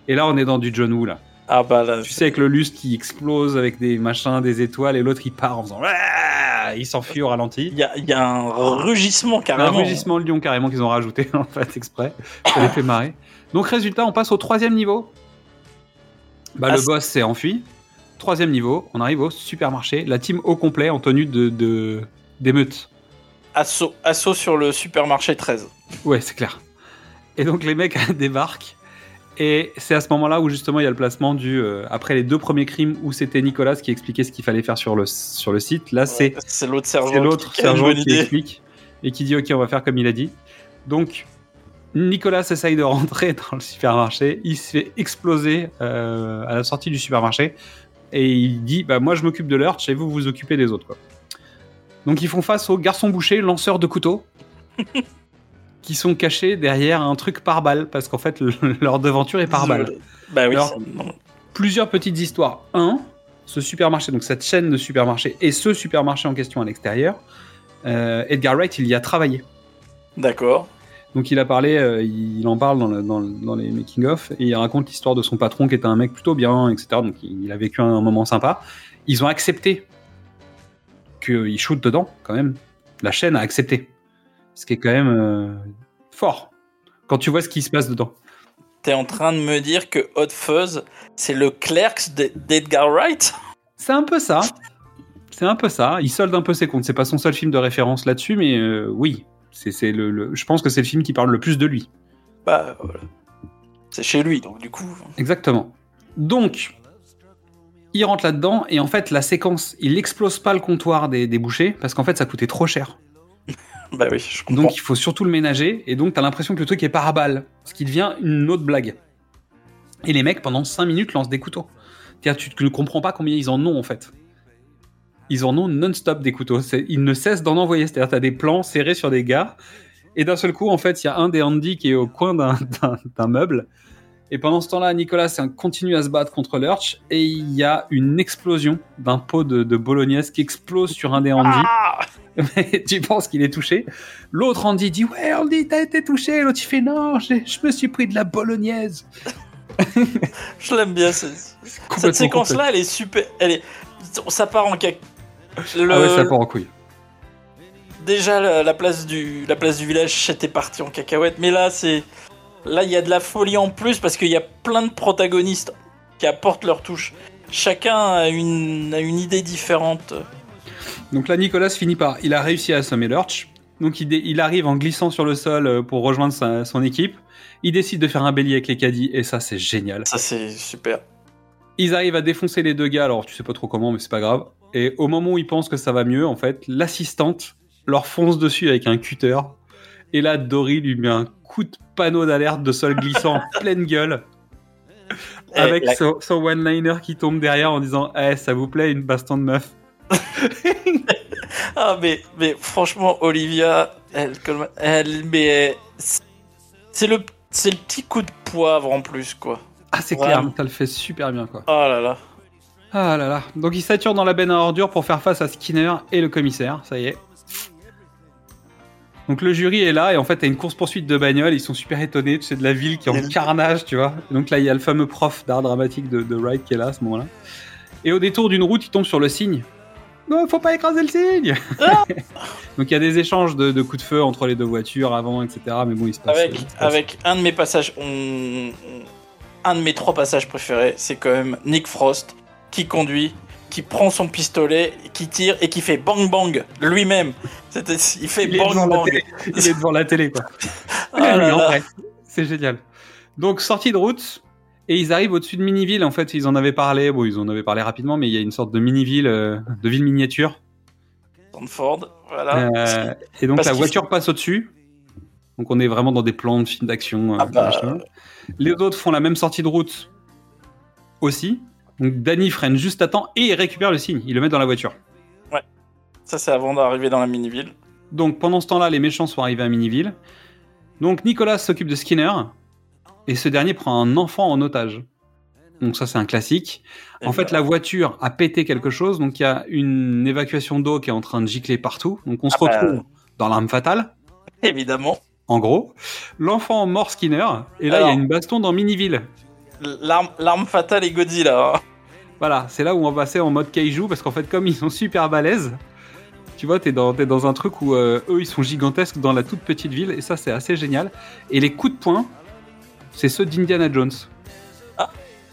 Et là, on est dans du John Woo là. Ah bah là. Tu sais, avec le lustre qui explose avec des machins, des étoiles, et l'autre il part en faisant Ah Il s'enfuit au ralenti. Il y a, il y a un rugissement Un carrément. rugissement de lion carrément qu'ils ont rajouté en fait exprès. Ça les fait marrer. Donc résultat, on passe au troisième niveau. Bah, Ah, le boss s'est enfui. Troisième niveau, on arrive au supermarché. La team au complet en tenue de de- d'émeute. Assaut, assaut sur le supermarché 13. Ouais, c'est clair. Et donc les mecs débarquent Et c'est à ce moment-là où justement il y a le placement du euh, après les deux premiers crimes où c'était Nicolas qui expliquait ce qu'il fallait faire sur le sur le site. Là c'est C'est l'autre sergent. c'est l'autre qui sergent qui explique et qui dit ok on va faire comme il a dit. Donc Nicolas essaye de rentrer dans le supermarché, il se fait exploser euh, à la sortie du supermarché et il dit bah moi je m'occupe de l'Urch et vous vous occupez des autres quoi. Donc ils font face aux garçons bouchers lanceurs de couteaux qui sont cachés derrière un truc par balle parce qu'en fait le- leur devanture est par balle. Bah oui. Alors, plusieurs petites histoires. Un, ce supermarché, donc cette chaîne de supermarchés et ce supermarché en question à l'extérieur, euh, Edgar Wright, il y a travaillé. D'accord. Donc il a parlé, euh, il en parle dans, le- dans le- dans les making-of et il raconte l'histoire de son patron qui était un mec plutôt bien, etc. Donc il, il a vécu un, un moment sympa. Ils ont accepté qu'il shoot dedans, quand même. La chaîne a accepté. Ce qui est quand même euh, fort. Quand tu vois ce qui se passe dedans. T'es en train de me dire que Hot Fuzz, c'est le Clerks d'E- d'Edgar Wright? C'est un peu ça. C'est un peu ça. Il solde un peu ses comptes. C'est pas son seul film de référence là-dessus, mais euh, oui. C'est, c'est le, le- je pense que c'est le film qui parle le plus de lui. Bah voilà. C'est chez lui, donc du coup. Exactement. Donc, il rentre là-dedans et en fait, la séquence, il explose pas le comptoir des, des bouchers parce qu'en fait, ça coûtait trop cher. Bah. Donc, il faut surtout le ménager et donc, t'as l'impression que le truc est par balle, ce qui devient une autre blague. Et les mecs, pendant 5 minutes, lancent des couteaux. Tu ne comprends pas combien ils en ont en fait. Ils en ont non-stop des couteaux. Ils ne cessent d'en envoyer. C'est-à-dire, t'as des plans serrés sur des gars. Et d'un seul coup, en fait, il y a un des Andy qui est au coin d'un meuble. Et pendant ce temps-là, Nicolas continue à se battre contre Lurch. Et il y a une explosion d'un pot de, de bolognaise qui explose sur un des Andy. Mais tu penses qu'il est touché. L'autre Andy dit Ouais, Andy, t'as été touché. L'autre, il fait Non, je me suis pris de la bolognaise. Je l'aime bien. Cette séquence-là, elle est super. Elle est... Ça part en cac. Le- Ah ouais, ça part en couille. Déjà, la, la place du, la place du village, c'était parti en cacahuète. Mais là, c'est. Là, il y a de la folie en plus parce qu'il y a plein de protagonistes qui apportent leur touche. Chacun a une, a une idée différente. Donc là, Nicolas finit par. Il a réussi à assommer Lurch. Donc il, il arrive en glissant sur le sol euh, pour rejoindre sa- son équipe. Il décide de faire un bélier avec les caddies et ça, c'est génial. Ça, c'est super. Ils arrivent à défoncer les deux gars, alors tu sais pas trop comment, mais c'est pas grave. Et au moment où ils pensent que ça va mieux, en fait, l'assistante leur fonce dessus avec un cutter. Et là, Dory lui met un coup de panneau d'alerte de sol glissant en pleine gueule. Avec la- son, son one-liner qui tombe derrière en disant Eh, ça vous plaît, une baston de meuf Ah, mais, mais franchement, Olivia, elle, elle, mais c'est le, c'est le petit coup de poivre en plus, quoi. Ah, c'est clair, ça le fait super bien, quoi. Oh là là. Ah là là. Donc il sature dans la benne à ordures pour faire face à Skinner et le commissaire, ça y est. Donc le jury est là et en fait t'as une course poursuite de bagnole, ils sont super étonnés, tu sais, de la ville qui est en carnage, tu vois. Et donc là il y a le fameux prof d'art dramatique de, de Wright qui est là à ce moment-là. Et au détour d'une route, il tombe sur le signe. Non, faut pas écraser le signe Donc il y a des échanges de, de coups de feu entre les deux voitures avant, etc. Mais bon, il se passe. Avec, se passe- avec un de mes passages, on- un de mes trois passages préférés, c'est quand même Nick Frost qui conduit, qui prend son pistolet, qui tire et qui fait bang bang lui-même. Il fait Il bang devant la bang. télé. Il est devant la télé, quoi. Ah. C'est génial. Donc, sortie de route, et ils arrivent au-dessus de Miniville. En fait, ils en avaient parlé. Bon, ils en avaient parlé rapidement, mais il y a une sorte de mini-ville, euh, de ville miniature. Stanford, voilà. Euh, et donc, Parce la voiture passe au-dessus. Donc, on est vraiment dans des plans de films d'action. euh, Ah bah. Les autres font la même sortie de route aussi. Donc, Danny freine juste à temps et il récupère le signe. Il le met dans la voiture. Ouais. Ça, c'est avant d'arriver dans la mini-ville. Donc pendant ce temps-là, les méchants sont arrivés à Miniville. Donc Nicolas s'occupe de Skinner et ce dernier prend un enfant en otage. Donc ça c'est un classique. En fait, la voiture a pété quelque chose, donc il y a une évacuation d'eau qui est en train de gicler partout. Donc on se Ah bah. retrouve dans l'arme fatale, Évidemment. en gros. L'enfant mord Skinner et là il y a une baston dans Miniville. L'arme l'arme fatale et Godzilla. Voilà, c'est là où on va passer en mode kaiju parce qu'en fait comme ils sont super balèzes, tu vois, t'es dans, dans un truc où euh, eux ils sont gigantesques dans la toute petite ville et ça c'est assez génial. Et les coups de poing, c'est ceux d'Indiana Jones.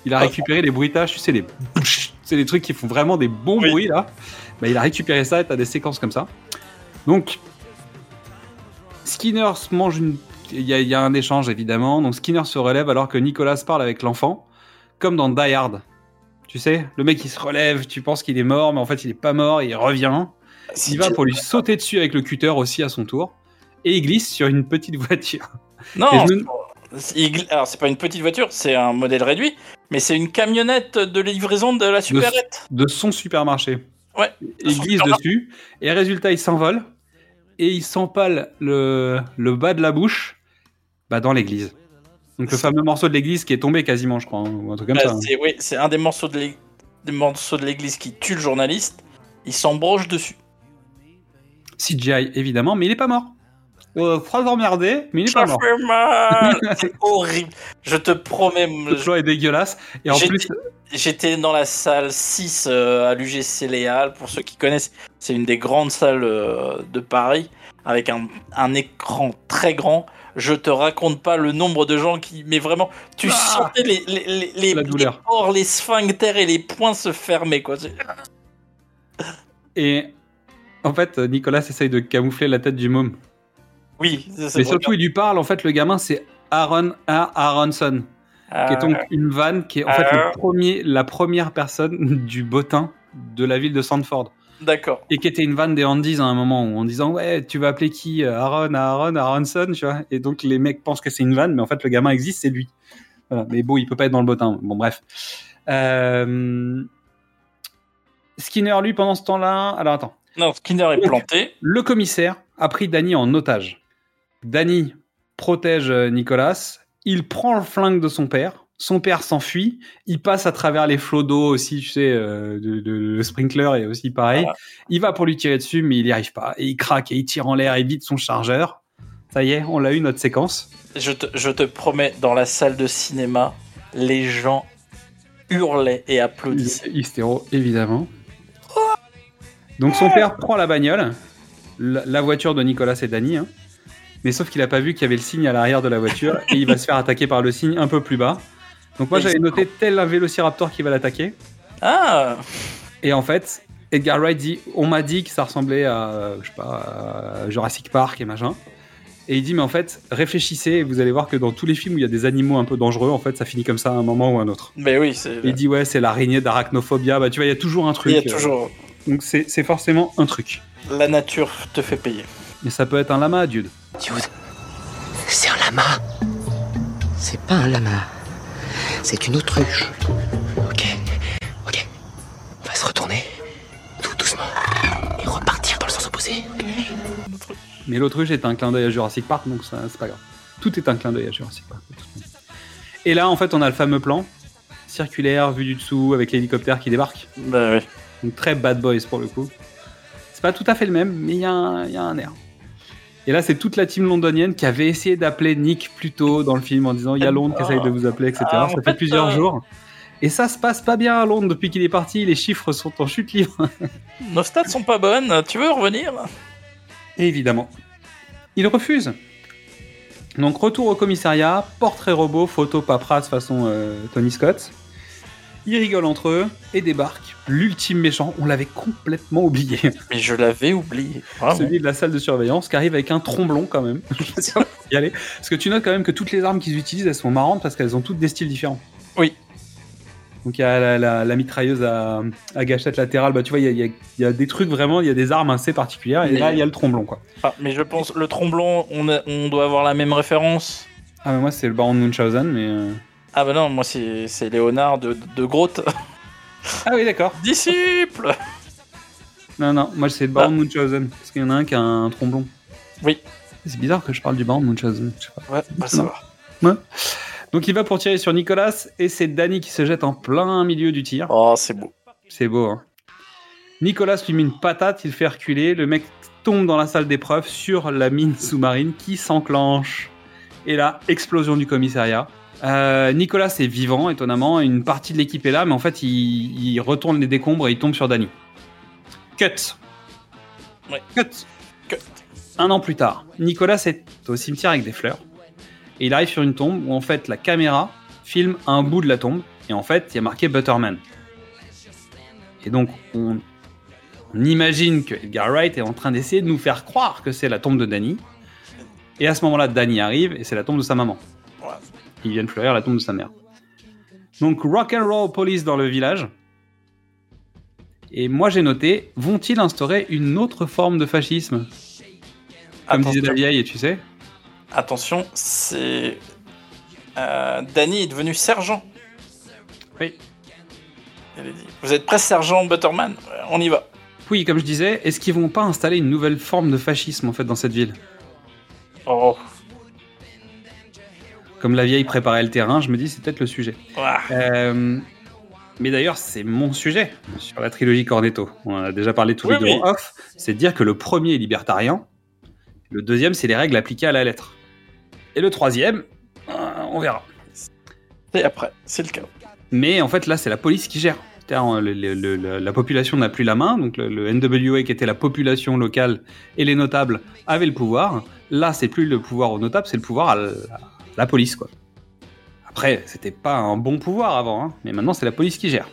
Il a récupéré les bruitages, tu sais, les c'est les trucs qui font vraiment des bons bruits là. Bah, il a récupéré ça et t'as des séquences comme ça. Donc, Skinner se mange une il y, y a un échange évidemment. Donc Skinner se relève alors que Nicolas parle avec l'enfant, comme dans Die Hard. Tu sais, le mec il se relève, tu penses qu'il est mort, mais en fait il est pas mort, et il revient. Il va pour lui sauter dessus avec le cutter aussi à son tour, et il glisse sur une petite voiture. Non, me- alors c'est pas une petite voiture, c'est un modèle réduit, mais c'est une camionnette de livraison de la supérette. de son supermarché. Ouais. Il glisse dessus, et résultat, il s'envole, et il s'empale le, le bas de la bouche bah, dans l'église. Donc le fameux morceau de l'église qui est tombé quasiment, je crois, hein, ou un truc comme Bah, ça. hein. c'est oui, c'est un des morceaux de l'église qui tue le journaliste. Il s'embroche dessus. CGI, évidemment, mais il est pas mort. Euh, phrase emmerdée, mais il est pas Ça mort. fait mal. c'est horrible. Je te promets. Le choix est dégueulasse. Et en J'étais- plus, J'étais dans la salle 6 euh, à l'UGC Léal. Pour ceux qui connaissent, c'est une des grandes salles euh, de Paris avec un, un écran très grand. Je te raconte pas le nombre de gens qui. Mais vraiment, tu sentais les, les, les, les, La les pores, les sphincters et les poings se fermer. Quoi. Et en fait, Nicolas essaye de camoufler la tête du môme. Oui, c'est- c'est Mais surtout, il lui parle. En fait, le gamin, c'est Aaron A. Aronson, qui est donc Euh, une vanne qui est en fait le premier, la première personne du bottin de la ville de Sandford. D'accord. Et qui était une vanne des Handies à un moment où en disant ouais tu vas appeler qui Aaron Aaron Aronson tu vois. Et donc les mecs pensent que c'est une vanne mais en fait le gamin existe c'est lui. Voilà. mais bon il peut pas être dans le bottin. Bon bref. Euh, Skinner lui pendant ce temps-là alors attends. Non, Skinner est planté. le commissaire a pris Danny en otage. Danny protège euh, Nicolas. Il prend le flingue de son père son père s'enfuit, il passe à travers les flots d'eau aussi, tu sais, euh, de, de- le sprinkler est aussi pareil. Il va pour lui tirer dessus, mais il n'y arrive pas. Et il craque et il tire en l'air, il vide son chargeur. Ça y est, on l'a eu notre séquence. Je te, je te promets, dans la salle de cinéma, les gens hurlaient et applaudissaient. Hystéro, évidemment. Donc son père prend la bagnole, la, voiture de Nicolas et Danny, hein. mais sauf qu'il a pas vu qu'il y avait le signe à l'arrière de la voiture et il va se faire attaquer par le signe un peu plus bas. Donc moi j'avais noté tel un vélociraptor qui va l'attaquer. Ah Et en fait, Edgar Wright dit on m'a dit que ça ressemblait à je sais pas à Jurassic Park et machin. Et il dit mais en fait réfléchissez et vous allez voir que dans tous les films où il y a des animaux un peu dangereux en fait ça finit comme ça à un moment ou à un autre. Mais oui, c'est. Il dit ouais c'est l'araignée d'arachnophobia bah tu vois il y a toujours un truc. Il y a euh, toujours. donc c'est c'est forcément un truc. La nature te fait payer. Mais ça peut être un lama, Dude. Dude, c'est un lama. C'est pas un lama. C'est une autruche. Ok, ok. On va se retourner, tout doucement, et repartir dans le sens opposé. Mais l'autruche est un clin d'œil à Jurassic Park, donc ça, c'est pas grave. Tout est un clin d'œil à Jurassic Park. Et là, en fait, on a le fameux plan circulaire, vu du dessous, avec l'hélicoptère qui débarque. Bah oui. Donc très bad boys pour le coup. C'est pas tout à fait le même, mais il y, a un- il y a un air. Et là, c'est toute la team londonienne qui avait essayé d'appeler Nick plus tôt dans le film en disant il y a Londres qui essaye de vous appeler, etc. Ah, ça fait fait, plusieurs euh, jours. Et ça se passe pas bien à Londres depuis qu'il est parti. Les chiffres sont en chute libre. Nos stats sont pas bonnes. Tu veux revenir? Évidemment, il refuse. Donc retour au commissariat, portrait robot, photo paperasse façon euh, Tony Scott. Ils rigolent entre eux et débarquent l'ultime méchant. On l'avait complètement oublié. Mais je l'avais oublié. Vraiment. Celui de la salle de surveillance qui arrive avec un tromblon quand même. Y aller. Parce que tu notes quand même que toutes les armes qu'ils utilisent, elles sont marrantes parce qu'elles ont toutes des styles différents. Oui. Donc il y a la, la- la mitrailleuse à, à gâchette latérale, bah tu vois, il y a, y y des trucs vraiment, il y a des armes assez particulières, et Mais- là il y a le tromblon quoi. Ah, mais je pense le tromblon, on, a- on doit avoir la même référence. Ah mais moi c'est le baron de Munchausen, mais... Ah bah non, moi c'est c'est Léonard de, de Grotte. Ah oui d'accord. Disciple Non non, moi c'est le baron Munchausen, parce qu'il y en a un qui a un tromblon. Oui. C'est bizarre que je parle du baron Munchausen, je sais pas. Ouais, bah ça va. Ouais. Donc il va pour tirer sur Nicolas, et c'est Danny qui se jette en plein milieu du tir. Oh, c'est beau. C'est beau, hein. Nicolas lui met une patate, il fait reculer, le mec tombe dans la salle d'épreuve sur la mine sous-marine qui s'enclenche. Et là, explosion du commissariat. Euh, Nicolas est vivant, étonnamment, une partie de l'équipe est là, mais en fait, il, il retourne les décombres et il tombe sur Danny. Cut. Ouais. Cut. Cut. Un an plus tard, Nicolas est au cimetière avec des fleurs. Et il arrive sur une tombe où en fait la caméra filme un bout de la tombe. Et en fait, il y a marqué Butterman. Et donc, on, on imagine que Edgar Wright est en train d'essayer de nous faire croire que c'est la tombe de Danny. Et à ce moment-là, Danny arrive et c'est la tombe de sa maman. Ils viennent fleurir la tombe de sa mère. Donc rock and roll police dans le village. Et moi j'ai noté, vont-ils instaurer une autre forme de fascisme? Comme disait la vieille, tu sais? Attention, c'est. Euh, Danny est devenu sergent. Oui. Vous êtes prêt, sergent Butterman? On y va. Oui, comme je disais, est-ce qu'ils vont pas installer une nouvelle forme de fascisme en fait dans cette ville? Oh. Comme la vieille préparait le terrain, je me dis c'est peut-être le sujet. Euh, mais d'ailleurs, c'est mon sujet sur la trilogie Cornetto. On en a déjà parlé tous Oui, les deux oui. en off. C'est de dire que le premier est libertarien, le deuxième, c'est les règles appliquées à la lettre. Et le troisième, euh, on verra. Et après, c'est le chaos. Mais en fait, là, c'est la police qui gère. C'est-à-dire, le- le- le- le- la population n'a plus la main, donc le, le NWA, qui était la population locale, et les notables avaient le pouvoir. Là, c'est plus le pouvoir aux notables, c'est le pouvoir à la, police, quoi. Après, c'était pas un bon pouvoir avant, hein, mais maintenant, c'est la police qui gère.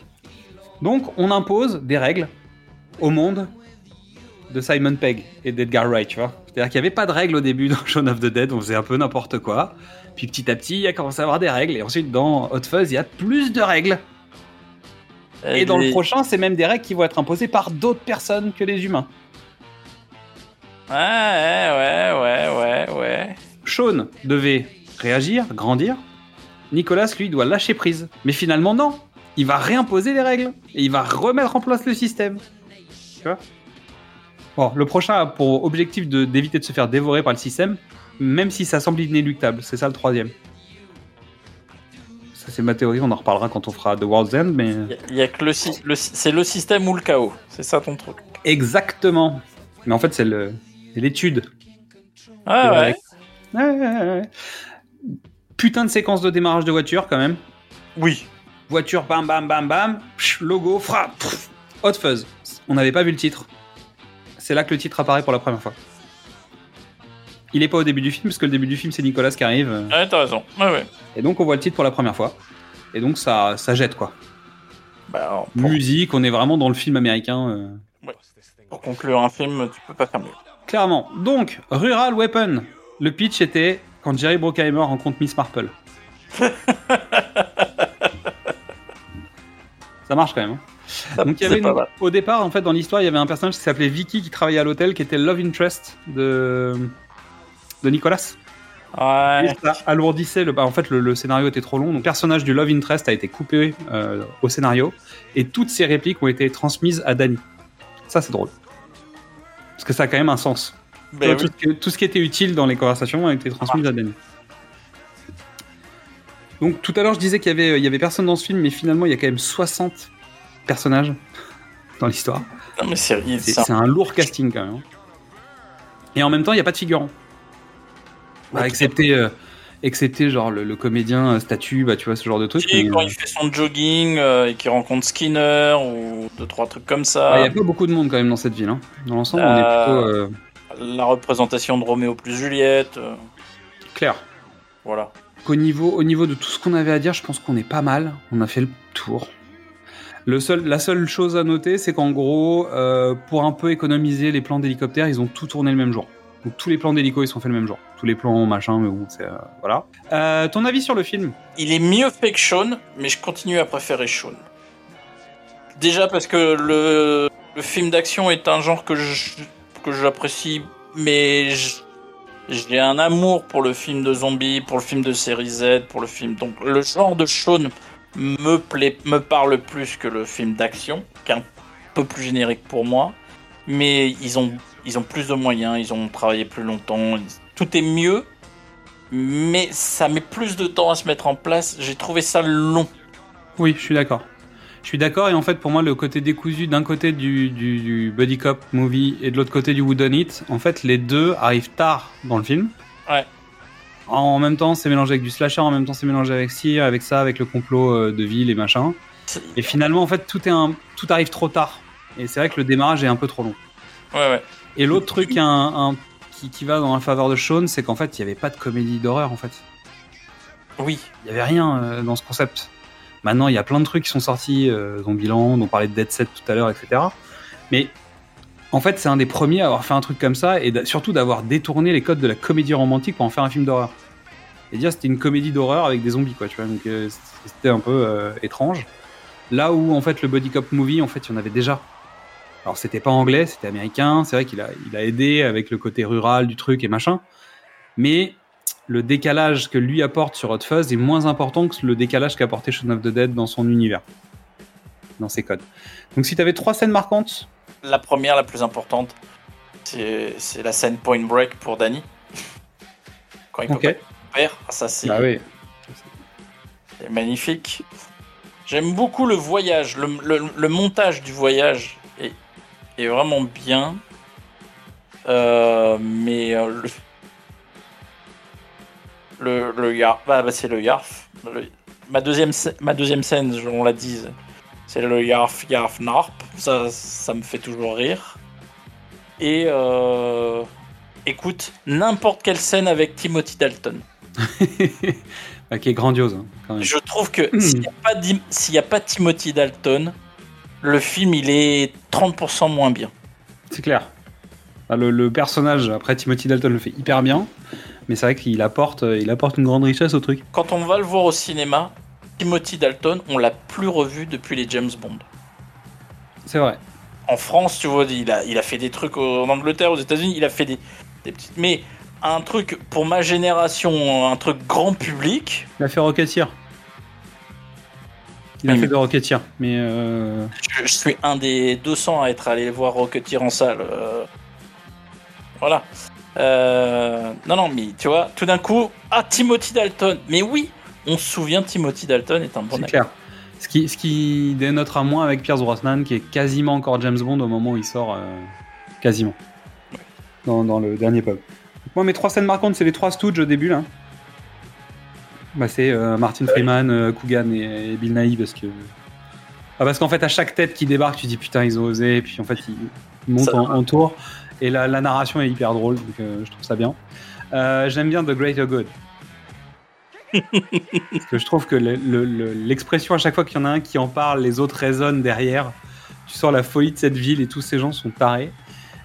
Donc, on impose des règles au monde de Simon Pegg et d'Edgar Wright, tu vois. C'est-à-dire qu'il n'y avait pas de règles au début dans Shaun of the Dead, on faisait un peu n'importe quoi. Puis petit à petit, il a commencé à avoir des règles. Et ensuite, dans Hot Fuzz, il y a plus de règles. Et dans le prochain, c'est même des règles qui vont être imposées par d'autres personnes que les humains. Ouais, ouais, ouais, ouais, ouais. Sean devait réagir, grandir. Nicolas, lui, doit lâcher prise. Mais finalement, non. Il va réimposer les règles. Et il va remettre en place le système. Tu vois? Bon, le prochain a pour objectif de- d'éviter de, se faire dévorer par le système, même si ça semble inéluctable. C'est ça le troisième. Ça, c'est ma théorie. On en reparlera quand on fera The World's End, mais. Il y a que le, c'est le système ou le chaos. C'est ça ton truc. Exactement. Mais en fait, c'est l'étude. Ah. Ouais, ouais, ouais. Putain de séquence de démarrage de voiture quand même. Oui. Voiture, bam, bam, bam, bam. Pff, logo, frappe. pff, Hot Fuzz. On n'avait pas vu le titre. C'est là que le titre apparaît pour la première fois. Il est pas au début du film, parce que le début du film, c'est Nicolas qui arrive. Ouais, t'as raison. Ouais, ouais. Et donc, on voit le titre pour la première fois. Et donc, ça, ça jette, quoi. Bah, alors, pour, Musique, on est vraiment dans le film américain. euh, pour conclure un film, tu peux pas faire mieux. Clairement. Donc, Rural Weapon. Le pitch était quand Jerry Bruckheimer rencontre Miss Marple. Ça marche quand même. hein. Ça- Donc, il y avait une- au départ, en fait, dans l'histoire, il y avait un personnage qui s'appelait Vicky qui travaillait à l'hôtel, qui était le love interest de, de Nicolas. Ouais. Et ça alourdissait le. bah, en fait, le, le scénario était trop long. Donc, le personnage du love interest a été coupé euh, au scénario et toutes ses répliques ont été transmises à Danny. Ça, c'est drôle. Parce que ça a quand même un sens. Ben tout, oui. ce que- tout ce qui était utile dans les conversations a été transmis à Danny. Donc tout à l'heure je disais qu'il y avait, il y avait personne dans ce film, mais finalement il y a quand même 60 personnages dans l'histoire. Non, mais c'est un- lourd casting quand même. hein. Et en même temps il n'y a pas de figurant. Bah, Ouais, excepté, euh, excepté genre le, le comédien euh, statue, bah, tu vois ce genre de truc. Mais, quand euh, il fait son jogging euh, et qu'il rencontre Skinner ou deux trois trucs comme bah, ça. Il n'y a pas beaucoup de monde quand même dans cette ville. hein. Dans l'ensemble on est Euh, plutôt euh, La représentation de Roméo plus Juliette. euh, clair. voilà. qu'au niveau, au niveau de tout ce qu'on avait à dire, je pense qu'on est pas mal. On a fait le tour. Le seul, la seule chose à noter, c'est qu'en gros, euh, pour un peu économiser les plans d'hélicoptère, ils ont tout tourné le même jour. Donc tous les plans d'hélico, ils sont faits le même jour. Tous les plans, machin, mais bon, c'est... euh, voilà. Euh, ton avis sur le film? Il est mieux fait que Sean, mais je continue à préférer Sean. Déjà parce que le, le film d'action est un genre que je- que j'apprécie, mais j'ai un amour pour le film de zombies, pour le film de série Z, pour le film. Donc le genre de Sean me plaît, me parle plus que le film d'action, qui est un peu plus générique pour moi. Mais ils ont, ils ont plus de moyens, ils ont travaillé plus longtemps, tout est mieux, mais ça met plus de temps à se mettre en place. J'ai trouvé ça long. Oui, je suis d'accord. Je suis d'accord, et en fait, pour moi, le côté décousu d'un côté du, du, du Buddy Cop movie et de l'autre côté du Wooden It, en fait, les deux arrivent tard dans le film. Ouais. En même temps, c'est mélangé avec du slasher, en même temps, c'est mélangé avec ci, avec ça, avec le complot euh, de ville et machin. Et finalement, en fait, tout, est un, tout arrive trop tard. Et c'est vrai que le démarrage est un peu trop long. Ouais, ouais. Et l'autre truc un, un- qui, qui va dans la faveur de Sean, c'est qu'en fait, il n'y avait pas de comédie d'horreur, en fait. Oui. Il n'y avait rien euh, dans ce concept. Maintenant, il y a plein de trucs qui sont sortis, euh, Zombieland, on parlait de Dead Set tout à l'heure, etc. Mais En fait, c'est un des premiers à avoir fait un truc comme ça et surtout d'avoir détourné les codes de la comédie romantique pour en faire un film d'horreur. Et dire c'était une comédie d'horreur avec des zombies, quoi, tu vois. Donc euh, c'était un peu euh, étrange. Là où en fait le body cop movie, en fait, il y en avait déjà. Alors c'était pas anglais, c'était américain. C'est vrai qu'il a, a aidé avec le côté rural du truc et machin. Mais le décalage que lui apporte sur Hot Fuzz est moins important que le décalage qu'a apporté Shaun of the Dead dans son univers, dans ses codes. Donc si tu avais trois scènes marquantes, La première, la plus importante, c'est la scène Point Break pour Danny. Quand il Ok. peut pas faire, ça c'est bah oui, c'est magnifique. J'aime beaucoup le voyage, le, le- le montage du voyage est, est vraiment bien. Euh, mais euh, le, le, le Yarf, bah, bah, c'est le Yarf. Le- ma, deuxième, ma deuxième scène, je- on l'a dit, c'est le Yarf, Yarf, Narp. Ça, ça me fait toujours rire. Et euh, écoute, n'importe quelle scène avec Timothy Dalton. Bah, qui est grandiose. hein, quand même. Je trouve que s'il n'y a, a pas Timothy Dalton, le film il est 30% moins bien. C'est clair. Le, le personnage, après Timothy Dalton le fait hyper bien, mais c'est vrai qu'il apporte, euh, il apporte une grande richesse au truc. Quand on va le voir au cinéma, Timothy Dalton, on l'a plus revu depuis les James Bond. C'est vrai. En France, tu vois, il a, il a fait des trucs en Angleterre, aux États-Unis, il a fait des, des petites. Mais un truc pour ma génération, un truc grand public, Il a fait Rocketeer. Il a Oui, fait de Rocketeer, mais euh, je, je suis un des 200 à être allé voir Rocketeer en salle. euh, Voilà. Euh, Non, non, mais tu vois, tout d'un coup, ah, Timothy Dalton. Mais oui, on se souvient, Timothy Dalton est un bon c'est acteur. clair. Ce qui, ce qui dénotera moins avec Pierce Brosnan, qui est quasiment encore James Bond au moment où il sort, euh, quasiment, dans, dans le dernier pub. Moi, mes trois scènes marquantes, c'est les trois Stooges au début, là. Bah, c'est euh, Martin Freeman, euh, Coogan et, et Bill Nighy, parce que... Ah, parce qu'en fait, à chaque tête qui débarque, tu dis putain, ils ont osé, et puis en fait, ils, montent en tour, et la, la narration est hyper drôle, donc euh, je trouve ça bien. Euh, J'aime bien The Greater Good. Parce que je trouve que le- le- le- l'expression à chaque fois qu'il y en a un qui en parle, les autres résonnent derrière. Tu sens la folie de cette ville et tous ces gens sont tarés.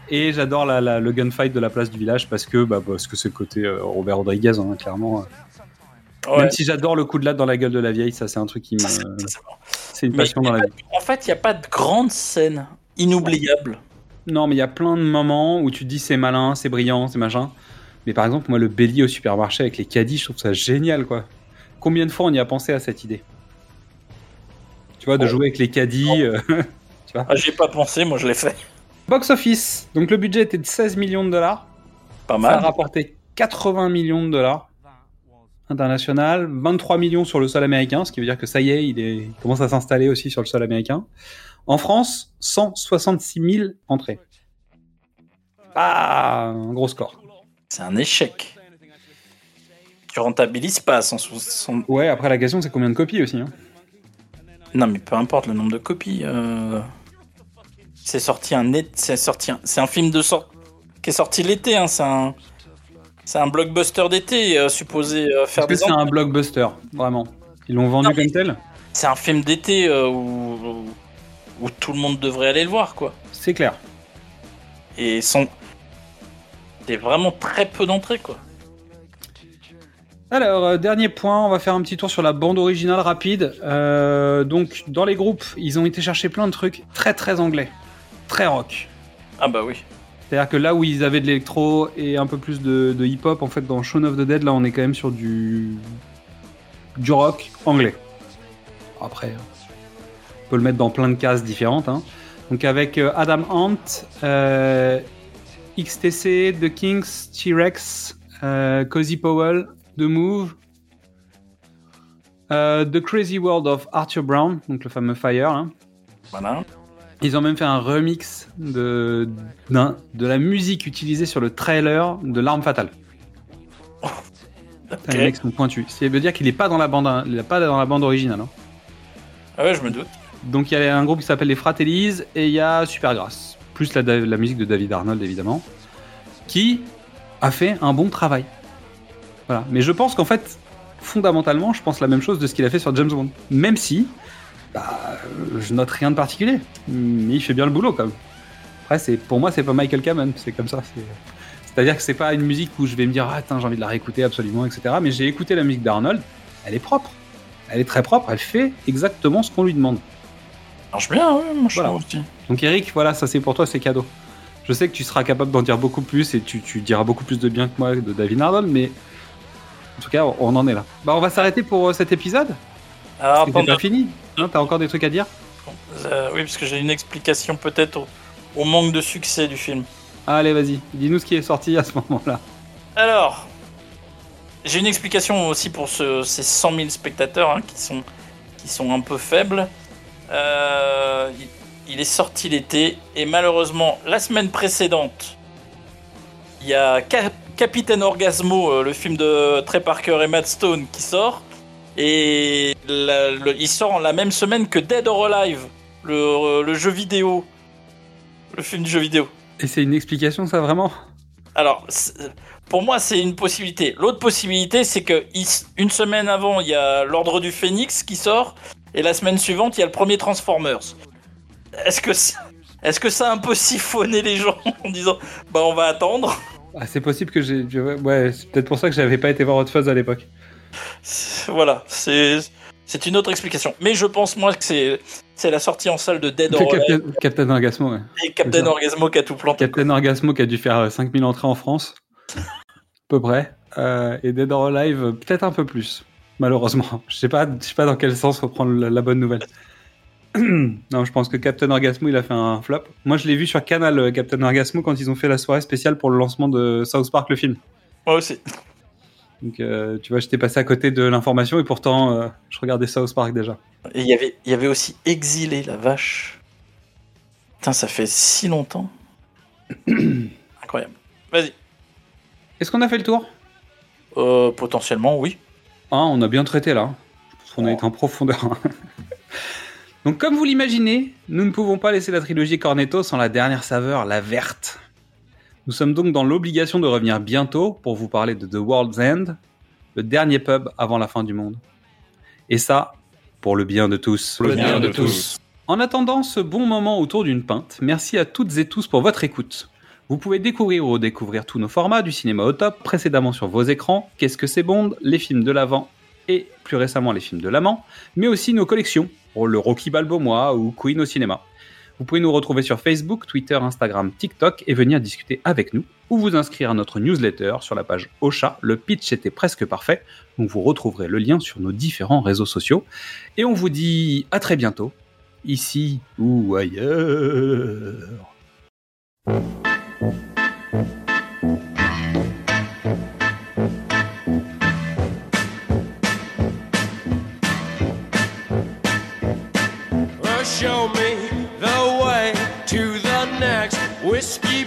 Et j'adore le gunfight de la place du village parce que bah, parce que c'est le côté euh, Robert Rodriguez, hein, clairement. Ouais. Même si j'adore le coup de latte dans la gueule de la vieille, ça c'est un truc qui me. C'est une passion dans la vie. En fait, il n'y a pas de grande scène inoubliable. Non, mais il y a plein de moments où tu te dis c'est malin, c'est brillant, c'est machin. Mais par exemple, moi, le bélier au supermarché avec les caddies, je trouve ça génial, quoi. Combien de fois on y a pensé à cette idée? Tu vois, de jouer avec les caddies. euh, tu vois Ah, J'y ai pas pensé, moi je l'ai fait. Box office. Donc le budget était de 16 millions de dollars. Pas Ça a mal. rapporté 80 millions de dollars international, 23 millions sur le sol américain, ce qui veut dire que ça y est, il, est, il commence à s'installer aussi sur le sol américain. En France, 166 000 entrées. Ah, un gros score. C'est un échec. Tu rentabilises pas 160. Ouais, après la question c'est combien de copies aussi. hein. Non, mais peu importe le nombre de copies. euh, C'est sorti un net, c'est sorti un... c'est un film de sort qui est sorti l'été. Hein. C'est un, c'est un blockbuster d'été euh, supposé euh, faire Est-ce que c'est un blockbuster, vraiment? Ils l'ont vendu Non, comme tel? C'est un film d'été où... où tout le monde devrait aller le voir, quoi. C'est clair. Et son, c'est vraiment très peu d'entrées, quoi. Alors, euh, dernier point, on va faire un petit tour sur la bande originale rapide. Euh, donc, dans les groupes, ils ont été chercher plein de trucs très très anglais, très rock. Ah bah oui. C'est-à-dire que là où ils avaient de l'électro et un peu plus de, de hip-hop, en fait, dans Shaun of the Dead, là, on est quand même sur du du rock anglais. Après, on peut le mettre dans plein de cases différentes. hein. Donc avec euh, Adam Ant, euh, XTC, The Kings, T-Rex, euh, Cozy Powell, The Move, euh, The Crazy World of Arthur Brown, donc le fameux Fire. hein. Voilà. Ils ont même fait un remix de, de la musique utilisée sur le trailer de L'Arme Fatale. Putain, Les mecs sont pointus. Ça veut dire qu'il n'est pas dans la bande, hein. il est pas dans la bande originale. hein. Ah ouais, je me doute. Donc il y a un groupe qui s'appelle les Fratellis et il y a Supergrass, plus la, la musique de David Arnold évidemment, qui a fait un bon travail. Voilà. Mais je pense qu'en fait, fondamentalement, je pense la même chose de ce qu'il a fait sur James Bond. Même si, bah, je note rien de particulier. Mais il fait bien le boulot quand même. Après, pour moi, c'est pas Michael Kamen, c'est comme ça. c'est- C'est-à-dire que c'est pas une musique où je vais me dire ah j'ai envie de la réécouter absolument, etc. Mais j'ai écouté la musique d'Arnold, elle est propre, elle est très propre, elle fait exactement ce qu'on lui demande. Marche bien, ouais, moi je Voilà. trouve aussi. Donc Eric, voilà, ça c'est pour toi, c'est cadeau. Je sais que tu seras capable d'en dire beaucoup plus et tu, tu diras beaucoup plus de bien que moi de David Arnold, mais en tout cas, on en est là. Bah, on va s'arrêter pour euh, cet épisode. Alors, pendant- pas fini. Non, t'as encore des trucs à dire? Euh, oui, parce que j'ai une explication peut-être au, au manque de succès du film. Allez, vas-y, dis-nous ce qui est sorti à ce moment-là. Alors, j'ai une explication aussi pour ce- ces 100 000 spectateurs hein, qui, sont, qui sont un peu faibles. Euh, il, il est sorti l'été et malheureusement, la semaine précédente, il y a Cap- Capitaine Orgasmo, euh, le film de Trey Parker et Matt Stone, qui sort. Et la- le- il sort en la même semaine que Dead or Alive, le, le jeu vidéo. Le film du jeu vidéo. Et c'est une explication, ça vraiment? Alors, pour moi, c'est une possibilité. L'autre possibilité, c'est que une semaine avant, il y a l'Ordre du Phénix qui sort, et la semaine suivante, il y a le premier Transformers. Est-ce que ça, est-ce que ça a un peu siphonné les gens en disant, bah on va attendre? Ah, C'est possible que j'ai. Ouais, c'est peut-être pour ça que j'avais pas été voir Hot Fuzz à l'époque. Voilà, c'est c'est une autre explication. Mais je pense moi que c'est c'est la sortie en salle de Dead or Captain, Alive Captain Orgasmo, ouais. et Captain. Orgasmo qui a tout planté. Captain Orgasmo qui a dû faire euh, 5000 entrées en France. à peu près. Euh, et Dead or Alive, euh, peut-être un peu plus. Malheureusement. Je sais pas, je sais pas dans quel sens reprendre la, la bonne nouvelle. non, je pense que Captain Orgasmo, il a fait un flop. Moi, je l'ai vu sur Canal, euh, Captain Orgasmo, quand ils ont fait la soirée spéciale pour le lancement de South Park, le film. Moi aussi. Donc, euh, tu vois, j'étais passé à côté de l'information et pourtant, euh, je regardais South Park déjà. Et il y avait il y avait aussi Exilé la vache. Putain, ça fait si longtemps. Incroyable. Vas-y. Est-ce qu'on a fait le tour? Euh, potentiellement, oui. Ah, on a bien traité là. Je pense qu'on a été en profondeur. Donc, comme vous l'imaginez, nous ne pouvons pas laisser la trilogie Cornetto sans la dernière saveur, la verte. Nous sommes donc dans l'obligation de revenir bientôt pour vous parler de The World's End, le dernier pub avant la fin du monde. Et ça, pour le bien de tous. Pour le bien de tous. En attendant ce bon moment autour d'une pinte, merci à toutes et tous pour votre écoute. Vous pouvez découvrir ou redécouvrir tous nos formats du cinéma au top précédemment sur vos écrans, Qu'est-ce que c'est Bond, les films de l'avant et plus récemment les films de l'amant, mais aussi nos collections, le Rocky Balboa ou Queen au cinéma. Vous pouvez nous retrouver sur Facebook, Twitter, Instagram, TikTok et venir discuter avec nous ou vous inscrire à notre newsletter sur la page Ocha. Le pitch était presque parfait, donc vous retrouverez le lien sur nos différents réseaux sociaux. Et on vous dit à très bientôt, ici ou ailleurs.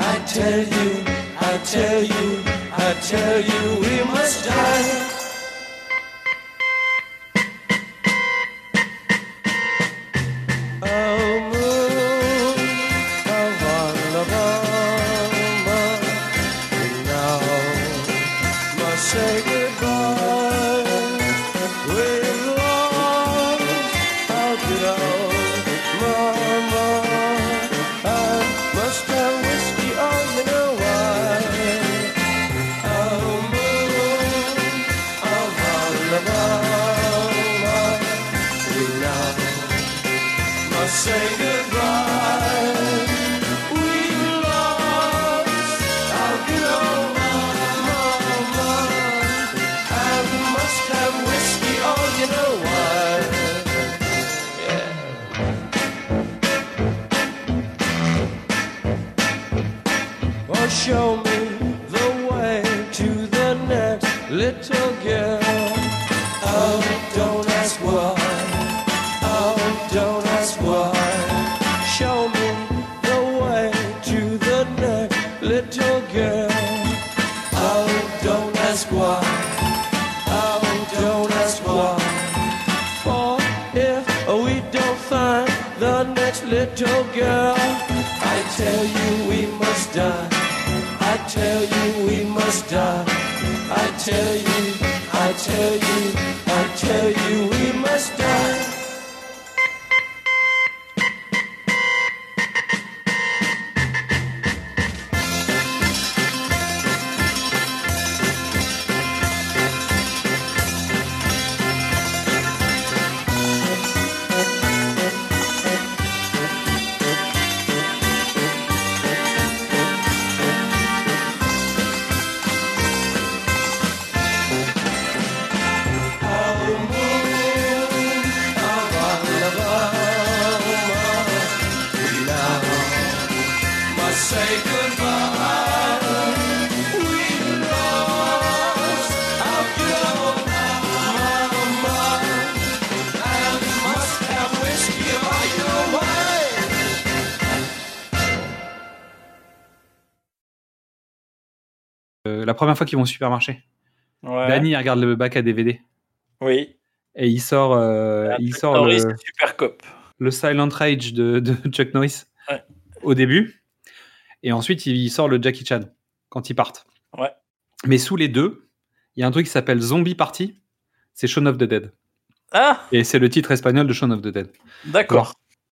I tell you, I tell you, I tell you we must die. Tell you we must die. I tell you we must die. I tell you, I tell you, I tell you we must die. Première fois qu'ils vont au supermarché. Ouais. Danny il regarde le bac à DVD. Oui. Et il sort, euh, il sort le, Norris, c'est Super Cop. le Silent Rage de, de Chuck Norris Ouais. au début. Et ensuite, il sort le Jackie Chan quand ils partent. Ouais. Mais sous les deux, il y a un truc qui s'appelle Zombie Party. C'est Shaun of the Dead. Ah Et c'est le titre espagnol de Shaun of the Dead. D'accord.